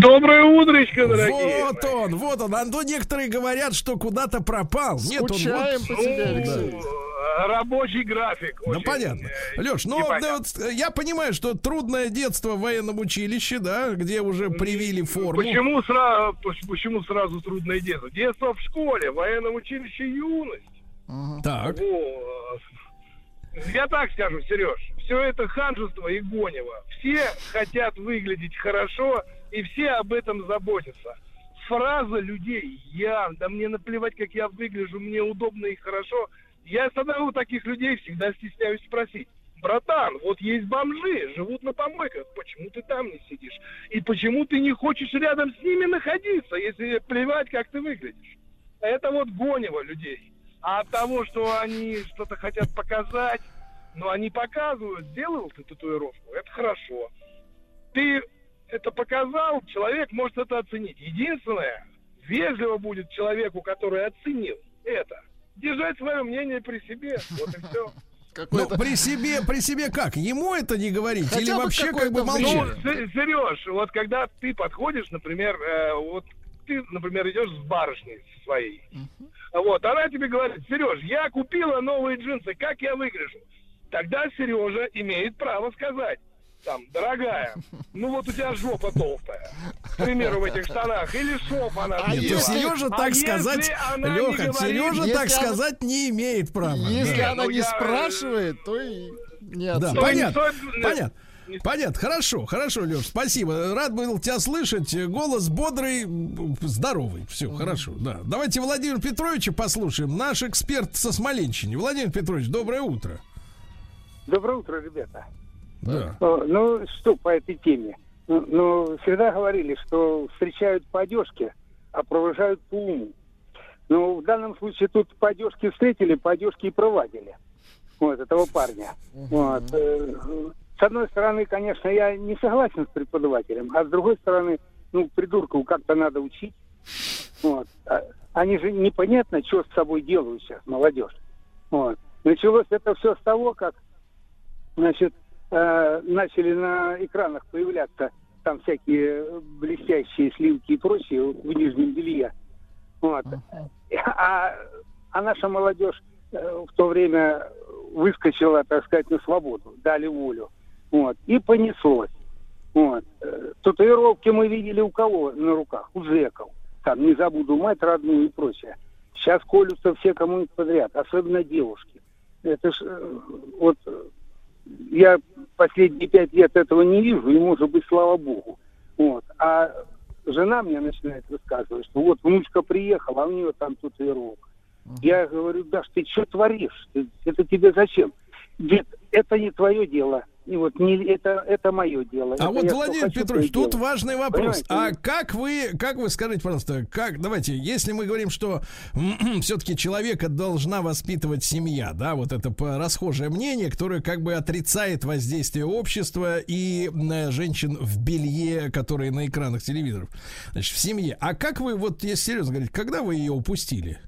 Доброе утречко, дорогие! Вот он, вот он. А то некоторые говорят, что куда-то пропал. Нет, он Скучаем вот- по тебе, Алексей. рабочий график. Ну, очень, понятно. э, Леш, ну, да, вот, э, я понимаю, что трудное детство в военном училище, да, где уже привили форму. Почему сразу, почему сразу трудное детство? Детство в школе, в военном училище юность. Так. Вот. Я так скажу, Сереж, все это ханжество и гонево. Все хотят выглядеть хорошо, и все об этом заботятся. Фраза людей «я», да мне наплевать, как я выгляжу, мне удобно и хорошо. Я всегда у таких людей всегда стесняюсь спросить. Братан, вот есть бомжи, живут на помойках, почему ты там не сидишь? И почему ты не хочешь рядом с ними находиться, если плевать, как ты выглядишь? Это вот гонево людей. А от того, что они что-то хотят показать, ну, они показывают, сделал ты татуировку, это хорошо. Ты это показал, человек может это оценить. Единственное, вежливо будет человеку, который оценил это, держать свое мнение при себе. Вот и все. Ну, при себе, при себе как? Ему это не говорить? Хотя или вообще как бы Ну, молчать? Се- Сереж, вот когда ты подходишь, например, э, вот ты, например, идешь с барышней своей, вот, она тебе говорит, Сереж, я купила новые джинсы, как я выгляжу? Тогда Сережа имеет право сказать, там, дорогая, ну вот у тебя жопа толстая, к примеру, в этих штанах, или шов она Нет, съела. то Сережа А так если сказать, не Леха, Сережа Если так она- сказать не имеет права. Если да. она Ну, не я- спрашивает, то и не Да, оценит. понятно. стоит- Понятно. Понятно, хорошо, хорошо, Леш, спасибо. Рад был тебя слышать. Голос бодрый, здоровый. Все, хорошо, да. Давайте Владимира Петровича послушаем. Наш эксперт со Смоленщины. Владимир Петрович, доброе утро. Доброе утро, ребята. Да. О, Ну, что по этой теме? Ну, Ну, всегда говорили, что встречают по одежке, а провожают по уму. Но в данном случае тут по одежке встретили, по одежке и проводили. Вот, этого парня. Вот. э, С одной стороны, конечно, я не согласен с преподавателем, а с другой стороны, ну, придурков как-то надо учить. Вот. А Они же непонятно, что с собой делают сейчас, молодежь. Вот. Началось это все с того, как значит, э, начали на экранах появляться там всякие блестящие сливки и прочее в нижнем белье. Вот. А, а наша молодежь э, в то время выскочила, так сказать, на свободу, дали волю. Вот. И понеслось. Вот. Э, Татуировки мы видели у кого на руках? У зэков. Там, не забуду, мать родную и прочее. Сейчас колются все кому подряд, особенно девушки. Это ж, э, вот, я последние пять лет этого не вижу, и, может быть, слава богу. Вот. А жена мне начинает высказывать, что вот внучка приехала, а у нее там татуировка. Я говорю, Даш, ты что творишь? Ты- Это тебе зачем? Дед, это не твое дело. И вот не, это, это мое дело. А Это вот, Владимир хочу, Петрович, тут делаю. важный вопрос. Понимаете? А как вы, как вы скажите, пожалуйста, как, давайте, если мы говорим, что все-таки человека должна воспитывать семья, да, вот это расхожее мнение, которое как бы отрицает воздействие общества и м, женщин в белье, которые на экранах телевизоров, значит, в семье. А как вы, вот, если серьезно говорить, когда вы ее упустили?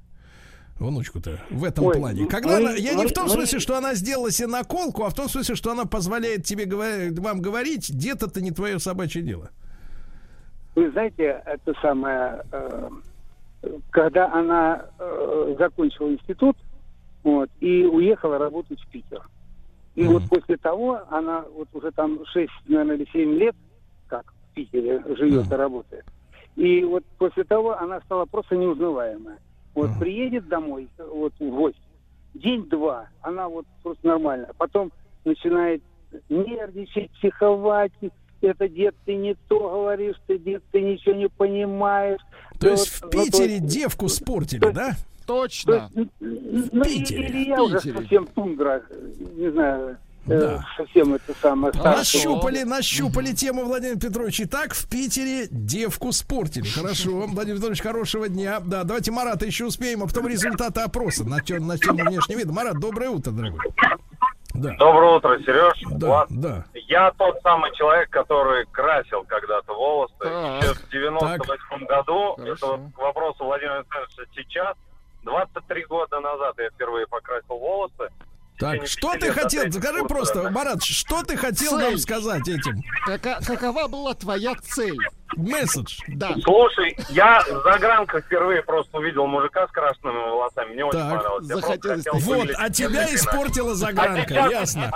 Внучку-то в этом Ой, плане. Когда мы- она, я не мы- в том мы- смысле, что она сделала себе наколку, а в том смысле, что она позволяет тебе вам говорить, дед, это не твое собачье дело. Вы знаете, это самое, э, когда она э, закончила институт, вот, и уехала работать в Питер. И вот после того она вот уже там 6, наверное, или 7 лет, как в Питере живет и работает. И вот после того она стала просто неузнаваемая. Вот приедет домой, вот в гости, день-два, она вот просто нормально. Потом начинает нервничать, психовать. Это, дед, ты не то говоришь, ты, дед, ты ничего не понимаешь. То есть в Вот, ну, то Питере есть- девку спортили, да? Точно. ну, Питере. или я уже Питере. совсем тундра, не знаю, Да. совсем это самое старшее. Нащупали, нащупали тему, Владимир Петрович. Итак, в Питере девку спортили. Хорошо. Владимир Петрович, хорошего дня. Да, давайте Марата еще успеем, а потом результаты опроса на, тем, на тему внешнего вида. Марат, доброе утро, дорогой. Да. Доброе утро, Сереж. Да, Влад. да. Я тот самый человек, который красил когда-то волосы. Так. Еще в 98 году, Хорошо. это вот к вопросу Владимира Александровича сейчас, 23 года назад я впервые покрасил волосы. Так, что ты хотел? Скажи просто, да. Марат, что ты хотел Цель. нам сказать этим? Кака- какова была твоя цель? месседж. Да. Слушай, я за гранкой впервые просто увидел мужика с красными волосами. Мне очень Так, понравилось. Я просто захотелось хотел Вот, а тебя испортила загранка, А ясно.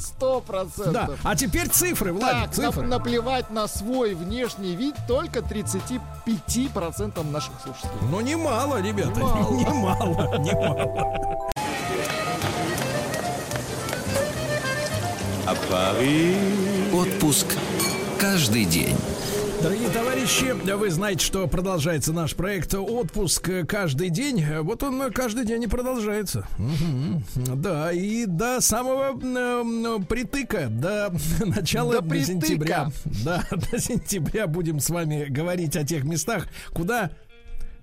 Сто Да, процентов. а теперь цифры, Владик, Так, цифры. на- наплевать на свой внешний вид только 35% наших слушателей. Ну, немало, ребята, Немало. немало, немало. Отпуск каждый день. Дорогие товарищи, вы знаете, что продолжается наш проект «Отпуск каждый день». Вот он каждый день и продолжается. Мгм. Да, и до самого э, притыка, до начала До притыка. сентября. Да, до сентября будем с вами говорить о тех местах, куда,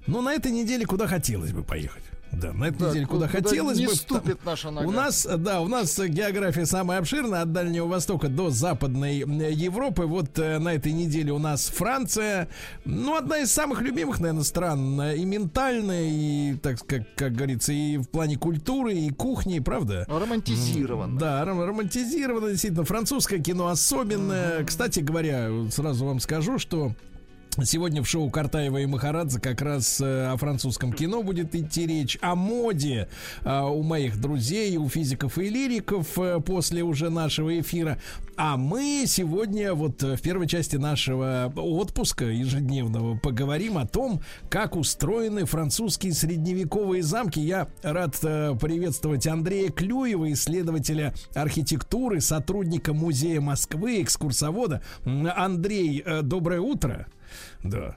ну, на этой неделе куда хотелось бы поехать. Да, на этой Да, неделе куда, куда хотелось не бы. ступит наша нога. У нас, да, у нас география самая обширная от Дальнего Востока до Западной Европы. Вот э, на этой неделе у нас Франция. Ну, одна из самых любимых, наверное, стран. э, И ментально, и, так как, как говорится, и в плане культуры, и кухни, правда? Романтизировано. Да, ром- романтизировано, действительно. Французское кино особенное. Кстати говоря, сразу вам скажу, что Сегодня в шоу Картаева и Махарадзе как раз э, о французском кино будет идти речь, о моде э, у моих друзей, у физиков и лириков э, после уже нашего эфира. А мы сегодня вот в первой части нашего отпуска ежедневного поговорим о том, как устроены французские средневековые замки. Я рад приветствовать Андрея Клюева, исследователя архитектуры, сотрудника Музея Москвы, экскурсовода. Андрей, доброе утро. Да.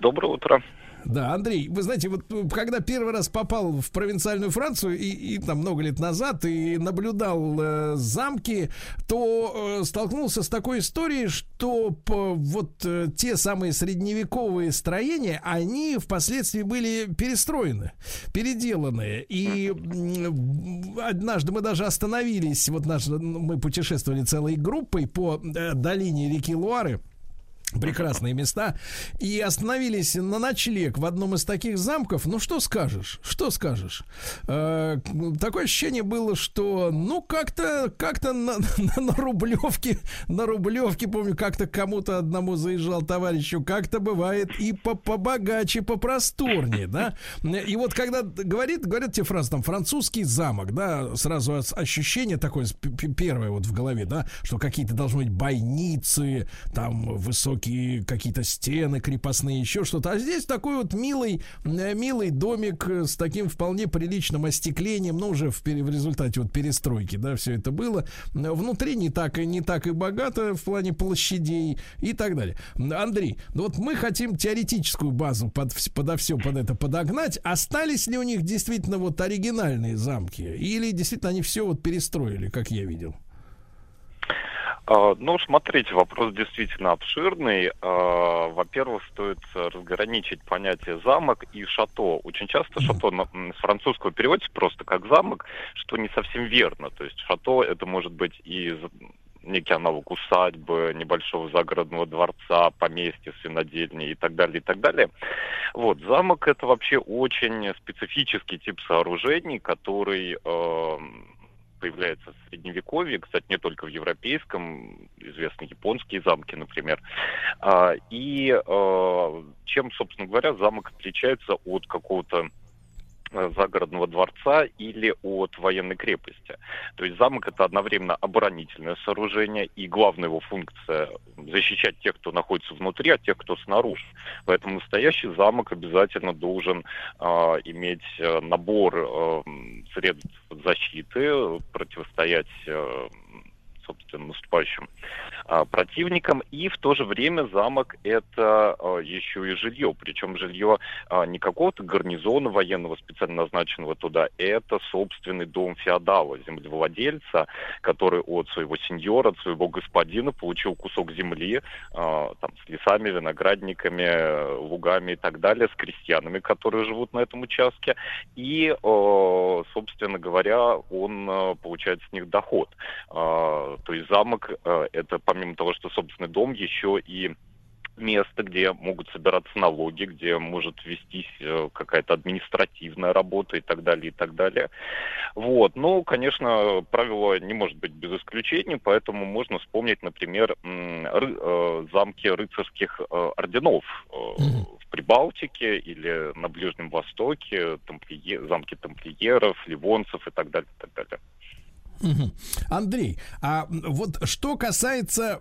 Доброе утро. Да, Андрей, вы знаете, вот э, когда первый раз попал в провинциальную Францию и, и там много лет назад и наблюдал э, замки, то э, столкнулся с такой историей, что по, вот э, те самые средневековые строения, они впоследствии были перестроены, переделаны. И м, однажды мы даже остановились, вот наш, мы путешествовали целой группой по э, долине реки Луары. Прекрасные места. И остановились на ночлег в одном из таких замков. Ну, что скажешь? Что скажешь? Э, такое ощущение было, что, ну, как-то как-то на, на, на Рублевке, на Рублевке, помню, как-то кому-то одному заезжал товарищу, как-то бывает и по побогаче, попросторнее, да? И вот когда говорит, говорят те фразы, там, французский замок, да, сразу ощущение такое, первое вот в голове, да, что какие-то должны быть бойницы, там, высокие какие-то стены крепостные, еще что-то. А здесь такой вот милый, э, милый домик э, с таким вполне приличным остеклением, ну, уже в, в результате вот перестройки, да, все это было. Внутри не так, и не так и богато в плане площадей и так далее. Андрей, ну вот мы хотим теоретическую базу под, подо все под это подогнать. Остались ли у них действительно вот оригинальные замки? Или действительно они все вот перестроили, как я видел? А, Ну, смотрите, вопрос действительно обширный. А, Во-первых, стоит разграничить понятие замок и шато. Очень часто шато с французского переводится просто как замок, что не совсем верно. То есть шато это может быть и некий аналог усадьбы, небольшого загородного дворца, поместья, свинодельни и так далее, и так далее. Вот, замок это вообще очень специфический тип сооружений, который эм, появляется в средневековье, кстати, не только в европейском, известны японские замки, например. А, И э, чем, собственно говоря, замок отличается от какого-то загородного дворца или от военной крепости. То есть замок это одновременно оборонительное сооружение и главная его функция защищать тех, кто находится внутри, от тех, кто снаружи. Поэтому настоящий замок обязательно должен э, иметь набор э, средств защиты, противостоять э, собственно, наступающим а, противникам. И в то же время замок это а, еще и жилье. Причем жилье а, не какого-то гарнизона военного, специально назначенного туда, это собственный дом феодала, землевладельца, который от своего сеньора, от своего господина получил кусок земли а, там, с лесами, виноградниками, лугами и так далее, с крестьянами, которые живут на этом участке. И, э, собственно говоря, он э, получает с них доход. То есть замок э, это помимо того, что собственный дом, еще и место, где могут собираться налоги, где может вестись э, какая-то административная работа и так далее, и так далее. Вот. Ну, конечно, правило не может быть без исключений, поэтому можно вспомнить, например, ры, э, замки рыцарских орденов в Прибалтике или на Ближнем Востоке, тамплие, замки тамплиеров, ливонцев и так далее, и так далее. Андрей, а вот что касается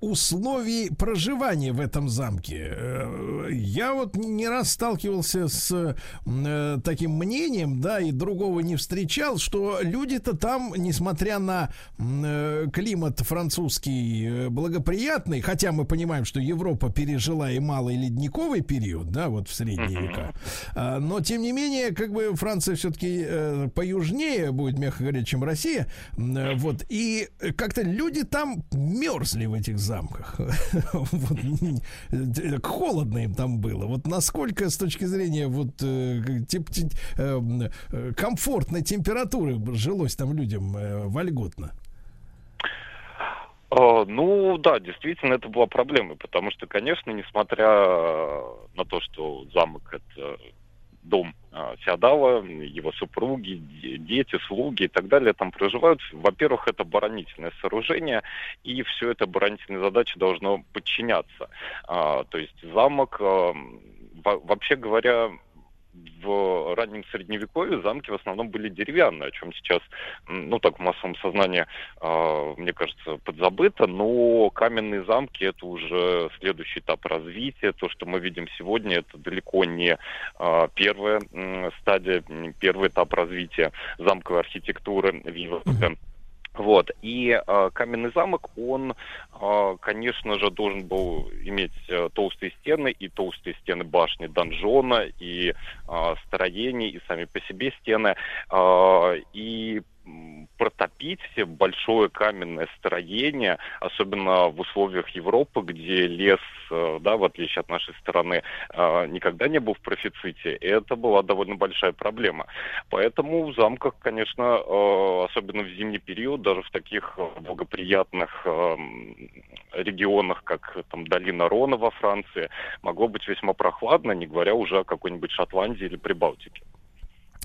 условий проживания в этом замке, э, я вот не раз сталкивался с э, таким мнением, да, и другого не встречал, что люди-то там, несмотря на э, климат французский благоприятный, хотя мы понимаем, что Европа пережила и малый ледниковый период, да, вот в средние века, а, но тем не менее, как бы Франция все-таки поюжнее будет, мягко говоря, чем Россия, вот. И как-то люди там мерзли в этих замках. вот. Э, холодно им там было. Вот насколько с точки зрения вот тип, э, комфортной температуры жилось там людям вольготно? А, ну да, действительно, это была проблема, потому что, конечно, несмотря на то, что замок это дом а, феодала, его супруги, дети, слуги и так далее там проживают. Во-первых, это оборонительное сооружение, и все это оборонительной задаче должно подчиняться. А, то есть замок, а, вообще говоря, в раннем средневековье замки в основном были деревянные, о чем сейчас, ну так в массовом сознании, э, мне кажется, подзабыто, но каменные замки это уже следующий этап развития. То, что мы видим сегодня, это далеко не э, первая э, стадия, первый этап развития замковой архитектуры в Европе. Вот. И э, каменный замок, он, конечно же, должен был иметь э, толстые стены и толстые стены башни донжона, и э, строений, и сами по себе стены. Э, и протопить большое каменное строение, особенно в условиях Европы, где лес, э, да, в отличие от нашей страны, э, никогда не был в профиците, это была довольно большая проблема. Поэтому в замках, конечно, особенно в зимний период, даже в таких благоприятных регионах, как там долина Рона во Франции, могло быть весьма прохладно, не говоря уже о какой-нибудь Шотландии или Прибалтике.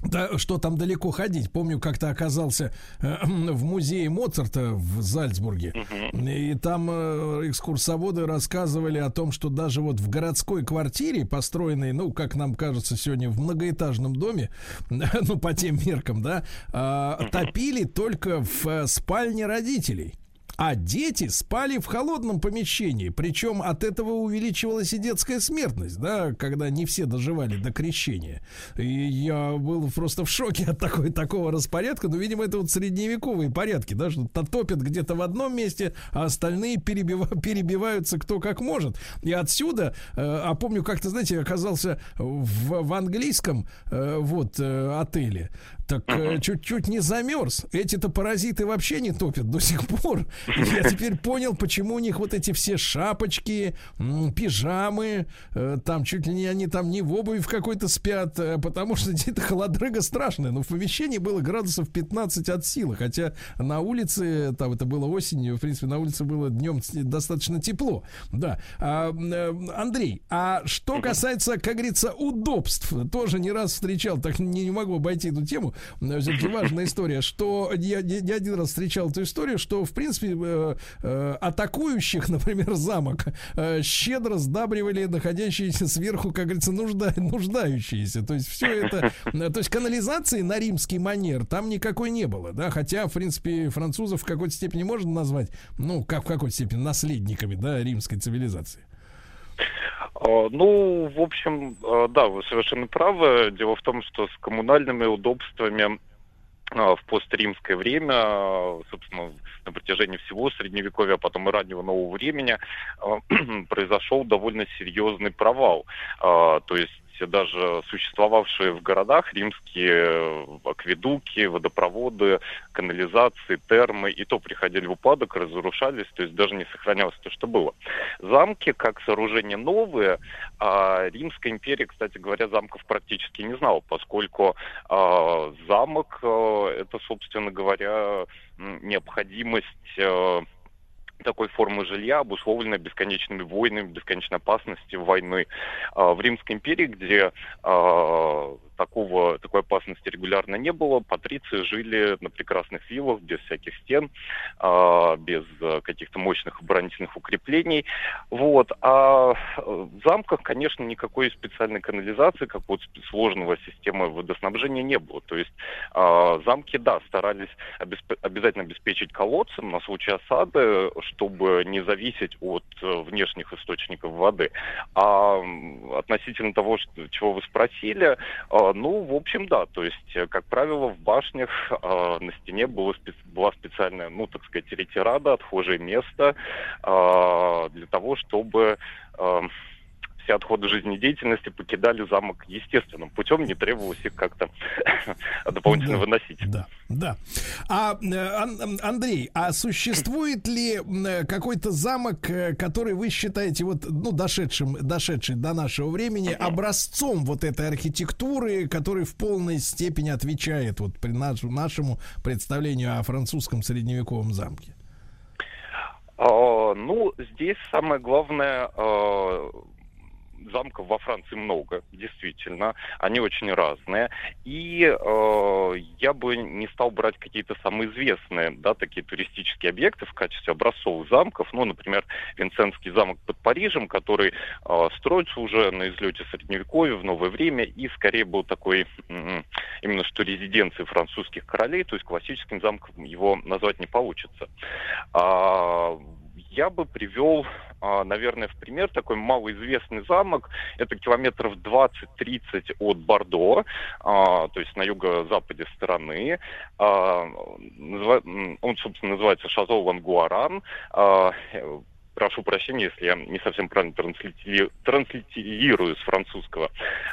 Да, что там далеко ходить? Помню, как-то оказался э, в музее Моцарта в Зальцбурге. И там э, экскурсоводы рассказывали о том, что даже вот в городской квартире, построенной, ну, как нам кажется, сегодня в многоэтажном доме, ну, по тем меркам, да, э, топили только в э, спальне родителей а дети спали в холодном помещении. Причем от этого увеличивалась и детская смертность, да, когда не все доживали до крещения. И я был просто в шоке от такой, такого распорядка. Но, видимо, это вот средневековые порядки, да, что топят где-то в одном месте, а остальные перебив... перебиваются кто как может. И отсюда, э, а помню, как-то, знаете, оказался в, в английском э, вот э, отеле. Так э, чуть-чуть не замерз. Эти-то паразиты вообще не топят до сих пор. Я теперь понял, почему у них вот эти все шапочки, пижамы, э, там чуть ли не они там не в обуви в какой-то спят, э, потому что это холодрыга страшная. Но в помещении было градусов 15 от силы, хотя на улице, там это было осенью, в принципе, на улице было днем достаточно тепло. Да. А, Андрей, а что касается, как говорится, удобств, тоже не раз встречал, так не, не могу обойти эту тему все-таки важная история, что я, я один раз встречал эту историю, что, в принципе, э, э, атакующих, например, замок э, щедро сдабривали находящиеся сверху, как говорится, нужда, нуждающиеся. То есть все это... То есть канализации на римский манер там никакой не было, да, хотя, в принципе, французов в какой-то степени можно назвать, ну, как в какой-то степени наследниками, да, римской цивилизации. А, ну, в общем, а, да, вы совершенно правы. Дело в том, что с коммунальными удобствами а, в постримское время, собственно, на протяжении всего Средневековья, а потом и раннего нового времени, произошел довольно серьезный провал. То есть даже существовавшие в городах римские э, акведуки, водопроводы, канализации, термы, и то приходили в упадок, разрушались, то есть даже не сохранялось то, что было. Замки, как сооружения новые, а Римская империя, кстати говоря, замков практически не знала, поскольку а, замок а, это, собственно говоря, необходимость а, такой формы жилья, обусловленной бесконечными войнами, бесконечной опасностью войны. А, в Римской империи, где а, такого, такой опасности регулярно не было. Патриции жили на прекрасных виллах, без всяких стен, э, без каких-то мощных оборонительных укреплений. Вот. А в замках, конечно, никакой специальной канализации, как вот сложного системы водоснабжения не было. То есть э, замки, да, старались обесп... обязательно обеспечить колодцем на случай осады, чтобы не зависеть от э, внешних источников воды. А относительно того, что, чего вы спросили, э, ну, в общем, да. То есть, э, как правило, в башнях э, на стене было была специальная, ну, так сказать, ретирада, отхожее место э, для того, чтобы э, все отходы жизнедеятельности покидали замок естественным путем, не требовалось их как-то дополнительно Да, выносить. Да, да. А, э, Ан- Андрей, а существует ли м, какой-то замок, э, который вы считаете вот, ну, дошедшим, дошедший до нашего времени, образцом вот этой архитектуры, который в полной степени отвечает вот при наш- нашему представлению о французском средневековом замке? А, ну, здесь самое главное, а, замков во Франции много, действительно, они очень разные. И э, я бы не стал брать какие-то самые известные, да, такие туристические объекты в качестве образцовых замков. Ну, например, Винсентский замок под Парижем, который э, строится уже на излете Средневековья в новое время и скорее был такой м, именно что резиденцией французских королей, то есть классическим замком его назвать не получится. А, я бы привел, а, наверное, в пример такой малоизвестный замок. Это километров 20-30 от Бордо, а, то есть на юго-западе страны. А, Он, собственно, называется Шазо Лангуаран. Прошу прощения, если я не совсем правильно транслити- транслитерирую с французского.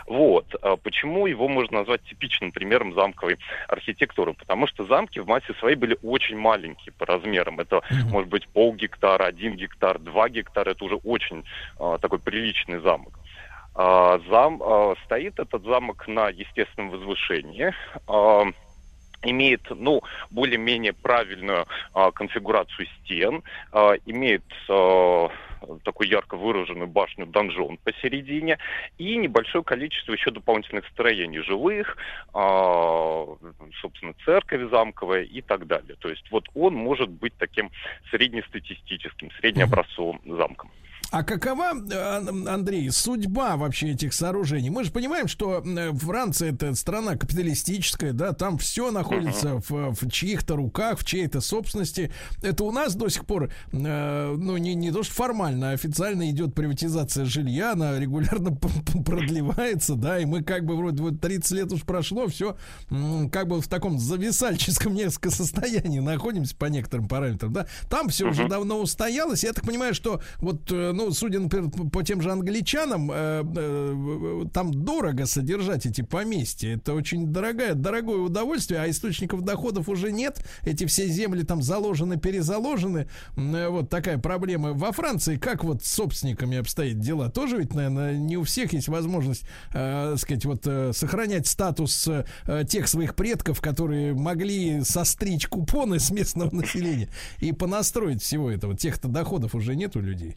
Вот. А Почему его можно назвать типичным примером замковой архитектуры? Потому что замки в массе своей были очень маленькие по размерам. Это может быть пол гектара, один гектар, два гектара. Это уже очень а, такой приличный замок. А, зам, стоит этот замок на естественном возвышении. Имеет, ну, более-менее правильную а, конфигурацию стен, а, имеет а, такую ярко выраженную башню-донжон посередине и небольшое количество еще дополнительных строений жилых, а, собственно, церковь замковая и так далее. То есть вот он может быть таким среднестатистическим, среднеобразцовым замком. А какова, э, Ан- Андрей, судьба вообще этих сооружений? Мы же понимаем, что э, Франция это страна капиталистическая, да, там все находится в, в чьих-то руках, в чьей-то собственности. Это у нас до сих пор, э, ну, не, не то что формально, а официально идет приватизация жилья, она регулярно продлевается, да, и мы как бы вроде вот 30 лет уж прошло, все как бы в таком зависальческом несколько состоянии находимся по некоторым параметрам, да. Там все уже давно устоялось. Я так понимаю, что вот, э, судя, например, по тем же англичанам, э, э, там дорого содержать эти поместья. Это очень дорогое, дорогое удовольствие, а источников доходов уже нет. Эти все земли там заложены, перезаложены. Э, Вот такая проблема. Во Франции как вот с собственниками обстоят дела? Тоже ведь, наверное, не у всех есть возможность, э, сказать, вот э, сохранять статус тех своих предков, которые могли состричь купоны с местного населения и понастроить всего этого. Тех-то доходов уже нет у людей.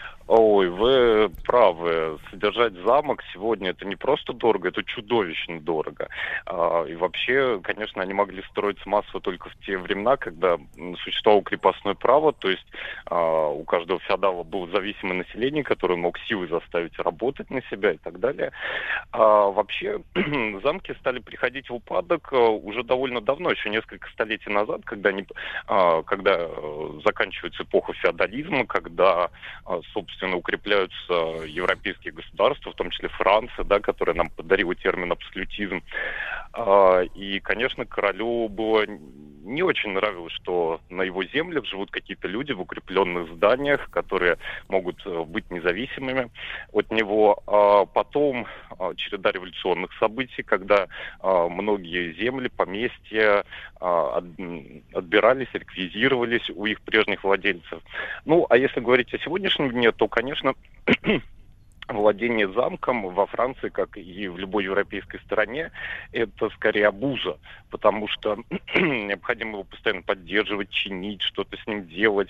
Ой, вы правы. Содержать замок сегодня это не просто дорого, это чудовищно дорого. А, И вообще, конечно, они могли строиться массово только в те времена, когда существовало крепостное право, то есть а, у каждого феодала было зависимое население, которое мог силой заставить работать на себя и так далее. А Вообще, замки стали приходить в упадок а, уже довольно давно, еще несколько столетий назад, когда, они, когда э, заканчивается эпоха феодализма, когда, а, собственно, укрепляются европейские государства, в том числе Франция, да, которая нам подарила термин абсолютизм. А, И, конечно, королю было не очень нравилось, что на его землях живут какие-то люди в укрепленных зданиях, которые могут э, быть независимыми от него. А Потом а, череда революционных событий, когда а, многие земли, поместья отбирались, реквизировались у их прежних владельцев. Ну, а если говорить о сегодняшнем дне, то, конечно, владение замком во Франции, как и в любой европейской стране, это скорее абуза, потому что необходимо его постоянно поддерживать, чинить, что-то с ним делать,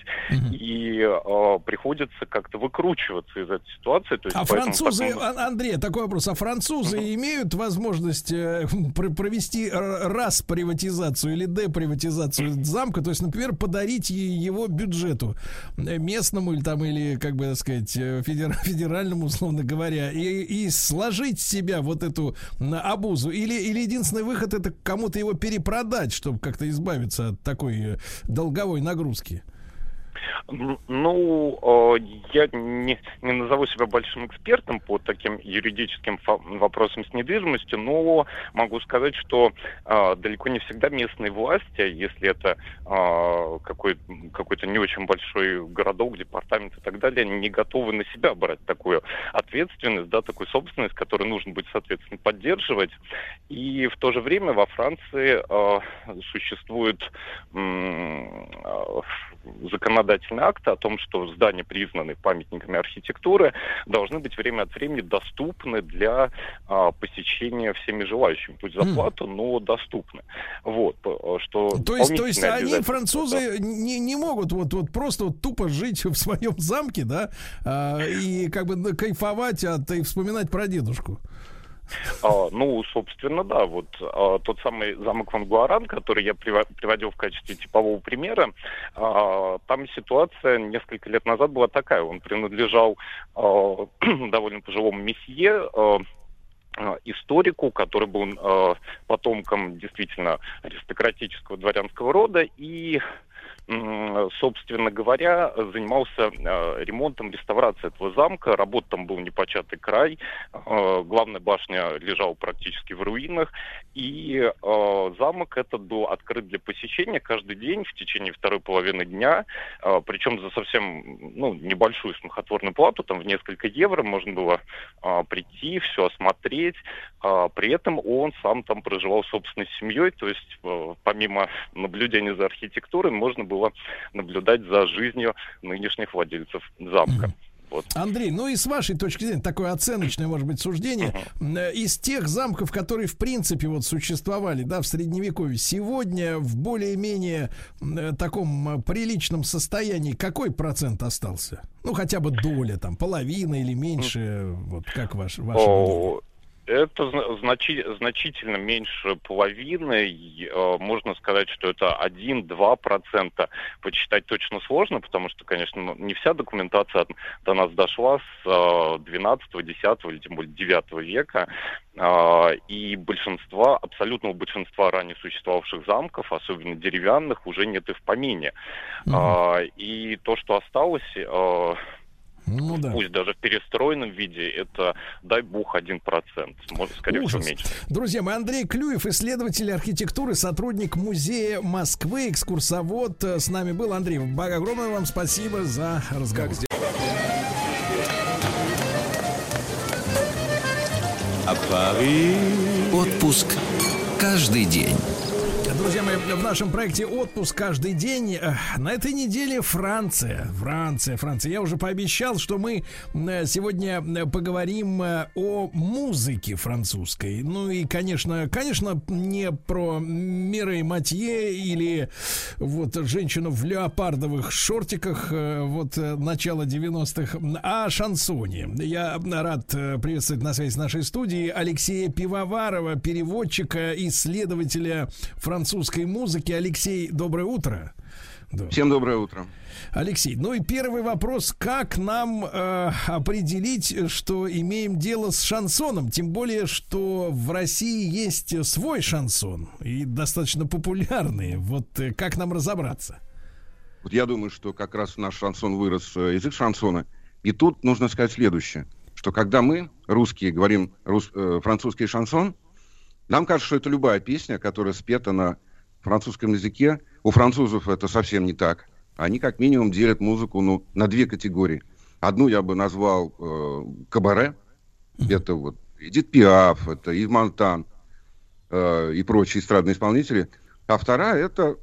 и э, приходится как-то выкручиваться из этой ситуации. То есть А французы, потом- А- Андрей, такой вопрос. А французы имеют возможность э, пр- провести раз приватизацию или деприватизацию замка, то есть, например, подарить его бюджету э, местному или там, или, как бы так сказать, э, федер- федеральному, условно говоря, и, и сложить с себя вот эту обузу? Или, или единственный выход это кому-то его перепродать, чтобы как-то избавиться от такой э, долговой нагрузки? Ну, э, я не, не назову себя большим экспертом по таким юридическим вопросам с недвижимостью, но могу сказать, что э, далеко не всегда местные власти, если это э, какой, какой-то не очень большой городок, департамент и так далее, не готовы на себя брать такую ответственность, да, такую собственность, которую нужно будет, соответственно, поддерживать. И в то же время во Франции существует м, э, законодательный акт о том, что здания, признанные памятниками архитектуры, должны быть время от времени доступны для а, посещения всеми желающими. Пусть за плату, но доступны. Вот, п- что То есть, то есть они, французы, не, не могут вот, вот просто вот тупо жить в своем замке, да, а, и как бы кайфовать от и вспоминать про дедушку. А, ну, собственно, да, вот а, тот самый замок Ван Гуаран, который я приводил в качестве типового примера, а, там ситуация несколько лет назад была такая. Он принадлежал а, довольно пожилому месье, а, а, историку, который был а, потомком действительно аристократического дворянского рода и собственно говоря, занимался э, ремонтом, реставрацией этого замка. Работ там был непочатый край. Э, главная башня лежала практически в руинах. И э, замок этот был открыт для посещения каждый день в течение второй половины дня. Причем за совсем ну, небольшую смехотворную плату, там в несколько евро можно было прийти, все осмотреть. При этом он сам там проживал собственной семьей, то есть помимо наблюдения за архитектурой можно было наблюдать за жизнью нынешних владельцев замка. Вот. Андрей, ну и с вашей точки зрения, такое оценочное, может быть, суждение, э, из тех замков, которые, в принципе, вот существовали, да, в Средневековье, сегодня в более-менее э, таком приличном состоянии какой процент остался? Ну, хотя бы доля, там, половина или меньше, вот как ваш, ваше мнение? Это зна- значи- значительно меньше половины. Э, Можно сказать, что это 1-2 процента. Почитать точно сложно, потому что, конечно, ну, не вся документация до нас дошла с э, 12, 10 или тем более 9 века. А, И большинства, абсолютного большинства ранее существовавших замков, особенно деревянных, уже нет и в помине. А, И то, что осталось, э, Ну да. пусть даже в перестроенном виде, это, дай бог, 1%. Может, скорее всего, Ужас. меньше. Друзья мои, Андрей Клюев, исследователь архитектуры, сотрудник музея Москвы, экскурсовод э, с нами был. Андрей, огромное вам спасибо за разговор. А. Отпуск каждый день. Друзья мои, в нашем проекте «Отпуск каждый день» э, на этой неделе Франция. Франция, Франция. Я уже пообещал, что мы э, сегодня э, поговорим о музыке французской. Ну и, конечно, конечно, не про Мирей Матье или вот женщину в леопардовых шортиках вот начала 90-х, а о шансоне. Я рад приветствовать на связи с нашей студией Алексея Пивоварова, переводчика, исследователя французской музыки. Алексей, доброе утро. Всем доброе утро. Алексей, ну и первый вопрос, как нам э, определить, что имеем дело с шансоном, тем более, что в России есть свой шансон и достаточно популярный. Вот э, как нам разобраться? Вот я думаю, что как раз наш шансон вырос э, язык шансона. И тут нужно сказать следующее, что когда мы, русские, говорим рус- э, французский шансон, нам кажется, что это любая песня, которая спета на французском языке. У французов это совсем не так. Они как минимум делят музыку ну, на две категории. Одну я бы назвал э, кабаре. Это вот Эдит Пиаф, это Ив Монтан э, и прочие эстрадные исполнители. А вторая это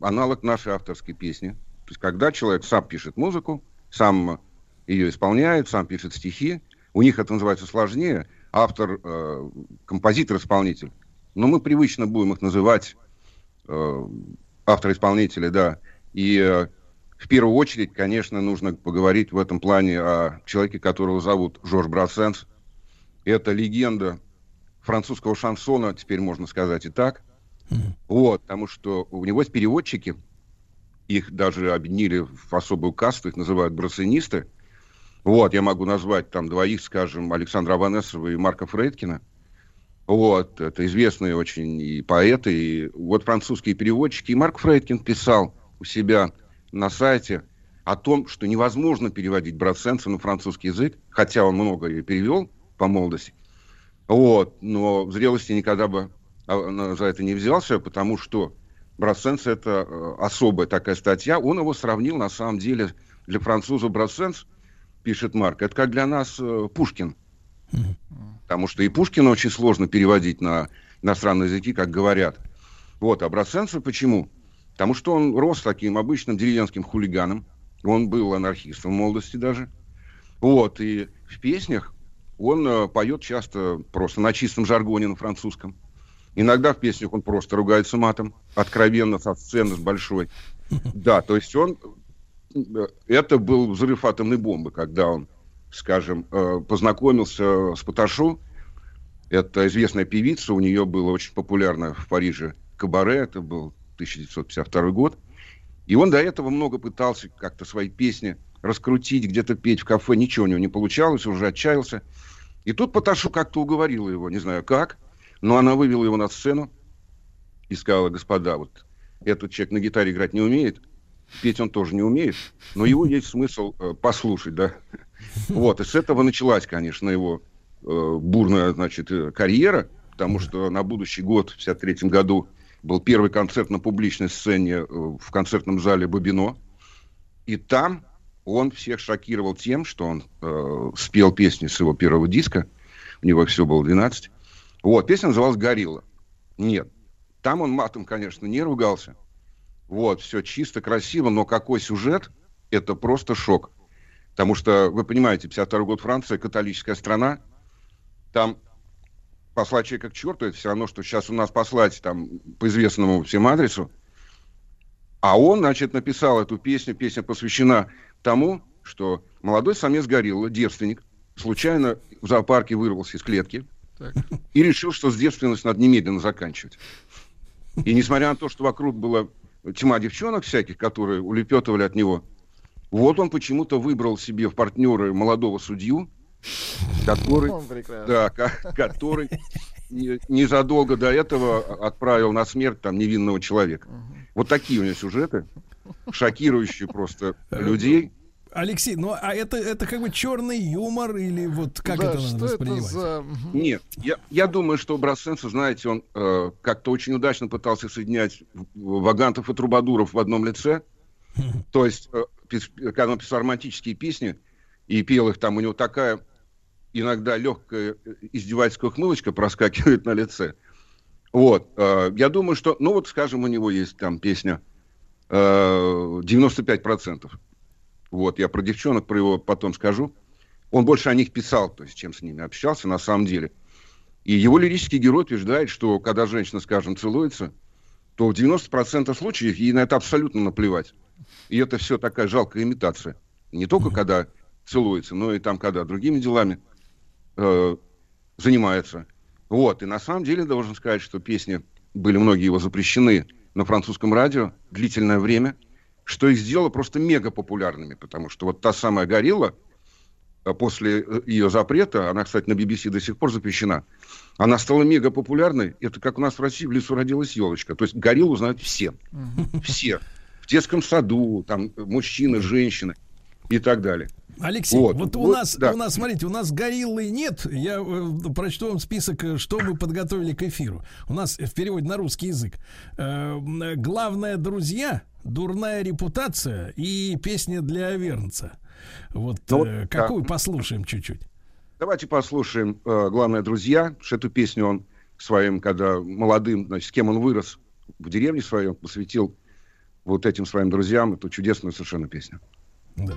аналог нашей авторской песни. То есть когда человек сам пишет музыку, сам ее исполняет, сам пишет стихи, У них это называется сложнее. Автор, э, композитор, исполнитель. Но мы привычно будем их называть э, автор-исполнители, да. И э, в первую очередь, конечно, нужно поговорить в этом плане о человеке, которого зовут Жорж Брассенс. Это легенда французского шансона, теперь можно сказать и так. Вот, потому что у него есть переводчики, их даже объединили в особую касту, их называют брассенисты. Вот, я могу назвать там двоих, скажем, Александра Аванесова и Марка Фрейдкина. Вот, это известные очень и поэты, и вот французские переводчики. И Марк Фрейдкин писал у себя на сайте о том, что невозможно переводить Брассенса на французский язык, хотя он много и перевел по молодости. Вот, но в зрелости никогда бы а, за это не взялся, потому что Брассенс это э, особая такая статья. Он его сравнил, на самом деле, для француза Брассенс, пишет Марк, это как для нас э, Пушкин. Потому что и Пушкина очень сложно переводить на иностранные языки, как говорят. Вот, а Брассенсу почему? Потому что он рос таким обычным деревенским хулиганом. Он был анархистом в молодости даже. Вот, и в песнях он э, поет часто просто на чистом жаргоне на французском. Иногда в песнях он просто ругается матом, откровенно, со сцены с большой. Да, то есть он... Э, это был взрыв атомной бомбы, когда он, скажем, э, познакомился с Паташу. Это известная певица, у нее было очень популярно в Париже кабаре, это был 1952 год. И он до этого много пытался как-то свои песни раскрутить, где-то петь в кафе, ничего у него не получалось, уже отчаялся. И тут Паташу как-то уговорила его, не знаю как, но она вывела его на сцену и сказала, господа, вот этот человек на гитаре играть не умеет, петь он тоже не умеет, но его есть смысл э, послушать, да. Вот, и с этого началась, конечно, его э, бурная, значит, э, карьера, потому что на будущий год, в 53 году, был первый концерт на публичной сцене э, в концертном зале Бабино. И там он всех шокировал тем, что он э, спел песни с его первого диска. У него все было 12. Вот, песня называлась «Горилла». Нет, там он матом, конечно, не ругался. Вот, все чисто, красиво, но какой сюжет, это просто шок. Потому что, вы понимаете, 52 год Франция, католическая страна, там послать человека к черту, это все равно, что сейчас у нас послать там по известному всем адресу. А он, значит, написал эту песню, песня посвящена тому, что молодой самец горилла, девственник, случайно в зоопарке вырвался из клетки, так. И решил, что с девственностью надо немедленно заканчивать. И несмотря на то, что вокруг была тьма девчонок всяких, которые улепетывали от него, вот он почему-то выбрал себе в партнеры молодого судью, который, да, который незадолго до этого отправил на смерть там невинного человека. Вот такие у него сюжеты, шокирующие просто людей. Алексей, ну а это, это как бы черный юмор или вот как да, это надо воспринимать? за... Нет, я, я думаю, что Брассенса, знаете, он э, как-то очень удачно пытался соединять вагантов и трубадуров в одном лице. То есть, э, когда он писал романтические песни и пел их, там у него такая иногда легкая э, издевательская хмылочка проскакивает на лице. Вот, э, я думаю, что, ну вот, скажем, у него есть там песня э, 95%. Вот, я про девчонок, про его потом скажу. Он больше о них писал, то есть, чем с ними общался на самом деле. И его лирический герой утверждает, что когда женщина, скажем, целуется, то в 90% случаев ей на это абсолютно наплевать. И это все такая жалкая имитация. Не только когда целуется, но и там, когда другими делами э, занимается. Вот. И на самом деле должен сказать, что песни были многие его запрещены на французском радио длительное время – что их сделало просто мега популярными, потому что вот та самая «Горилла», э, после э, ее запрета, она, кстати, на BBC до сих пор запрещена, она стала мега популярной. Это как у нас в России в лесу родилась елочка. То есть гориллу знают все. Все. Детском саду, там мужчины, женщины и так далее. Алексей, вот, вот, вот у нас, да. у нас, смотрите, у нас гориллы нет. Я э, прочту вам список, э, что мы подготовили к эфиру. У нас в переводе на русский язык. Э, главное, друзья, дурная репутация и песня для Авернца. Вот ну, э, какую да. послушаем чуть-чуть? Давайте послушаем э, «Главное, друзья». Что эту песню он своим, когда молодым, значит, с кем он вырос в деревне своем, посвятил вот этим своим друзьям. Это чудесная совершенно песня. Да.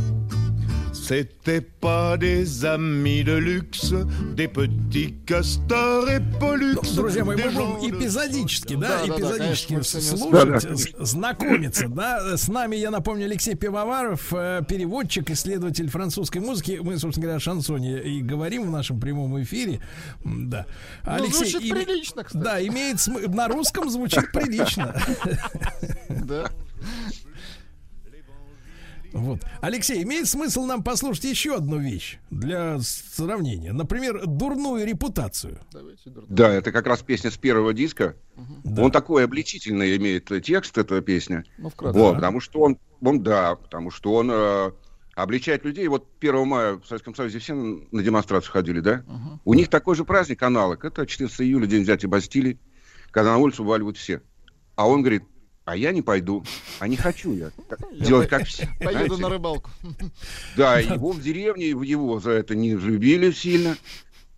C'était pas des amis de luxe, des petits castors et pollux. Друзья мои, мы de- эпизодически, да, Да, да, да, эпизодически конечно, слушать, Да, знакомиться, да. С нами, я напомню, Алексей Пивоваров, э, переводчик, исследователь французской музыки. Мы, собственно говоря, о шансоне и говорим в нашем прямом эфире. Да. Ну, звучит прилично, кстати. Да, имеет см- на русском звучит прилично. Да. Вот. Алексей, имеет смысл нам послушать еще одну вещь для сравнения. Например, дурную репутацию. Да, это как раз песня с первого диска. Он такой обличительный имеет текст, эта песня. Ну, вкратце. Вот, Да. потому что он, он, да, потому что он э, обличает людей. Вот 1 мая в Советском Союзе все на демонстрацию ходили, да? У них такой же праздник, аналог. Это 14 июля, день взятия Бастилии, когда на улицу валивают все. А он говорит, а я не пойду, а не хочу я делать как все. Поеду на рыбалку. Да, его в деревне, его за это не любили сильно.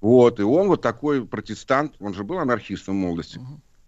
Вот, и он вот такой протестант, он же был анархистом в молодости.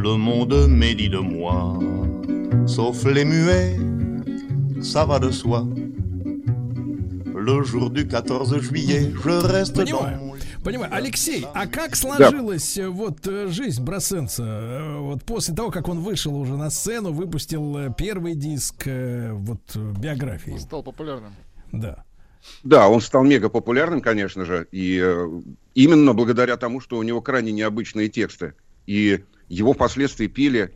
Le monde médit de moi, sauf les muets, ça va de soi. Le jour du 14 juillet, je reste dans Понимаю. Понимаю. Алексей, а как сложилась э, вот э, жизнь Брасенца э, вот после того, как он вышел уже на сцену, выпустил первый диск вот биографии? Стал популярным. Да. Да, он стал мега популярным, конечно же, и именно благодаря тому, что у него крайне необычные тексты. И его впоследствии пели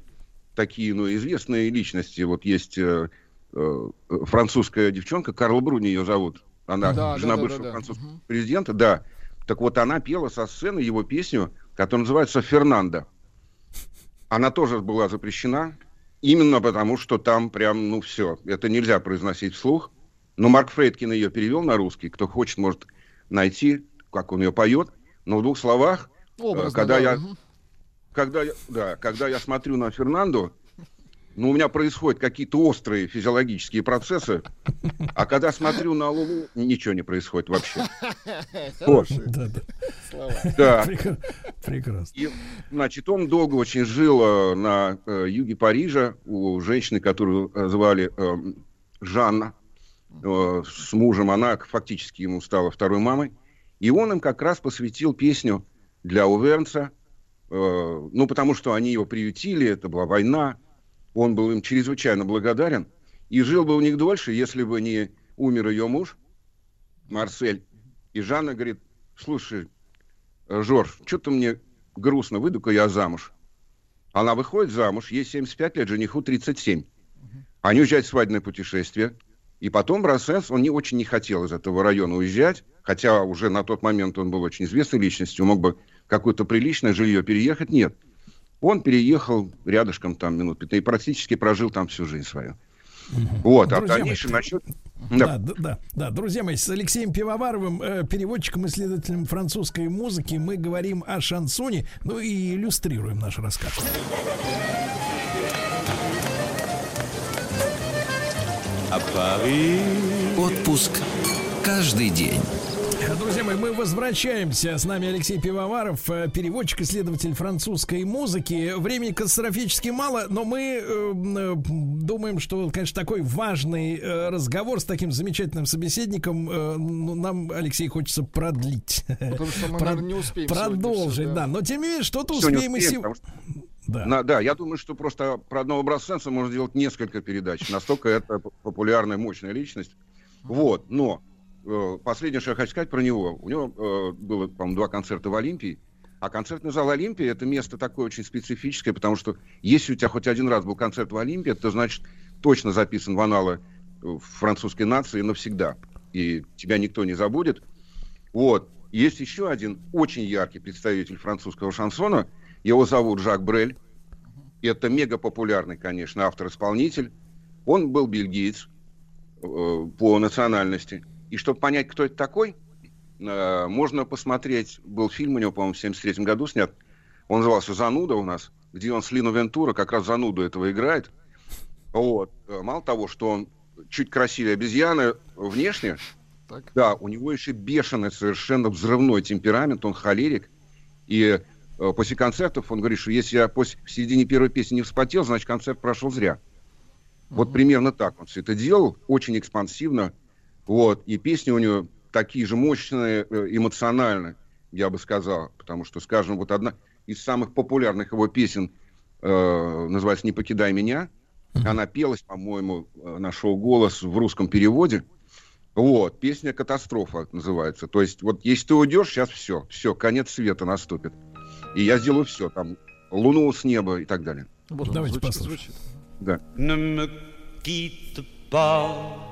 такие, ну, известные личности. Вот есть э, э, французская девчонка, Карл Бруни ее зовут. Она Да, жена да, да, бывшего да, да. французского президента, да. Так вот, она пела со сцены его песню, которая называется «Фернандо». Она тоже была запрещена, именно потому, что там прям, ну, все. Это нельзя произносить вслух. Но Марк Фрейдкин ее перевел на русский. Кто хочет, может найти, как он ее поет. Но в двух словах, э, Образно, когда да, я, мгм. Когда я, да, когда я смотрю на Фернандо, ну, у меня происходят какие-то острые физиологические процессы, а когда смотрю на Лулу, ничего не происходит вообще. Хорошие Да, да. слова. Да. Прекра- Прекрасно. И, значит, он долго очень жил э, на э, юге Парижа у женщины, которую э, звали э, Жанна. Э, с мужем она фактически ему стала второй мамой. И он им как раз посвятил песню для Увернца. Э, ну, потому что они его приютили, это была война. Он был им чрезвычайно благодарен. И жил бы у них дольше, если бы не умер ее муж, Марсель. И Жанна говорит, слушай, э, Жорж, что-то мне грустно, выйду-ка я замуж. Она выходит замуж, ей 75 лет, жениху 37. Они уезжают в свадебное путешествие. И потом Брассенс, он не очень не хотел из этого района уезжать, хотя уже на тот момент он был очень известной личностью, мог бы какое-то приличное жилье переехать. Нет. Он переехал рядышком там минут 15 и практически прожил там всю жизнь свою. Вот, а Друзья мои, дальнейшем насчет... Да, да, да, да, друзья мои, с Алексеем Пивоваровым, э, переводчиком, исследователем французской музыки, мы говорим о шансоне, ну и иллюстрируем наш рассказ. Отпуск каждый день. Друзья мои, мы возвращаемся. С нами Алексей Пивоваров, э, переводчик, исследователь французской музыки. Времени катастрофически мало, но мы э, э, думаем, что, конечно, такой важный э, разговор с таким замечательным собеседником э, ну, нам, Алексей, хочется продлить. Потому что мы, Прод- наверное, не успеем Продолжить, сегодня всё, да. Но тем не менее, что-то Всё не успеем и успеем, сего- потому что- На- да, я думаю, что просто про одного образца можно сделать несколько передач. Настолько это популярная, мощная личность. Вот, но последнее, что я хочу сказать про него. У него э, было, по-моему, два концерта в Олимпии. А концертный зал Олимпии это место такое очень специфическое, потому что если у тебя хоть один раз был концерт в Олимпии, это значит точно записан в аналы э, французской нации навсегда. И тебя никто не забудет. Вот. Есть еще один очень яркий представитель французского шансона. Его зовут Жак Брель. Это мега популярный, конечно, автор-исполнитель. Он был бельгиец э, по национальности. И чтобы понять, кто это такой, э, можно посмотреть, был фильм у него, по-моему, в 73 году снят. Он назывался «Зануда» у нас, где он с Лино Вентура как раз Зануду этого играет. Вот. Э, Мало того, что он чуть красивее обезьяны внешне, да, у него еще бешеный, совершенно взрывной темперамент, он холерик. И э, после концертов он говорит, что если я после, в середине первой песни не вспотел, значит концерт прошел зря. Вот примерно так он все это делал, очень экспансивно. Вот, и песни у него такие же мощные, э, эмоциональные, я бы сказал. Потому что, скажем, вот одна из самых популярных его песен э, называется «Не покидай меня». Она пелась, по-моему, э, на шоу «Голос» в русском переводе. Вот, песня «Катастрофа» называется. То есть, вот если ты уйдешь, сейчас все, все, конец света наступит. И я сделаю все, там, луну с неба и так далее. Давайте послушаем. Да. Ne me quitte pas,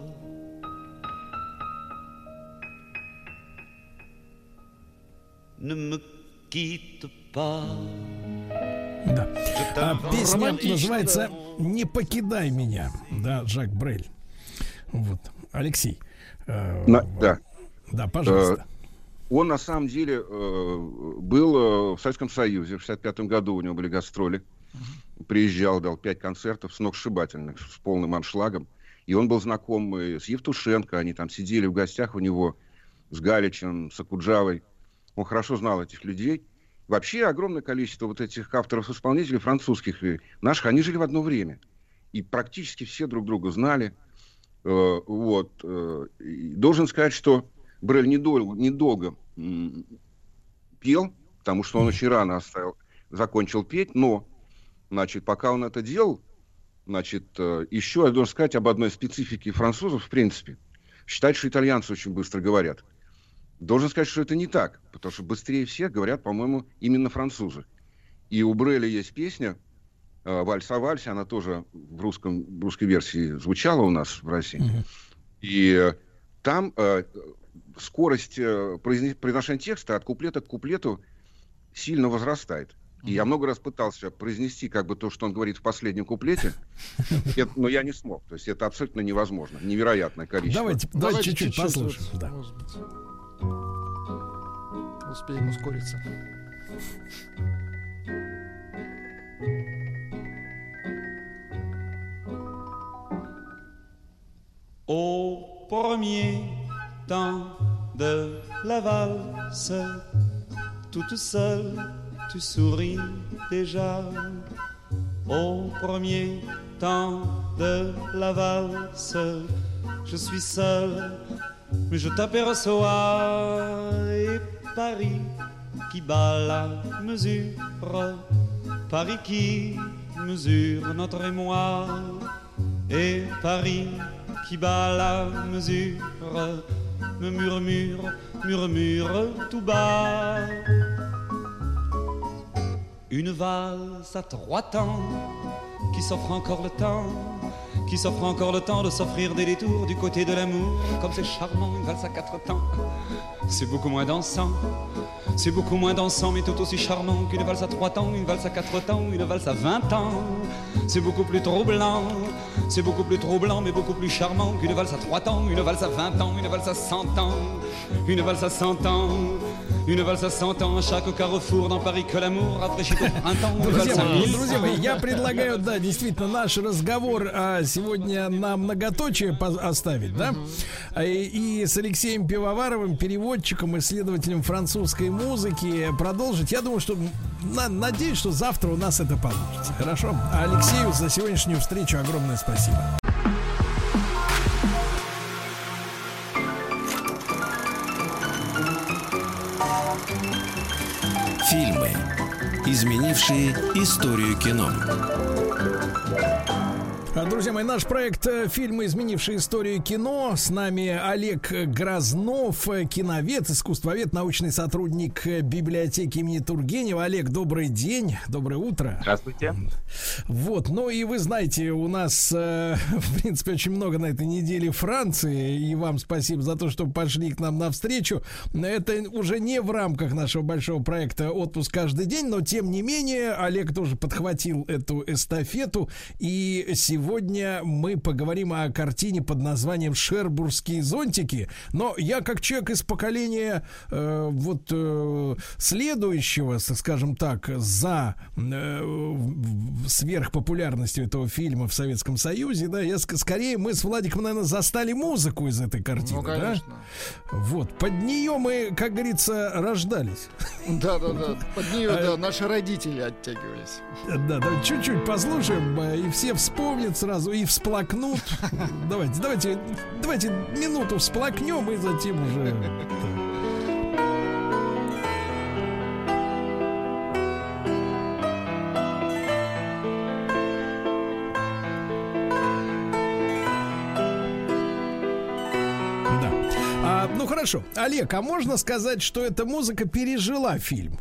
Ne me quitte pas. Да. А песня называется «Не покидай меня», да, Жак Брель. Вот, Алексей. э, На- да. Да, пожалуйста. Э, Он на самом деле э, был э, в Советском Союзе. В 65 году у него были гастроли. Приезжал, дал пять концертов сногсшибательных, с полным аншлагом. И он был знаком с Евтушенко. Они там сидели в гостях у него с Галичем, с Акуджавой. Он хорошо знал этих людей. Вообще огромное количество вот этих авторов-исполнителей французских и наших, они жили в одно время. И практически все друг друга знали. Э, вот. э, должен сказать, что Брель недолго, недолго пел, потому что он очень рано оставил, закончил петь, но, значит, пока он это делал, значит, э, еще я должен сказать об одной специфике французов, в принципе. Считать, что итальянцы очень быстро говорят. Должен сказать, что это не так, потому что быстрее всех говорят, по-моему, именно французы. И у Бреля есть песня э, «Вальс о вальсе», она тоже в, русском, в русской версии звучала у нас в России. И э, там э, скорость э, произношения текста от куплета к куплету сильно возрастает. И я много раз пытался произнести как бы то, что он говорит в последнем куплете, это- но я не смог. То есть это абсолютно невозможно. Невероятное количество. Давайте, давайте чуть-чуть послушаем. да. Au premier temps de la valse, toute seule, tu souris déjà. Au premier temps de la valse, je suis seul je t'aperçois. Et Paris qui bat la mesure, Paris qui mesure notre émoi, et Paris qui bat la mesure, me murmure, murmure tout bas. Une valse à trois temps qui s'offre encore le temps, qui s'offre encore le temps de s'offrir des détours du côté de l'amour. Comme c'est charmant, une valse à quatre temps, c'est beaucoup moins dansant. C'est beaucoup moins dansant, mais tout aussi charmant qu'une valse à trois temps, une valse à quatre temps, une valse à vingt ans. C'est beaucoup plus troublant, c'est beaucoup plus troublant, mais beaucoup plus charmant qu'une valse à trois temps, une valse à vingt ans, une valse à cent ans, une valse à cent ans. Une valse à 100 ans, chaque carrefour dans Paris que l'amour рafraîchit au printemps. Друзья мои, друзья мои, я предлагаю, да, действительно, наш разговор а, сегодня на многоточие оставить, да? А, И, и с Алексеем Пивоваровым, переводчиком, исследователем французской музыки, продолжить. Я думаю, что на- надеюсь, что завтра у нас это получится. Хорошо? А Алексею за сегодняшнюю встречу огромное спасибо. Фильмы, изменившие историю кино. Друзья мои, наш проект э, «Фильмы, изменившие историю кино». С нами Олег Грознов, э, киновед, искусствовед, научный сотрудник э, библиотеки имени Тургенева. Олег, добрый день, доброе утро. Здравствуйте. Вот, ну и вы знаете, у нас, в принципе, очень много на этой неделе Франции, и вам спасибо за то, что пошли к нам навстречу. Это уже не в рамках нашего большого проекта «Отпуск каждый день», но тем не менее Олег тоже подхватил эту эстафету, и сегодня мы поговорим о картине под названием «Шербургские зонтики», но я как человек из поколения э, вот э, следующего, скажем так, за э, сверхпопулярностью этого фильма в Советском Союзе, да, я ск- скорее мы с Владиком, наверное, застали музыку из этой картины, Ну, да? конечно. Вот, под нее мы, как говорится, рождались. Да, да, да. Под нее, А, да, наши родители оттягивались. Да, да, чуть-чуть послушаем, э, и все вспомнят сразу, и всплакнут. Давайте, давайте, давайте минуту всплакнем, и затем уже... Да. А, ну хорошо, Олег, а можно сказать, что эта музыка пережила фильм?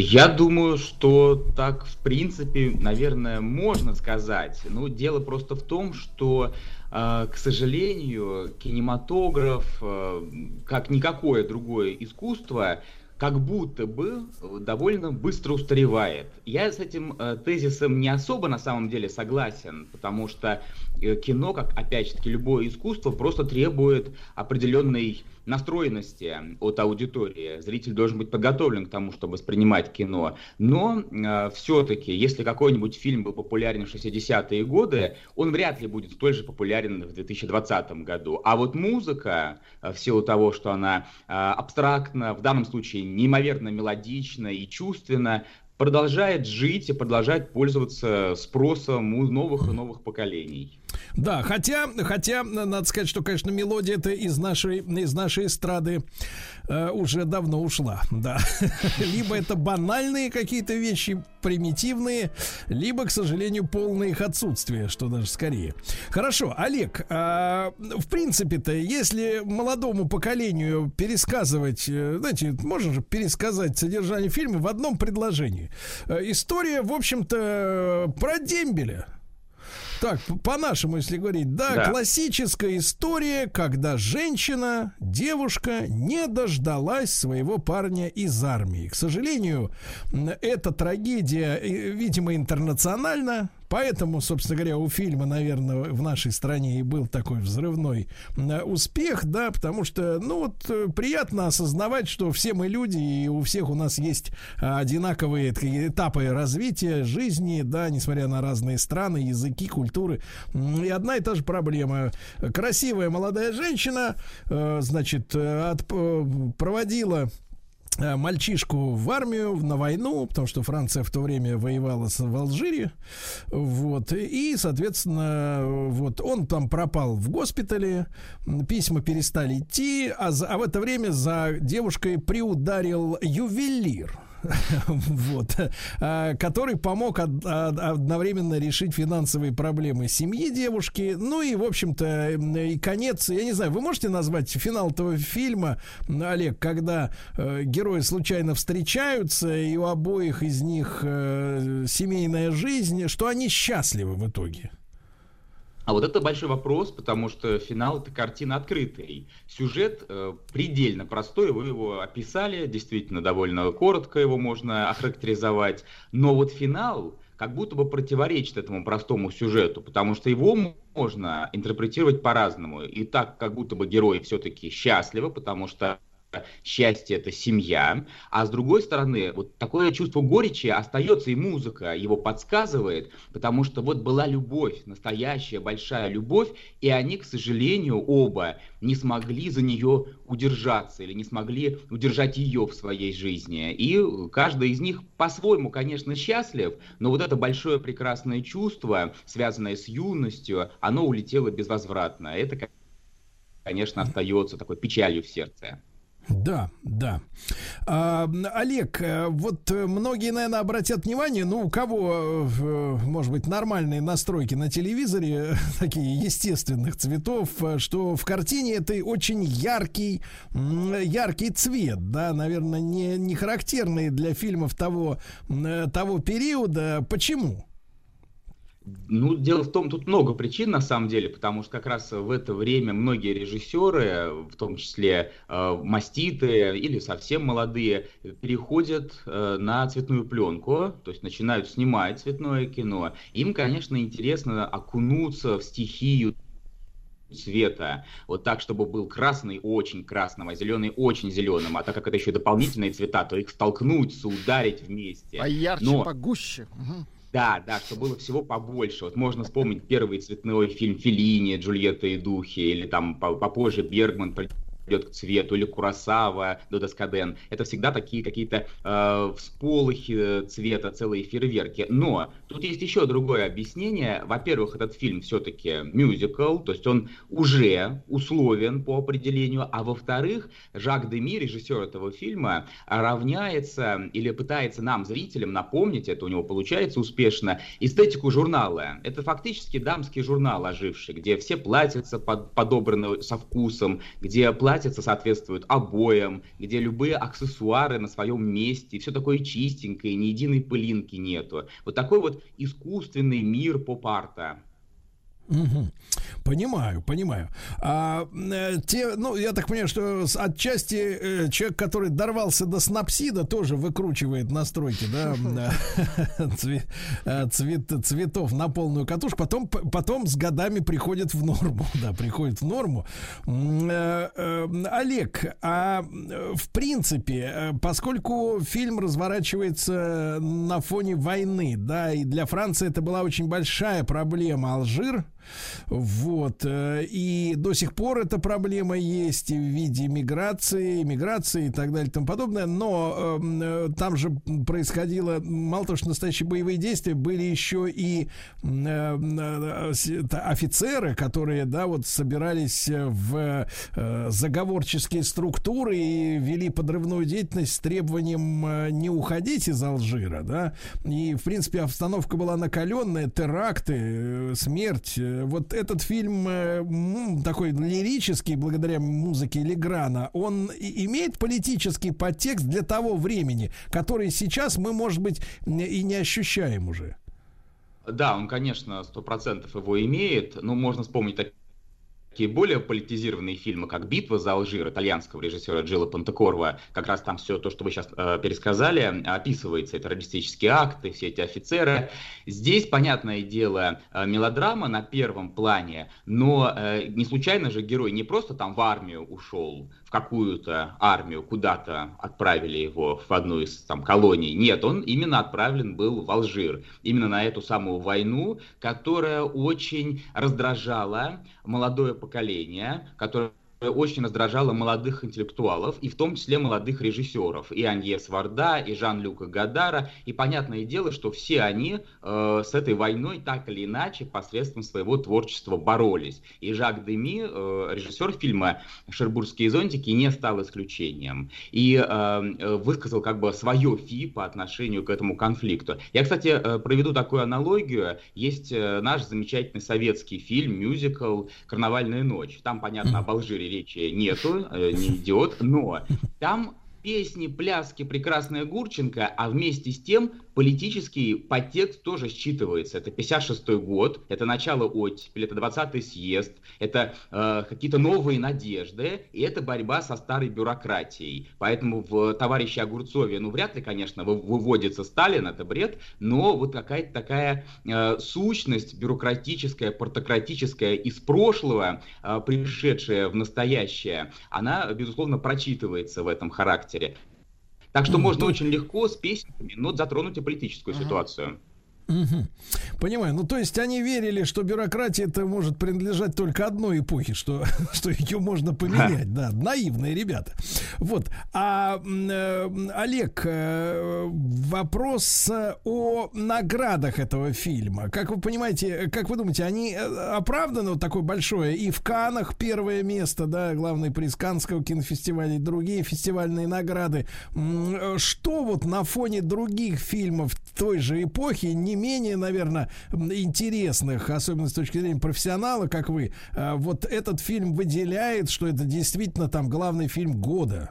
Я думаю, что так, в принципе, наверное, можно сказать. Но дело просто в том, что, э, к сожалению, кинематограф, э, как никакое другое искусство, как будто бы довольно быстро устаревает. Я с этим э, тезисом не особо на самом деле согласен, потому что э, кино, как опять же таки любое искусство, просто требует определенной настроенности от аудитории. Зритель должен быть подготовлен к тому, чтобы воспринимать кино. Но э, все-таки, если какой-нибудь фильм был популярен в 60-е годы, он вряд ли будет столь же популярен в 2020 году. А вот музыка, э, в силу того, что она э, абстрактна, в данном случае неимоверно мелодична и чувственна, продолжает жить и продолжает пользоваться спросом у новых и новых поколений. Да, хотя, хотя, надо сказать, что, конечно, мелодия это из нашей, из нашей эстрады э, уже давно ушла, да. Либо это банальные какие-то вещи, примитивные, либо, к сожалению, полное их отсутствие, что даже скорее. Хорошо, Олег, а, в принципе-то, если молодому поколению пересказывать, э, знаете, можно же пересказать содержание фильма в одном предложении. Э, История, в общем-то, про дембеля. Так, по-нашему, если говорить, да, Да. классическая история, когда женщина, девушка не дождалась своего парня из армии. К сожалению, эта трагедия, э, видимо, интернациональна, Поэтому, собственно говоря, у фильма, наверное, в нашей стране и был такой взрывной э, успех, да, потому что, ну вот, э, приятно осознавать, что все мы люди, и у всех у нас есть одинаковые такие этапы развития жизни, да, несмотря на разные страны, языки, культуры. И одна и та же проблема. Красивая молодая женщина, э, значит, от, проводила Э, мальчишку в армию, на войну, потому что Франция в то время воевала в Алжире, вот, и, соответственно, вот, он там пропал в госпитале, письма перестали идти, а, за, а в это время за девушкой приударил ювелир, вот, а, который помог одновременно решить финансовые проблемы семьи девушки. Ну и, в общем-то, и конец, я не знаю, вы можете назвать финал этого фильма, Олег, когда э, герои случайно встречаются, и у обоих из них э, семейная жизнь, что они счастливы в итоге? А вот это большой вопрос, потому что финал это картина открытый. Сюжет э, предельно простой, вы его описали, действительно довольно коротко его можно охарактеризовать. Но вот финал как будто бы противоречит этому простому сюжету, потому что его можно интерпретировать по-разному. И так, как будто бы герои все-таки счастливы, потому что счастье это семья, а с другой стороны, вот такое чувство горечи остается, и музыка его подсказывает, потому что вот была любовь, настоящая большая любовь, и они, к сожалению, оба не смогли за нее удержаться или не смогли удержать ее в своей жизни. И каждый из них по-своему, конечно, счастлив, но вот это большое прекрасное чувство, связанное с юностью, оно улетело безвозвратно. Это, конечно, остается такой печалью в сердце. Да, да. А, Олег, э, вот э, многие, наверное, обратят внимание, ну, у кого, э, может быть, нормальные настройки на телевизоре, такие естественных цветов, что в картине это очень яркий, яркий цвет, да, наверное, не, не характерный для фильмов того, того периода. Почему? Ну, дело в том, тут много причин на самом деле, потому что как раз в это время многие режиссеры, в том числе э, маститые или совсем молодые, переходят э, на цветную пленку, то есть начинают снимать цветное кино. Им, конечно, интересно окунуться в стихию цвета, вот так, чтобы был красный очень красным, а зеленый очень зеленым, а так как это еще дополнительные цвета, то их столкнуться, ударить вместе. Поярче, Но... погуще. Угу. Да, да, что было всего побольше. Вот можно вспомнить первый цветной фильм Филини, Джульетта и духи, или там попозже Бергман идет к цвету, или Курасава, Додоскаден. Это всегда такие какие-то э, всполохи цвета, целые фейерверки. Но тут есть еще другое объяснение. Во-первых, этот фильм все-таки мюзикл, то есть он уже условен по определению. А во-вторых, Жак Деми, режиссер этого фильма, равняется или пытается нам, зрителям, напомнить, это у него получается успешно, эстетику журнала. Это фактически дамский журнал оживший, где все платьица под, подобраны со вкусом, где платье платьица соответствует обоям, где любые аксессуары на своем месте, все такое чистенькое, ни единой пылинки нету. Вот такой вот искусственный мир поп-арта. Угу. Понимаю, понимаю. А, э, те, ну, я так понимаю, что отчасти э, человек, который дорвался до снапсида, тоже выкручивает настройки, да, цвет, э, цвет, цветов на полную катушку, потом, потом с годами приходит в норму, да, приходит в норму. Олег, а в принципе, поскольку фильм разворачивается на фоне войны, да, и для Франции это была очень большая проблема, Алжир, вот. Э, и до сих пор эта проблема есть в виде миграции, миграции и так далее и тому подобное. Но эм, э, там же происходило, мало того, что настоящие боевые действия, были еще и э, э, офицеры, которые, да, вот собирались в э, заговорческие структуры и вели подрывную деятельность с требованием э, не уходить из Алжира, да. И, в принципе, обстановка была накаленная, теракты, смерть, вот этот фильм э, такой лирический, благодаря музыке Леграна, он имеет политический подтекст для того времени, который сейчас мы, может быть, и не ощущаем уже. Да, он, конечно, сто процентов его имеет. но можно вспомнить такие более политизированные фильмы, как «Битва за Алжир» итальянского режиссера Джилла Пантекорва, как раз там все то, что вы сейчас э, пересказали, описывается, террористические акты, все эти офицеры. Здесь, понятное дело, э, мелодрама на первом плане, но э, не случайно же герой не просто там в армию ушел, в какую-то армию, куда-то отправили его в одну из там колоний. Нет, он именно отправлен был в Алжир, именно на эту самую войну, которая очень раздражала молодое поколение, которое очень раздражало молодых интеллектуалов, и в том числе молодых режиссеров, и Аньес Варда, и Жан-Люка Гадара, и понятное дело, что все они э, с этой войной так или иначе посредством своего творчества боролись. И Жак Деми, э, режиссер фильма «Шербургские зонтики», не стал исключением, и э, э, высказал как бы свое фи по отношению к этому конфликту. Я, кстати, э, проведу такую аналогию. Есть э, наш замечательный советский фильм, мюзикл «Карнавальная ночь». Там, понятно, об Алжире речи нету, э, не идет, но там песни, пляски, прекрасная Гурченко, а вместе с тем политический подтекст тоже считывается. Это 56 год, это начало оттепели, это 20-й съезд, это э, какие-то новые надежды, и это борьба со старой бюрократией. Поэтому в товарище Огурцове, ну, вряд ли, конечно, выводится Сталин, это бред, но вот какая-то такая э, сущность бюрократическая, портократическая из прошлого, э, пришедшая в настоящее, она, безусловно, прочитывается в этом характере. Так что можно очень легко с песнями, но затронуть и политическую ситуацию. Понимаю. Ну, то есть они верили, что бюрократия это может принадлежать только одной эпохе, что, что ее можно поменять. Да, наивные ребята. Вот. А э, Олег, э, вопрос о наградах этого фильма. Как вы понимаете, как вы думаете, они э, оправданы вот такое большое? И в Канах первое место, да, главный приз Канского кинофестиваля и другие фестивальные награды. Э, что вот на фоне других фильмов той же эпохи не менее, наверное, интересных, особенно с точки зрения профессионала, как вы, а, вот этот фильм выделяет, что это действительно там главный фильм года.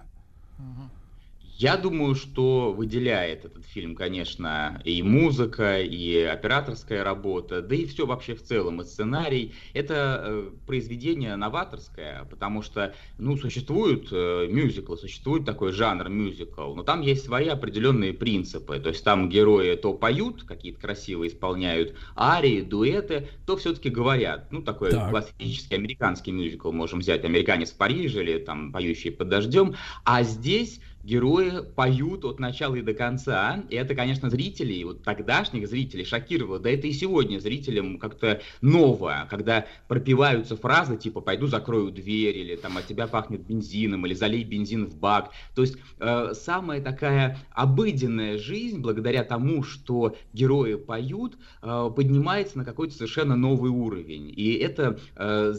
Я думаю, что выделяет этот фильм, конечно, и музыка, и операторская работа, да и все вообще в целом, и сценарий. Это э, произведение новаторское, потому что, ну, существуют э, мюзиклы, существует такой жанр мюзикл, но там есть свои определенные принципы. То есть там герои то поют, какие-то красиво исполняют арии, дуэты, то все-таки говорят. Ну, такой так. классический американский мюзикл можем взять, «Американец в Париже» или там «Поющий под дождем». А здесь герои поют от начала и до конца. И это, конечно, зрителей, вот тогдашних зрителей шокировало. Да это и сегодня зрителям как-то новое, когда пропиваются фразы типа «пойду закрою дверь» или там «от тебя пахнет бензином» или «залей бензин в бак». То есть э, самая такая обыденная жизнь, благодаря тому, что герои поют, э, поднимается на какой-то совершенно новый уровень. И это э,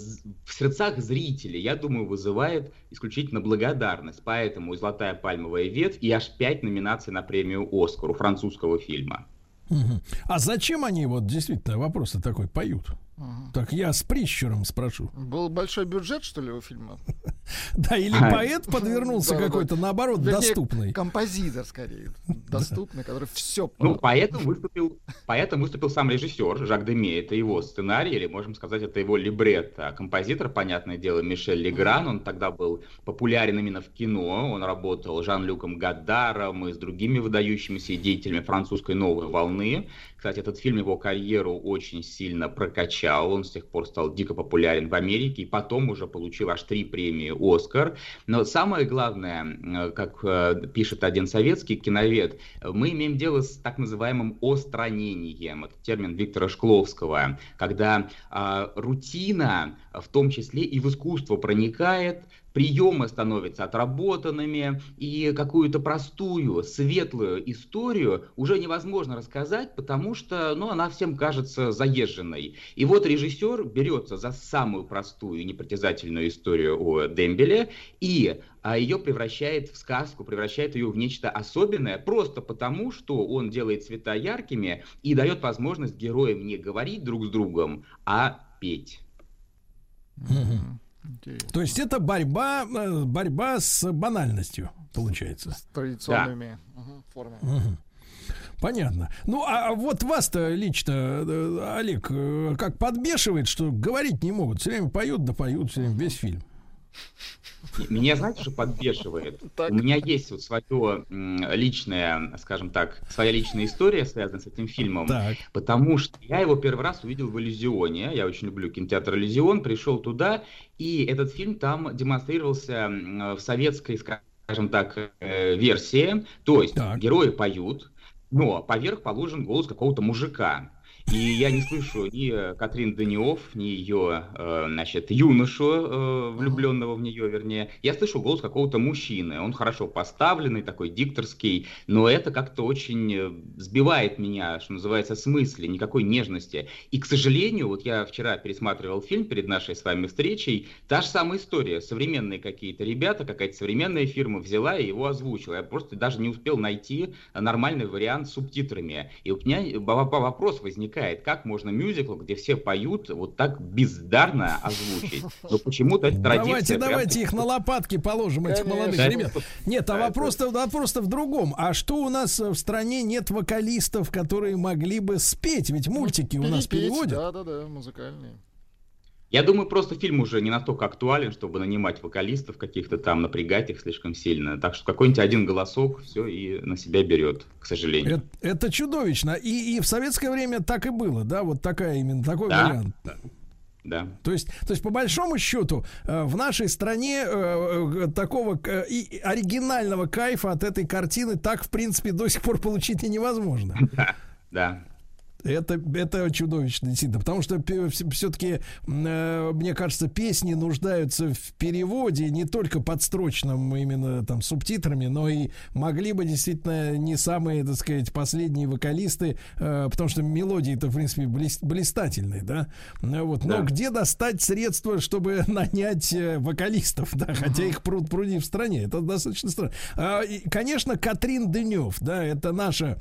в сердцах зрителей, я думаю, вызывает исключительно благодарность. Поэтому «Золотая пальма» пальмовая ветвь и аж пять номинаций на премию «Оскар» у французского фильма. А зачем они вот действительно вопрос такой поют? Угу. Так я с прищуром спрошу. Был большой бюджет, что ли, у фильма? Да, или поэт подвернулся какой-то, наоборот, доступный. Композитор, скорее, доступный, который все... Ну, поэтом выступил, поэтом выступил сам режиссер Жак Деми. Это его сценарий, или, можем сказать, это его либретто. А композитор, понятное дело, Мишель Легран, он тогда был популярен именно в кино. Он работал Жан-Люком Гаддаром и с другими выдающимися деятелями французской новой волны. Кстати, этот фильм его карьеру очень сильно прокачал. Он с тех пор стал дико популярен в Америке и потом уже получил аж три премии «Оскар». Но самое главное, э, как э, пишет один советский киновед, мы имеем дело с так называемым остранением. Это термин Виктора Шкловского, когда э, рутина, в том числе и в искусство проникает, приемы становятся отработанными, и какую-то простую, светлую историю уже невозможно рассказать, потому что ну, она всем кажется заезженной. И вот режиссер берется за самую простую, непритязательную историю о Дембеле и а ее превращает в сказку, превращает ее в нечто особенное, просто потому, что он делает цвета яркими и дает возможность героям не говорить друг с другом, а петь. Mm-hmm. Интересно. То есть это борьба, э, борьба с банальностью, получается. С традиционными да. формами. Угу. Понятно. Ну, а вот вас-то лично, э, Олег, э, как подбешивает, что говорить не могут. Все время поют, да поют, все время весь фильм. Меня, знаете, что подбешивает? У меня есть вот свое личное, скажем так, своя личная история, связанная с этим фильмом. Так. Потому что я его первый раз увидел в Иллюзионе. Я очень люблю кинотеатр Иллюзион. Пришел туда, и этот фильм там демонстрировался в советской, скажем так, э, версии. То есть герои поют, но поверх положен голос какого-то мужика. И я не слышу ни Катрин Даниов, ни ее, э, значит, юношу, э, влюбленного в нее, вернее. Я слышу голос какого-то мужчины. Он хорошо поставленный, такой дикторский, но это как-то очень э, сбивает меня, что называется, с мысли, никакой нежности. И, к сожалению, вот я вчера пересматривал фильм перед нашей с вами встречей, та же самая история. Современные какие-то ребята, какая-то современная фирма взяла и его озвучила. Я просто даже не успел найти нормальный вариант с субтитрами. И у меня вопрос возникает возникает, как можно мюзикл, где все поют, вот так бездарно озвучить. Но почему-то это традиция. Давайте, давайте их на лопатки положим, этих молодых ребят. Нет, а вопрос-то вопрос в другом. А что у нас в стране нет вокалистов, которые могли бы спеть? Ведь мультики у нас переводят. Да, да, да, музыкальные. Я думаю, просто фильм уже не настолько актуален, чтобы нанимать вокалистов каких-то там, напрягать их слишком сильно. Так что какой-нибудь один голосок все и на себя берет, к сожалению. Это, это чудовищно. И, и в советское время так и было, да? Вот такая именно такой да, вариант. Да. Да. То есть, то есть, по большому счету, э, в нашей стране э, э, такого и оригинального кайфа от этой картины так, в принципе, до сих пор получить и невозможно. Да, да. Это, это чудовищно, действительно. Потому что все-таки, э, мне кажется, песни нуждаются в переводе не только подстрочном именно там субтитрами, но и могли бы действительно не самые, так сказать, последние вокалисты, э, потому что мелодии-то, в принципе, блист, блистательные, да? Вот. Но да. где достать средства, чтобы нанять э, вокалистов, да? Хотя их пруд пруди в стране. Это достаточно странно. А, конечно, Катрин Дынев, да, это наша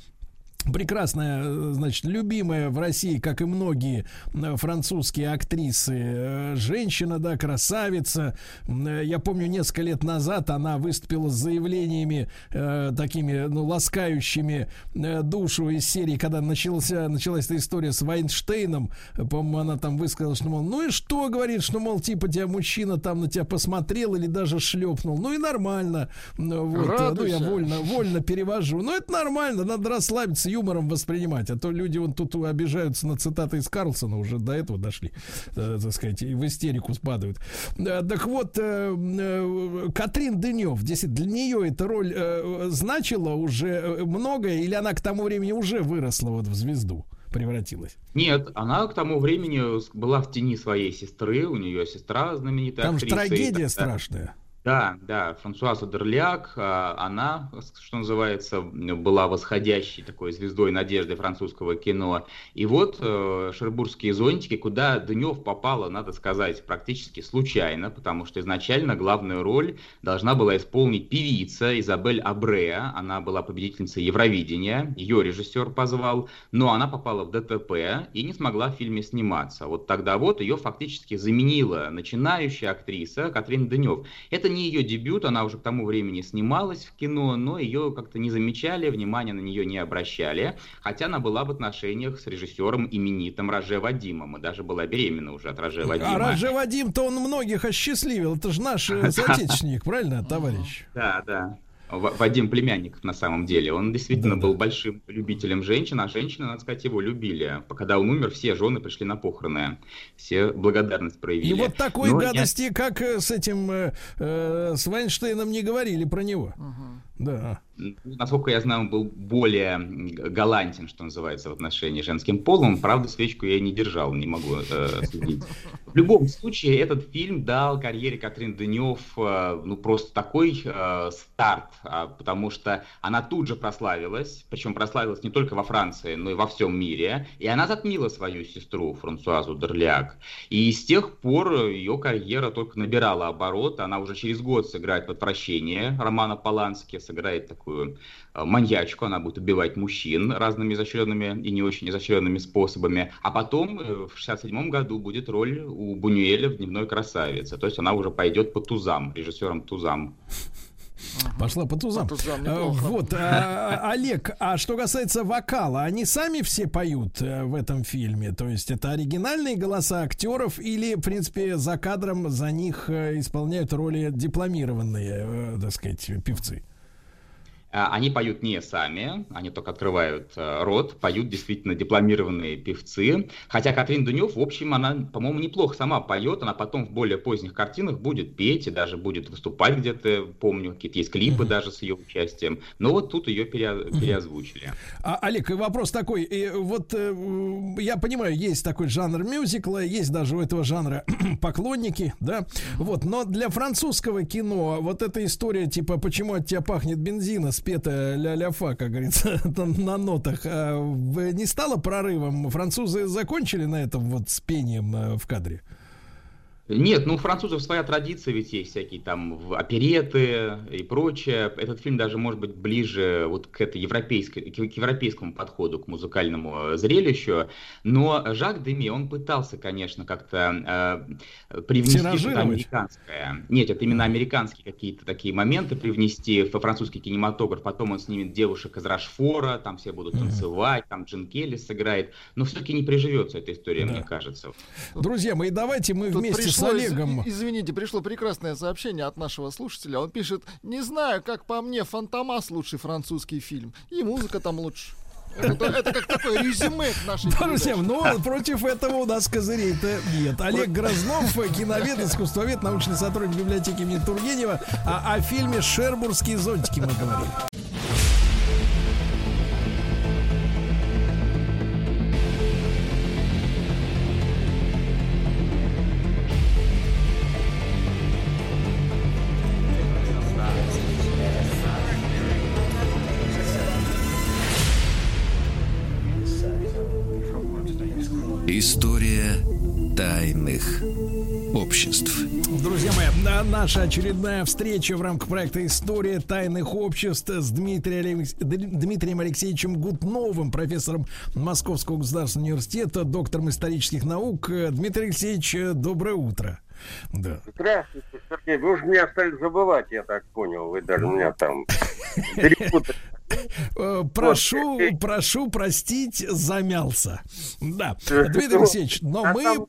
прекрасная, э, значит, любимая в России, как и многие э, французские актрисы, э, женщина, да, красавица. Я помню, несколько лет назад она выступила с заявлениями э, такими, ну, ласкающими э, душу из серии, когда начался, началась эта история с Вайнштейном. По-моему, она там высказала, что, мол, ну и что, говорит, что, мол, типа, тебя мужчина там на тебя посмотрел или даже шлепнул. Ну и нормально. Вот, ну, я вольно, вольно перевожу. Ну, это нормально, надо расслабиться юмором воспринимать, а то люди вон тут обижаются на цитаты из Карлсона, уже до этого дошли, э, так сказать, и в истерику спадают. Э, так вот, э, э, Катрин Дынев, здесь для нее эта роль э, значила уже э, многое, или она к тому времени уже выросла вот в звезду? превратилась? Нет, она к тому времени была в тени своей сестры, у нее сестра знаменитая Там актриса. Там трагедия страшная. Да, да, Франсуаза Дерляк, а, она, что называется, была восходящей такой звездой надежды французского кино. И вот э, «Шербургские зонтики», куда Днев попала, надо сказать, практически случайно, потому что изначально главную роль должна была исполнить певица Изабель Абреа. Она была победительницей Евровидения, ее режиссер позвал, но она попала в ДТП и не смогла в фильме сниматься. Вот тогда вот ее фактически заменила начинающая актриса Катрин Днев. Это не ее дебют, она уже к тому времени снималась в кино, но ее как-то не замечали, внимания на нее не обращали, хотя она была в отношениях с режиссером именитым Роже Вадимом, и даже была беременна уже от Роже Вадима. А Роже Вадим-то он многих осчастливил, это же наш э, соотечественник, правильно, товарищ? Да, да. Вадим Племянников на самом деле. Он действительно да, был да. большим любителем женщин, а женщины, надо сказать, его любили. Когда он умер, все жены пришли на похороны. Все благодарность проявили. И вот такой Но гадости, я... как э, с этим, э, э, с Вайнштейном не говорили про него. Угу. Да. Насколько я знаю, он был более галантен, что называется, в отношении женским полом. Правда, свечку я не держал, не могу э, судить. В любом случае, этот фильм дал карьере Катрин Денев э, ну, просто такой э, старт, э, потому что она тут же прославилась, причем прославилась не только во Франции, но и во всем мире, и она затмила свою сестру Франсуазу Дерляк. И с тех пор ее карьера только набирала оборот, она уже через год сыграет в «Отвращение» Романа Полански, сыграет такую э, маньячку, она будет убивать мужчин разными изощренными и не очень изощренными способами. А потом э, в 67 году будет роль у Бунюэля в «Дневной красавице». То есть она уже пойдет по тузам, режиссером тузам. Пошла по тузам. По тузам, А, неплохо. Вот, а, Олег, а что касается вокала, они сами все поют э, в этом фильме? То есть это оригинальные голоса актеров или, в принципе, за кадром за них э, исполняют роли дипломированные, э, так сказать, певцы? А, Они поют не сами, они только открывают э, рот, поют действительно дипломированные певцы. Хотя Катрин Дунев, в общем, она, по-моему, неплохо сама поет, она потом в более поздних картинах будет петь и даже будет выступать где-то, помню, какие-то есть клипы даже с ее участием. Но вот тут ее пере- переозвучили. А, Олег, вопрос такой. И вот э, я понимаю, есть такой жанр мюзикла, есть даже у этого жанра поклонники, да. Вот, но для французского кино вот эта история, типа, почему от тебя пахнет бензина, спета ля-ля-фа, как говорится, на нотах, а, не стало прорывом? Французы закончили на этом вот с пением э, в кадре? Нет, ну у французов своя традиция, ведь есть всякие там в- опереты и прочее. Этот фильм даже может быть ближе вот к этой европейской, к европейскому подходу, к музыкальному э, зрелищу. Но Жак Деми, он пытался, конечно, как-то э, привнести что-то американское. Нет, это именно американские какие-то такие моменты привнести во французский кинематограф. Потом он снимет девушек из Рашфора, там все будут танцевать, там Джин Келли сыграет. Но все-таки не приживется эта история, мне кажется. Друзья мои, давайте мы Тут вместе с из- Олегом... извините, пришло прекрасное сообщение от нашего слушателя. Он пишет, не знаю, как по мне, «Фантомас» лучший французский фильм. И музыка там лучше. Это, это как такое резюме к нашей Друзья, ну против этого у нас козырей-то нет. Олег Грознов, киновед, искусствовед, научный сотрудник библиотеки имени Тургенева. А о фильме «Шербургские зонтики» мы говорили. История тайных обществ. Друзья мои, на- наша очередная встреча в рамках проекта «История тайных обществ» с Дмитрием, Алексеевичем Гутновым, профессором Московского государственного университета, доктором исторических наук. Дмитрий Алексеевич, доброе утро. Да. Здравствуйте, Сергей. Вы уже меня стали забывать, я так понял. Вы даже меня там перепутали. Э, Прошу, прошу простить, замялся. Да, Дмитрий Алексеевич, но мы...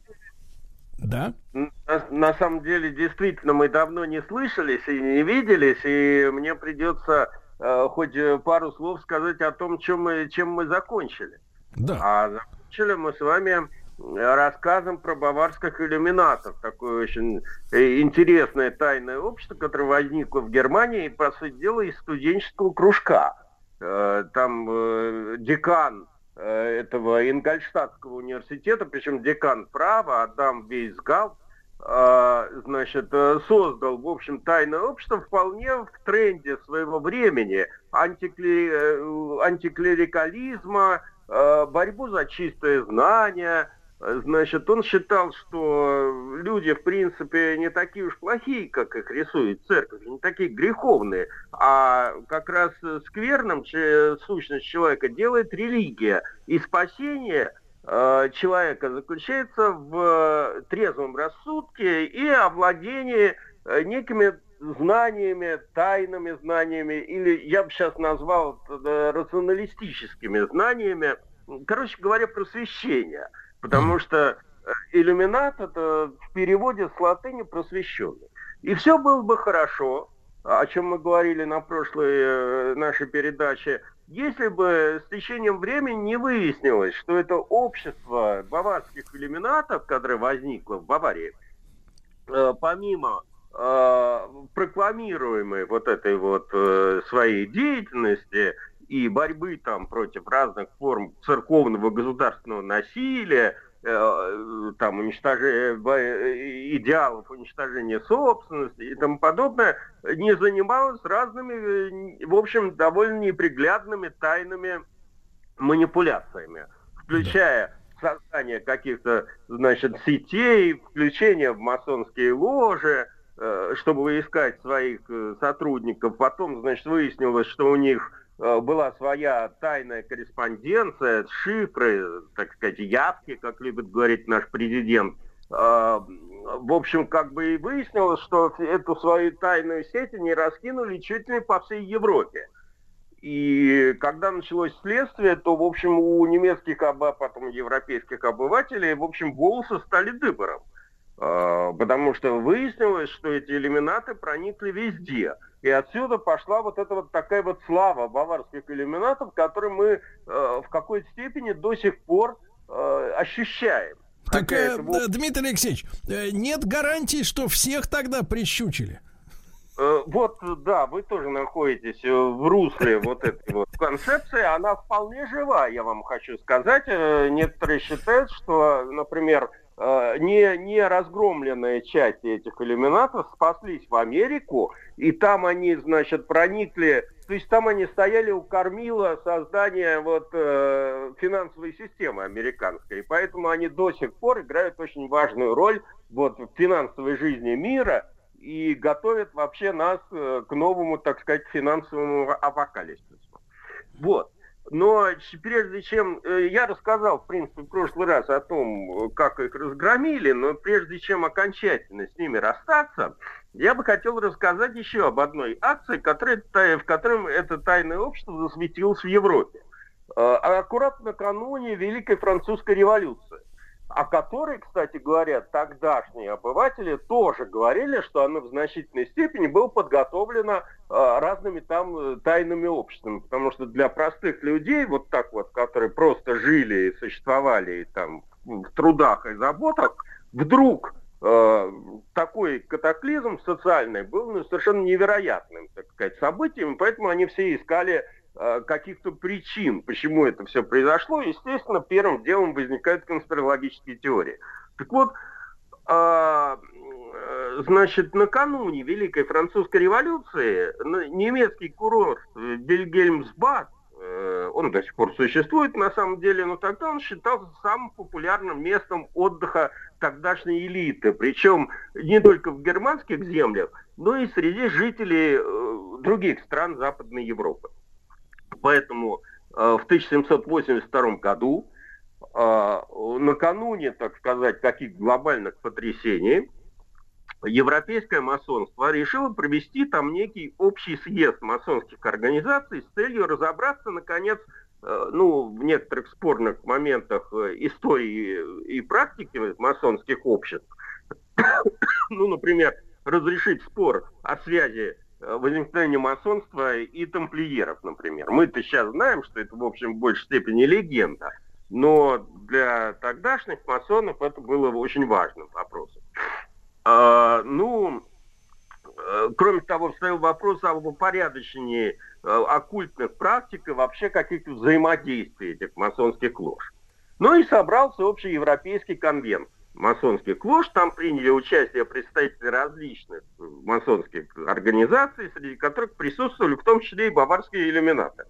Да? На, на самом деле, действительно, мы давно не слышались и не виделись, и мне придется э, хоть э, пару слов сказать о том, чем мы, чем мы закончили. Да. А закончили мы с вами э, рассказом про баварских иллюминатов. Такое очень интересное тайное общество, которое возникло в Германии, по сути дела, из студенческого кружка. Э, Там э, декан э, этого Ингольштадтского университета, причем декан права, Адам Вейсгалт, э, значит, создал, в общем, тайное общество вполне в тренде своего времени антикле- э, антиклерикализма, борьбу за чистое знание. Значит, он считал, что люди, в принципе, не такие уж плохие, как их рисует церковь, не такие греховные, а как раз скверным сущность человека делает религия. И спасение э, человека заключается в э, трезвом рассудке и овладении э, некими знаниями, тайными знаниями, или я бы сейчас назвал рационалистическими знаниями, короче говоря, просвещение. Потому что э, иллюминат это в переводе с латыни просвещенный. И все было бы хорошо, о чем мы говорили на прошлой э, нашей передаче, если бы с течением времени не выяснилось, что это общество баварских иллюминатов, которое возникло в Баварии, э, помимо прокламируемой вот этой вот своей деятельности и борьбы там против разных форм церковного государственного насилия, э, там уничтожения идеалов уничтожения собственности и тому подобное, не занималась разными, в общем, довольно неприглядными тайными манипуляциями, включая создание каких-то, значит, сетей, включение в масонские ложи, э, чтобы выискать своих э, сотрудников. Потом, значит, выяснилось, что у них была своя тайная корреспонденция, шифры, так сказать, явки, как любит говорить наш президент. Э, в общем, как бы и выяснилось, что эту свою тайную сеть они раскинули чуть ли по всей Европе. И когда началось следствие, то, в общем, у немецких, а потом европейских обывателей, в общем, волосы стали дыбором. А, Потому что выяснилось, что эти иллюминаты проникли везде. И отсюда пошла вот эта вот такая вот слава баварских иллюминатов, которую мы э, в какой-то степени до сих пор э, ощущаем. Так, э, это, Дмитрий Алексеевич, э, нет гарантии, что всех тогда прищучили. Э, Вот, да, вы тоже находитесь э, в русле вот этой вот концепции. Она вполне жива, я вам хочу сказать. Некоторые считают, что, например, не, не разгромленные части этих иллюминатов спаслись в Америку, и там они, значит, проникли, то есть там они стояли у кормила создания вот э, финансовой системы американской, и поэтому они до сих пор играют очень важную роль вот в финансовой жизни мира, и готовят вообще нас э, к новому, так сказать, финансовому апокалипсису. Вот. Но прежде чем... э, Я рассказал, в принципе, в прошлый раз о том, как их разгромили, но прежде чем окончательно с ними расстаться, я бы хотел рассказать еще об одной акции, которая, в которой это тайное общество засветилось в Европе. Э, Аккуратно накануне Великой Французской революции о которой, кстати говоря, тогдашние обыватели тоже говорили, что она в значительной степени была подготовлена э, разными там э, тайными обществами, потому что для простых людей, вот так вот, которые просто жили и существовали и там в трудах и заботах, вдруг э, такой катаклизм социальный был ну, совершенно невероятным, так сказать, событием, поэтому они все искали каких-то причин, почему это все произошло. Естественно, первым делом возникают конспирологические теории. Так вот, а, э, значит, накануне Великой Французской революции немецкий курорт э, Бельгельмсбад, э, он до сих пор существует на самом деле, но тогда он считался самым популярным местом отдыха тогдашней элиты. Причем не только в германских землях, но и среди жителей э, других стран Западной Европы. Поэтому э, в 1782 году, э, накануне, так сказать, каких глобальных потрясений, европейское масонство решило провести там некий общий съезд масонских организаций с целью разобраться, наконец, э, ну, в некоторых спорных моментах истории и практики масонских обществ. ну, например, разрешить спор о связи возникновения масонства и тамплиеров, например. Мы-то сейчас знаем, что это, в общем, в большей степени легенда, но для тогдашних масонов это было очень важным вопросом. А, ну, э, кроме того, вставил вопрос об упорядочении э, оккультных практик и вообще каких-то взаимодействий этих масонских лож. Ну и собрался общеевропейский конвент масонских лож. Там приняли участие представители различных э, масонских организаций, среди которых присутствовали в том числе и баварские иллюминаты.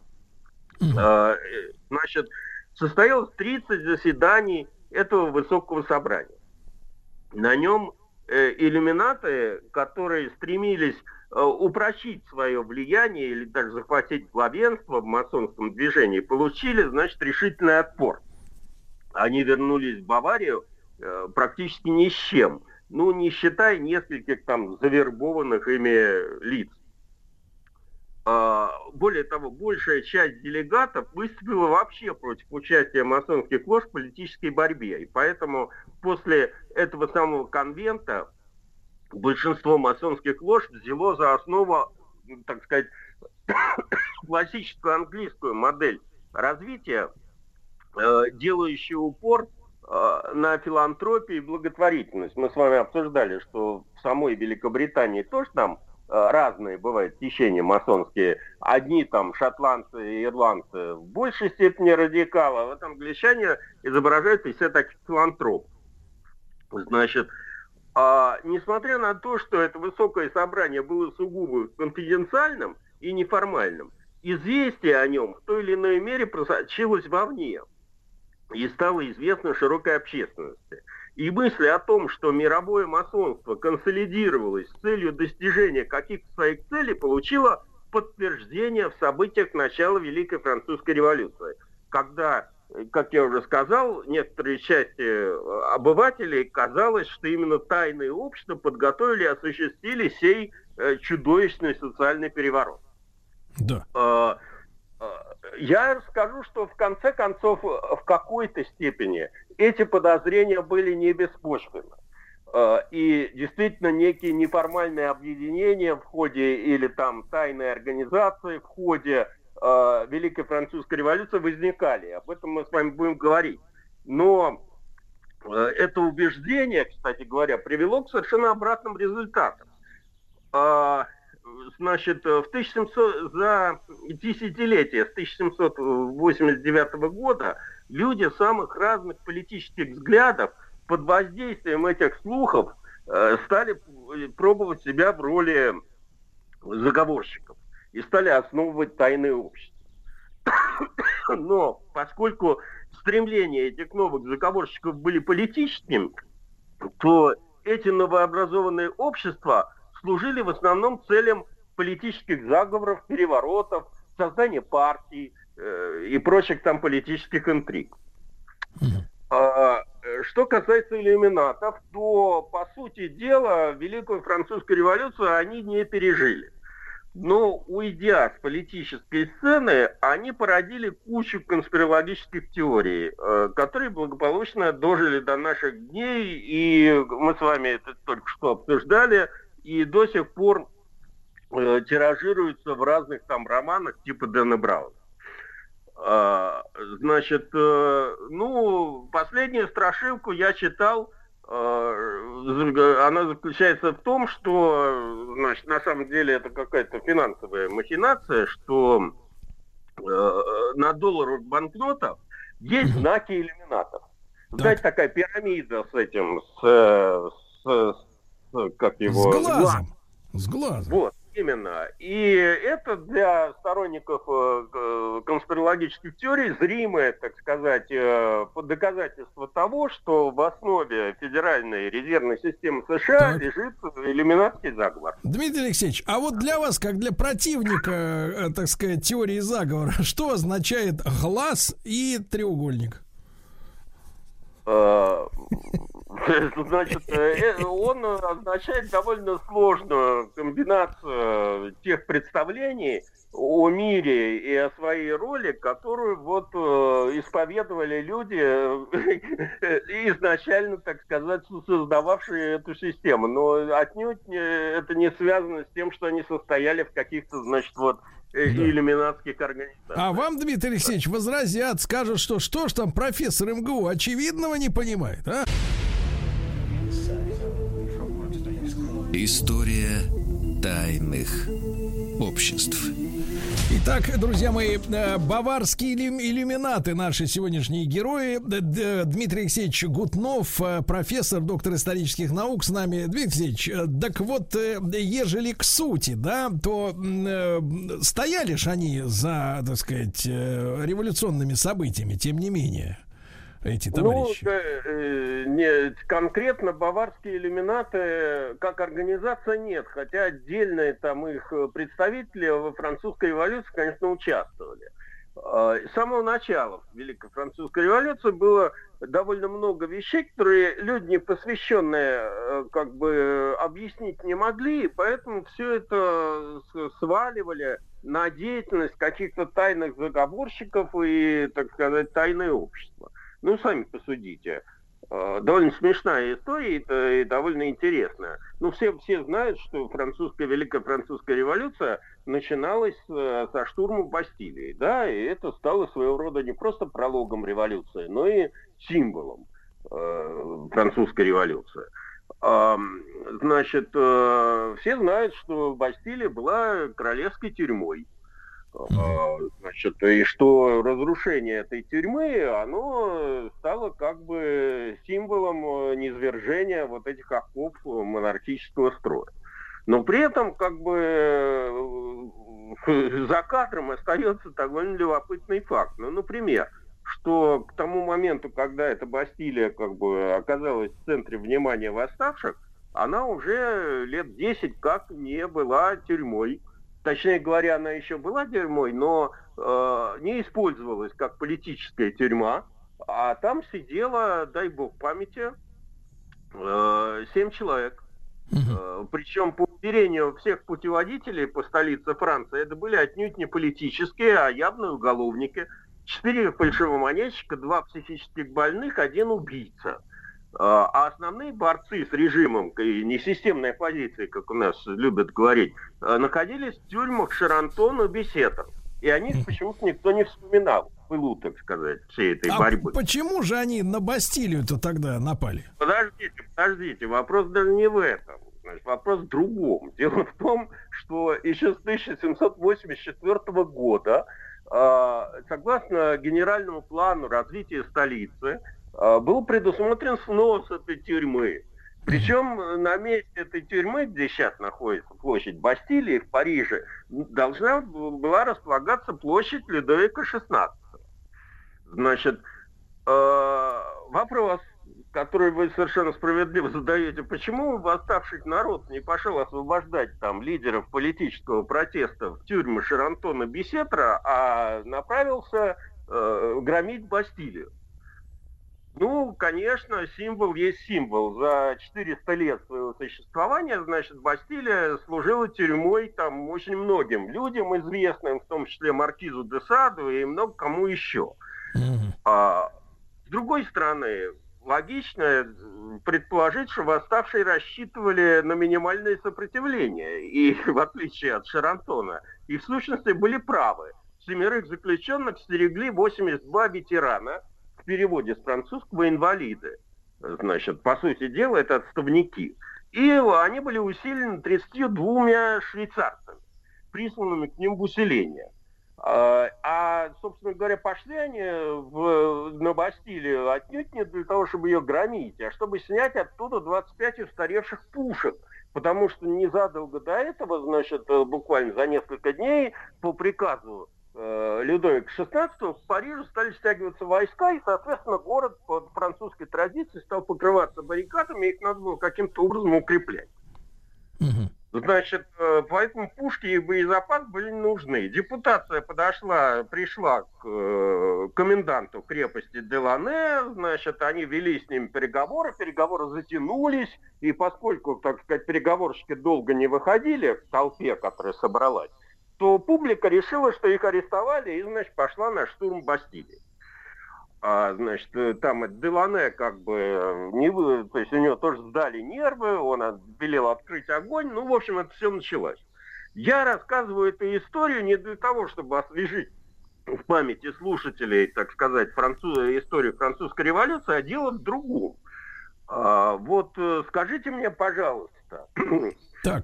А, э, Значит, состоялось 30 заседаний этого высокого собрания. На нем э, иллюминаты, которые стремились упрочить свое влияние или даже захватить главенство в масонском движении, получили, значит, решительный отпор. Они вернулись в Баварию практически ни с чем. Ну, не считая нескольких там завербованных ими лиц. А, Более того, большая часть делегатов выступила вообще против участия масонских лож в политической борьбе. И поэтому после этого самого конвента большинство масонских лож взяло за основу, так сказать, классическую английскую модель развития, э, делающую упор э, на филантропию и благотворительность. Мы с вами обсуждали, что в самой Великобритании тоже там э, разные бывают течения масонские. Одни там шотландцы и ирландцы в большей степени радикалы, а вот англичане изображают из себя таких филантропов. Значит, а, несмотря на то, что это высокое собрание было сугубо конфиденциальным и неформальным, известие о нем в той или иной мере просочилось вовне и стало известно широкой общественности. И мысли о том, что мировое масонство консолидировалось с целью достижения каких-то своих целей, получило подтверждение в событиях начала Великой Французской революции, когда как я уже сказал, некоторые части э, обывателей казалось, что именно тайные общества подготовили и осуществили сей э, чудовищный социальный переворот. Да. Э, э, Я скажу, что в конце концов, э, в какой-то степени эти подозрения были не беспочвенны. Э, И действительно некие неформальные объединения в ходе или там тайные организации в ходе э, Великой Французской революции возникали. Об этом мы с вами будем говорить. Но э, это убеждение, кстати говоря, привело к совершенно обратным результатам. А, Значит, в 1700, за десятилетие с 1789 года люди самых разных политических взглядов под воздействием этих слухов э, стали пробовать себя в роли заговорщиков и стали основывать тайные общества. Но поскольку стремления этих новых заговорщиков были политическими, то эти новообразованные общества служили в основном целям политических заговоров, переворотов, создания партий э, и прочих там политических интриг. А, э, Что касается иллюминатов, то, по сути дела, Великую Французскую революцию они не пережили. Но, уйдя с политической сцены, они породили кучу конспирологических теорий, э, которые благополучно дожили до наших дней, и мы с вами это только что обсуждали, и до сих пор э, тиражируются в разных там романах типа Дэна Брауна. А, Значит, э, ну, последнюю страшилку я читал, э, она заключается в том, что, значит, на самом деле это какая-то финансовая махинация, что э, на долларовых банкнотах есть знаки иллюминатов. Знаете, такая пирамида с этим, с, э, с- с- как его... С глазом. С глазом. Вот, именно. И это для сторонников э, э, конспирологических теорий зримое, так сказать, э, доказательство того, что в основе Федеральной резервной системы США лежит иллюминатский заговор. Дмитрий Алексеевич, а вот для вас, как для противника, так сказать, теории заговора, что означает глаз и треугольник? Э, Значит, э, он означает довольно сложную комбинацию тех представлений о мире и о своей роли, которую вот э, исповедовали люди, изначально, так сказать, создававшие эту систему. Но отнюдь это не связано с тем, что они состояли в каких-то, значит, вот э, иллюминатских организациях. А вам, Дмитрий Алексеевич, возразят, скажут, что что ж там профессор МГУ очевидного не понимает, а? История тайных обществ. Итак, друзья мои, э, баварские иллю- иллюминаты, наши сегодняшние герои. Дмитрий Алексеевич Гутнов, э, профессор, доктор исторических наук с нами. Дмитрий Алексеевич, э, так вот, ежели к сути, да, то стояли ж они за, так сказать, революционными событиями, тем не менее, эти товарищи. Ну, э, э, не, конкретно баварские иллюминаты как организация нет, хотя отдельные там их э, представители во французской революции, конечно, участвовали. Э, С самого начала Великой Французской революции было довольно много вещей, которые люди, посвященные, э, как бы э, объяснить не могли, и поэтому все это сваливали на деятельность каких-то тайных заговорщиков и, так сказать, тайное общество. Ну, сами посудите. Э, Довольно смешная история и, довольно интересная. Ну, все, все знают, что французская, Великая Французская революция начиналась э, со штурма Бастилии, да, и это стало своего рода не просто прологом революции, но и символом э, французской революции. Значит, э, все знают, что Бастилия была королевской тюрьмой. А, Значит, и что разрушение этой тюрьмы, оно стало как бы символом э, низвержения вот этих оков монархического строя. Но при этом как бы э, за кадром остается довольно любопытный факт. Ну, например, что к тому моменту, когда эта Бастилия как бы оказалась в центре внимания восставших, она уже лет 10 как не была тюрьмой точнее говоря, она еще была тюрьмой, но э, не использовалась как политическая тюрьма, а там сидело, дай бог памяти, э, семь человек. Э, Причем по уверению всех путеводителей по столице Франции, это были отнюдь не политические, а явные уголовники. Четыре фальшивомонетчика, два психических больных, один убийца. А а основные борцы с режимом и несистемной оппозиции, как у нас любят говорить, э, находились в тюрьмах Шарантон и Бесетов. И о них почему-то никто не вспоминал пылу, так сказать, всей этой А борьбы. почему же они на Бастилию-то тогда напали? Подождите, подождите, вопрос даже не в этом. Значит, вопрос в другом. Дело в том, что еще с 1784 года, а, согласно генеральному плану развития столицы, а, был предусмотрен снос этой тюрьмы. Причем на месте этой тюрьмы, где сейчас находится площадь Бастилии в Париже, должна была располагаться площадь Людовика XVI. Значит, э, вопрос, который вы совершенно справедливо задаете, почему восставший народ не пошел освобождать там лидеров политического протеста в тюрьмы Шарантона Бесетра, а направился э, громить Бастилию? Ну, конечно, символ есть символ. За 400 лет своего существования, значит, Бастилия служила тюрьмой там очень многим людям, известным, в том числе Маркизу де Саду и много кому еще. А, с другой стороны, логично предположить, что восставшие рассчитывали на минимальное сопротивление, и в отличие от Шарантона, и в сущности были правы. Семерых заключенных стерегли 82 ветерана, переводе с французского инвалиды. Значит, по сути дела, это отставники. И они были усилены 32 швейцарцами, присланными к ним в усиление. А, а, собственно говоря, пошли они в, на Бастилию отнюдь не для того, чтобы ее громить, а чтобы снять оттуда 25 устаревших пушек. Потому что незадолго до этого, значит, буквально за несколько дней, по приказу э, Людовика XVI в Париже стали стягиваться войска, и, соответственно, город по французской традиции стал покрываться баррикадами, их надо было каким-то образом укреплять. Значит, э, поэтому пушки и боезапас были нужны. Депутация подошла, пришла к э, коменданту крепости Делане, значит, они вели с ним переговоры, переговоры затянулись, и поскольку, так сказать, переговорщики долго не выходили в толпе, которая собралась, то публика решила, что их арестовали, и, значит, пошла на штурм Бастилии. А, значит, э, там Делане как бы э, не вы, то есть у него тоже сдали нервы, он велел открыть огонь, ну, в общем, это все началось. Я рассказываю эту историю не для того, чтобы освежить в памяти слушателей, так сказать, француз... историю французской революции, а дело в другом. А, вот э, скажите мне, пожалуйста,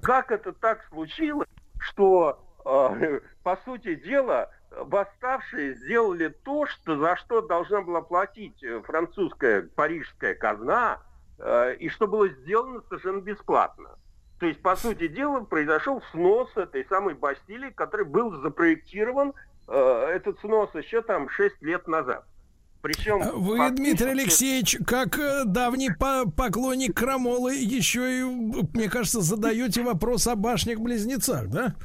как это так случилось, что, э, по сути дела, восставшие сделали то, что, за что должна была платить э, французская парижская казна, э, и что было сделано совершенно бесплатно. То есть, по сути дела, произошел снос этой самой Бастилии, который был запроектирован, э, этот снос еще там 6 лет назад. Причем А Вы, Дмитрий Алексеевич, как э, давний по- поклонник Крамолы, еще и, мне кажется, задаете вопрос о башнях-близнецах, да?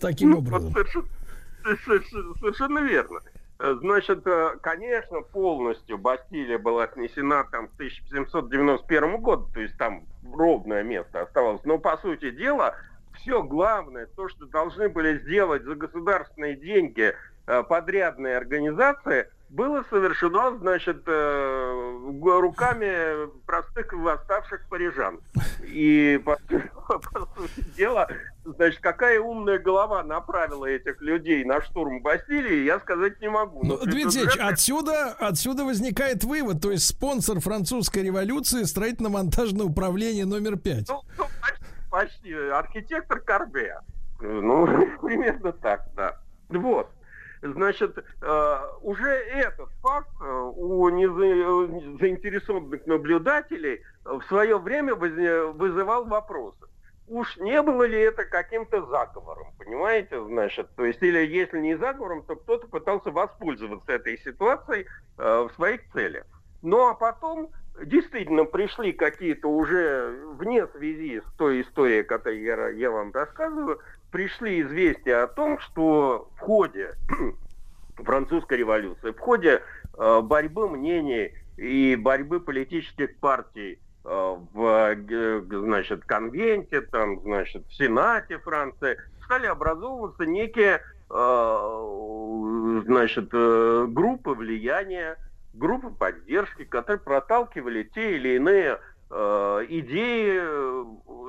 Таким Ну, образом. вот совершенно, совершенно- верно. Значит, э, конечно, полностью Бастилия была отнесена там к 1791 году, то есть там ровное место оставалось. Но, по сути дела, все главное, то, что должны были сделать за государственные деньги э, подрядные организации, было совершено, значит, э, руками простых восставших парижан. И, по, по сути дела, значит, какая умная голова направила этих людей на штурм Бастилии, я сказать не могу. Но Ну, Дмитрий Алексеевич, вряд ли- отсюда, отсюда возникает вывод, то есть спонсор французской революции строительно-монтажное управление номер пять. Ну, ну, почти, почти. Архитектор Корбе. Ну, примерно так, да. Вот. Значит, э, уже этот факт э, у заинтересованных наблюдателей в свое время вызывал вопросы. Уж не было ли это каким-то заговором, понимаете, значит, то есть, или если не заговором, то кто-то пытался воспользоваться этой ситуацией э, в своих целях. Ну а потом действительно пришли какие-то уже вне связи с той историей, которую я, я вам рассказываю, пришли известия о том, что в ходе французской революции, в ходе э, борьбы мнений и борьбы политических партий э, в э, значит, конвенте, там, значит, в Сенате Франции, стали образовываться некие э, значит, э, группы влияния, группы поддержки, которые проталкивали те или иные идеи.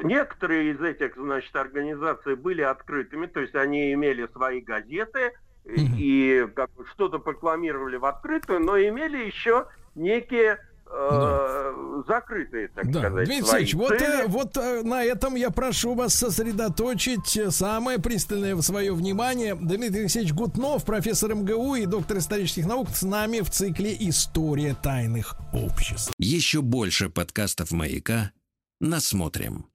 Некоторые из этих, значит, организаций были открытыми, то есть они имели свои газеты и как бы что-то прокламировали в открытую, но имели еще некие э, закрытые, так Да, сказать, Дмитрий Алексеевич, вот, э, вот э, на этом я прошу вас сосредоточить самое пристальное свое внимание. Дмитрий Алексеевич Гутнов, профессор МГУ и доктор исторических наук, с нами в цикле «История тайных обществ». Еще больше подкастов «Маяка» насмотрим.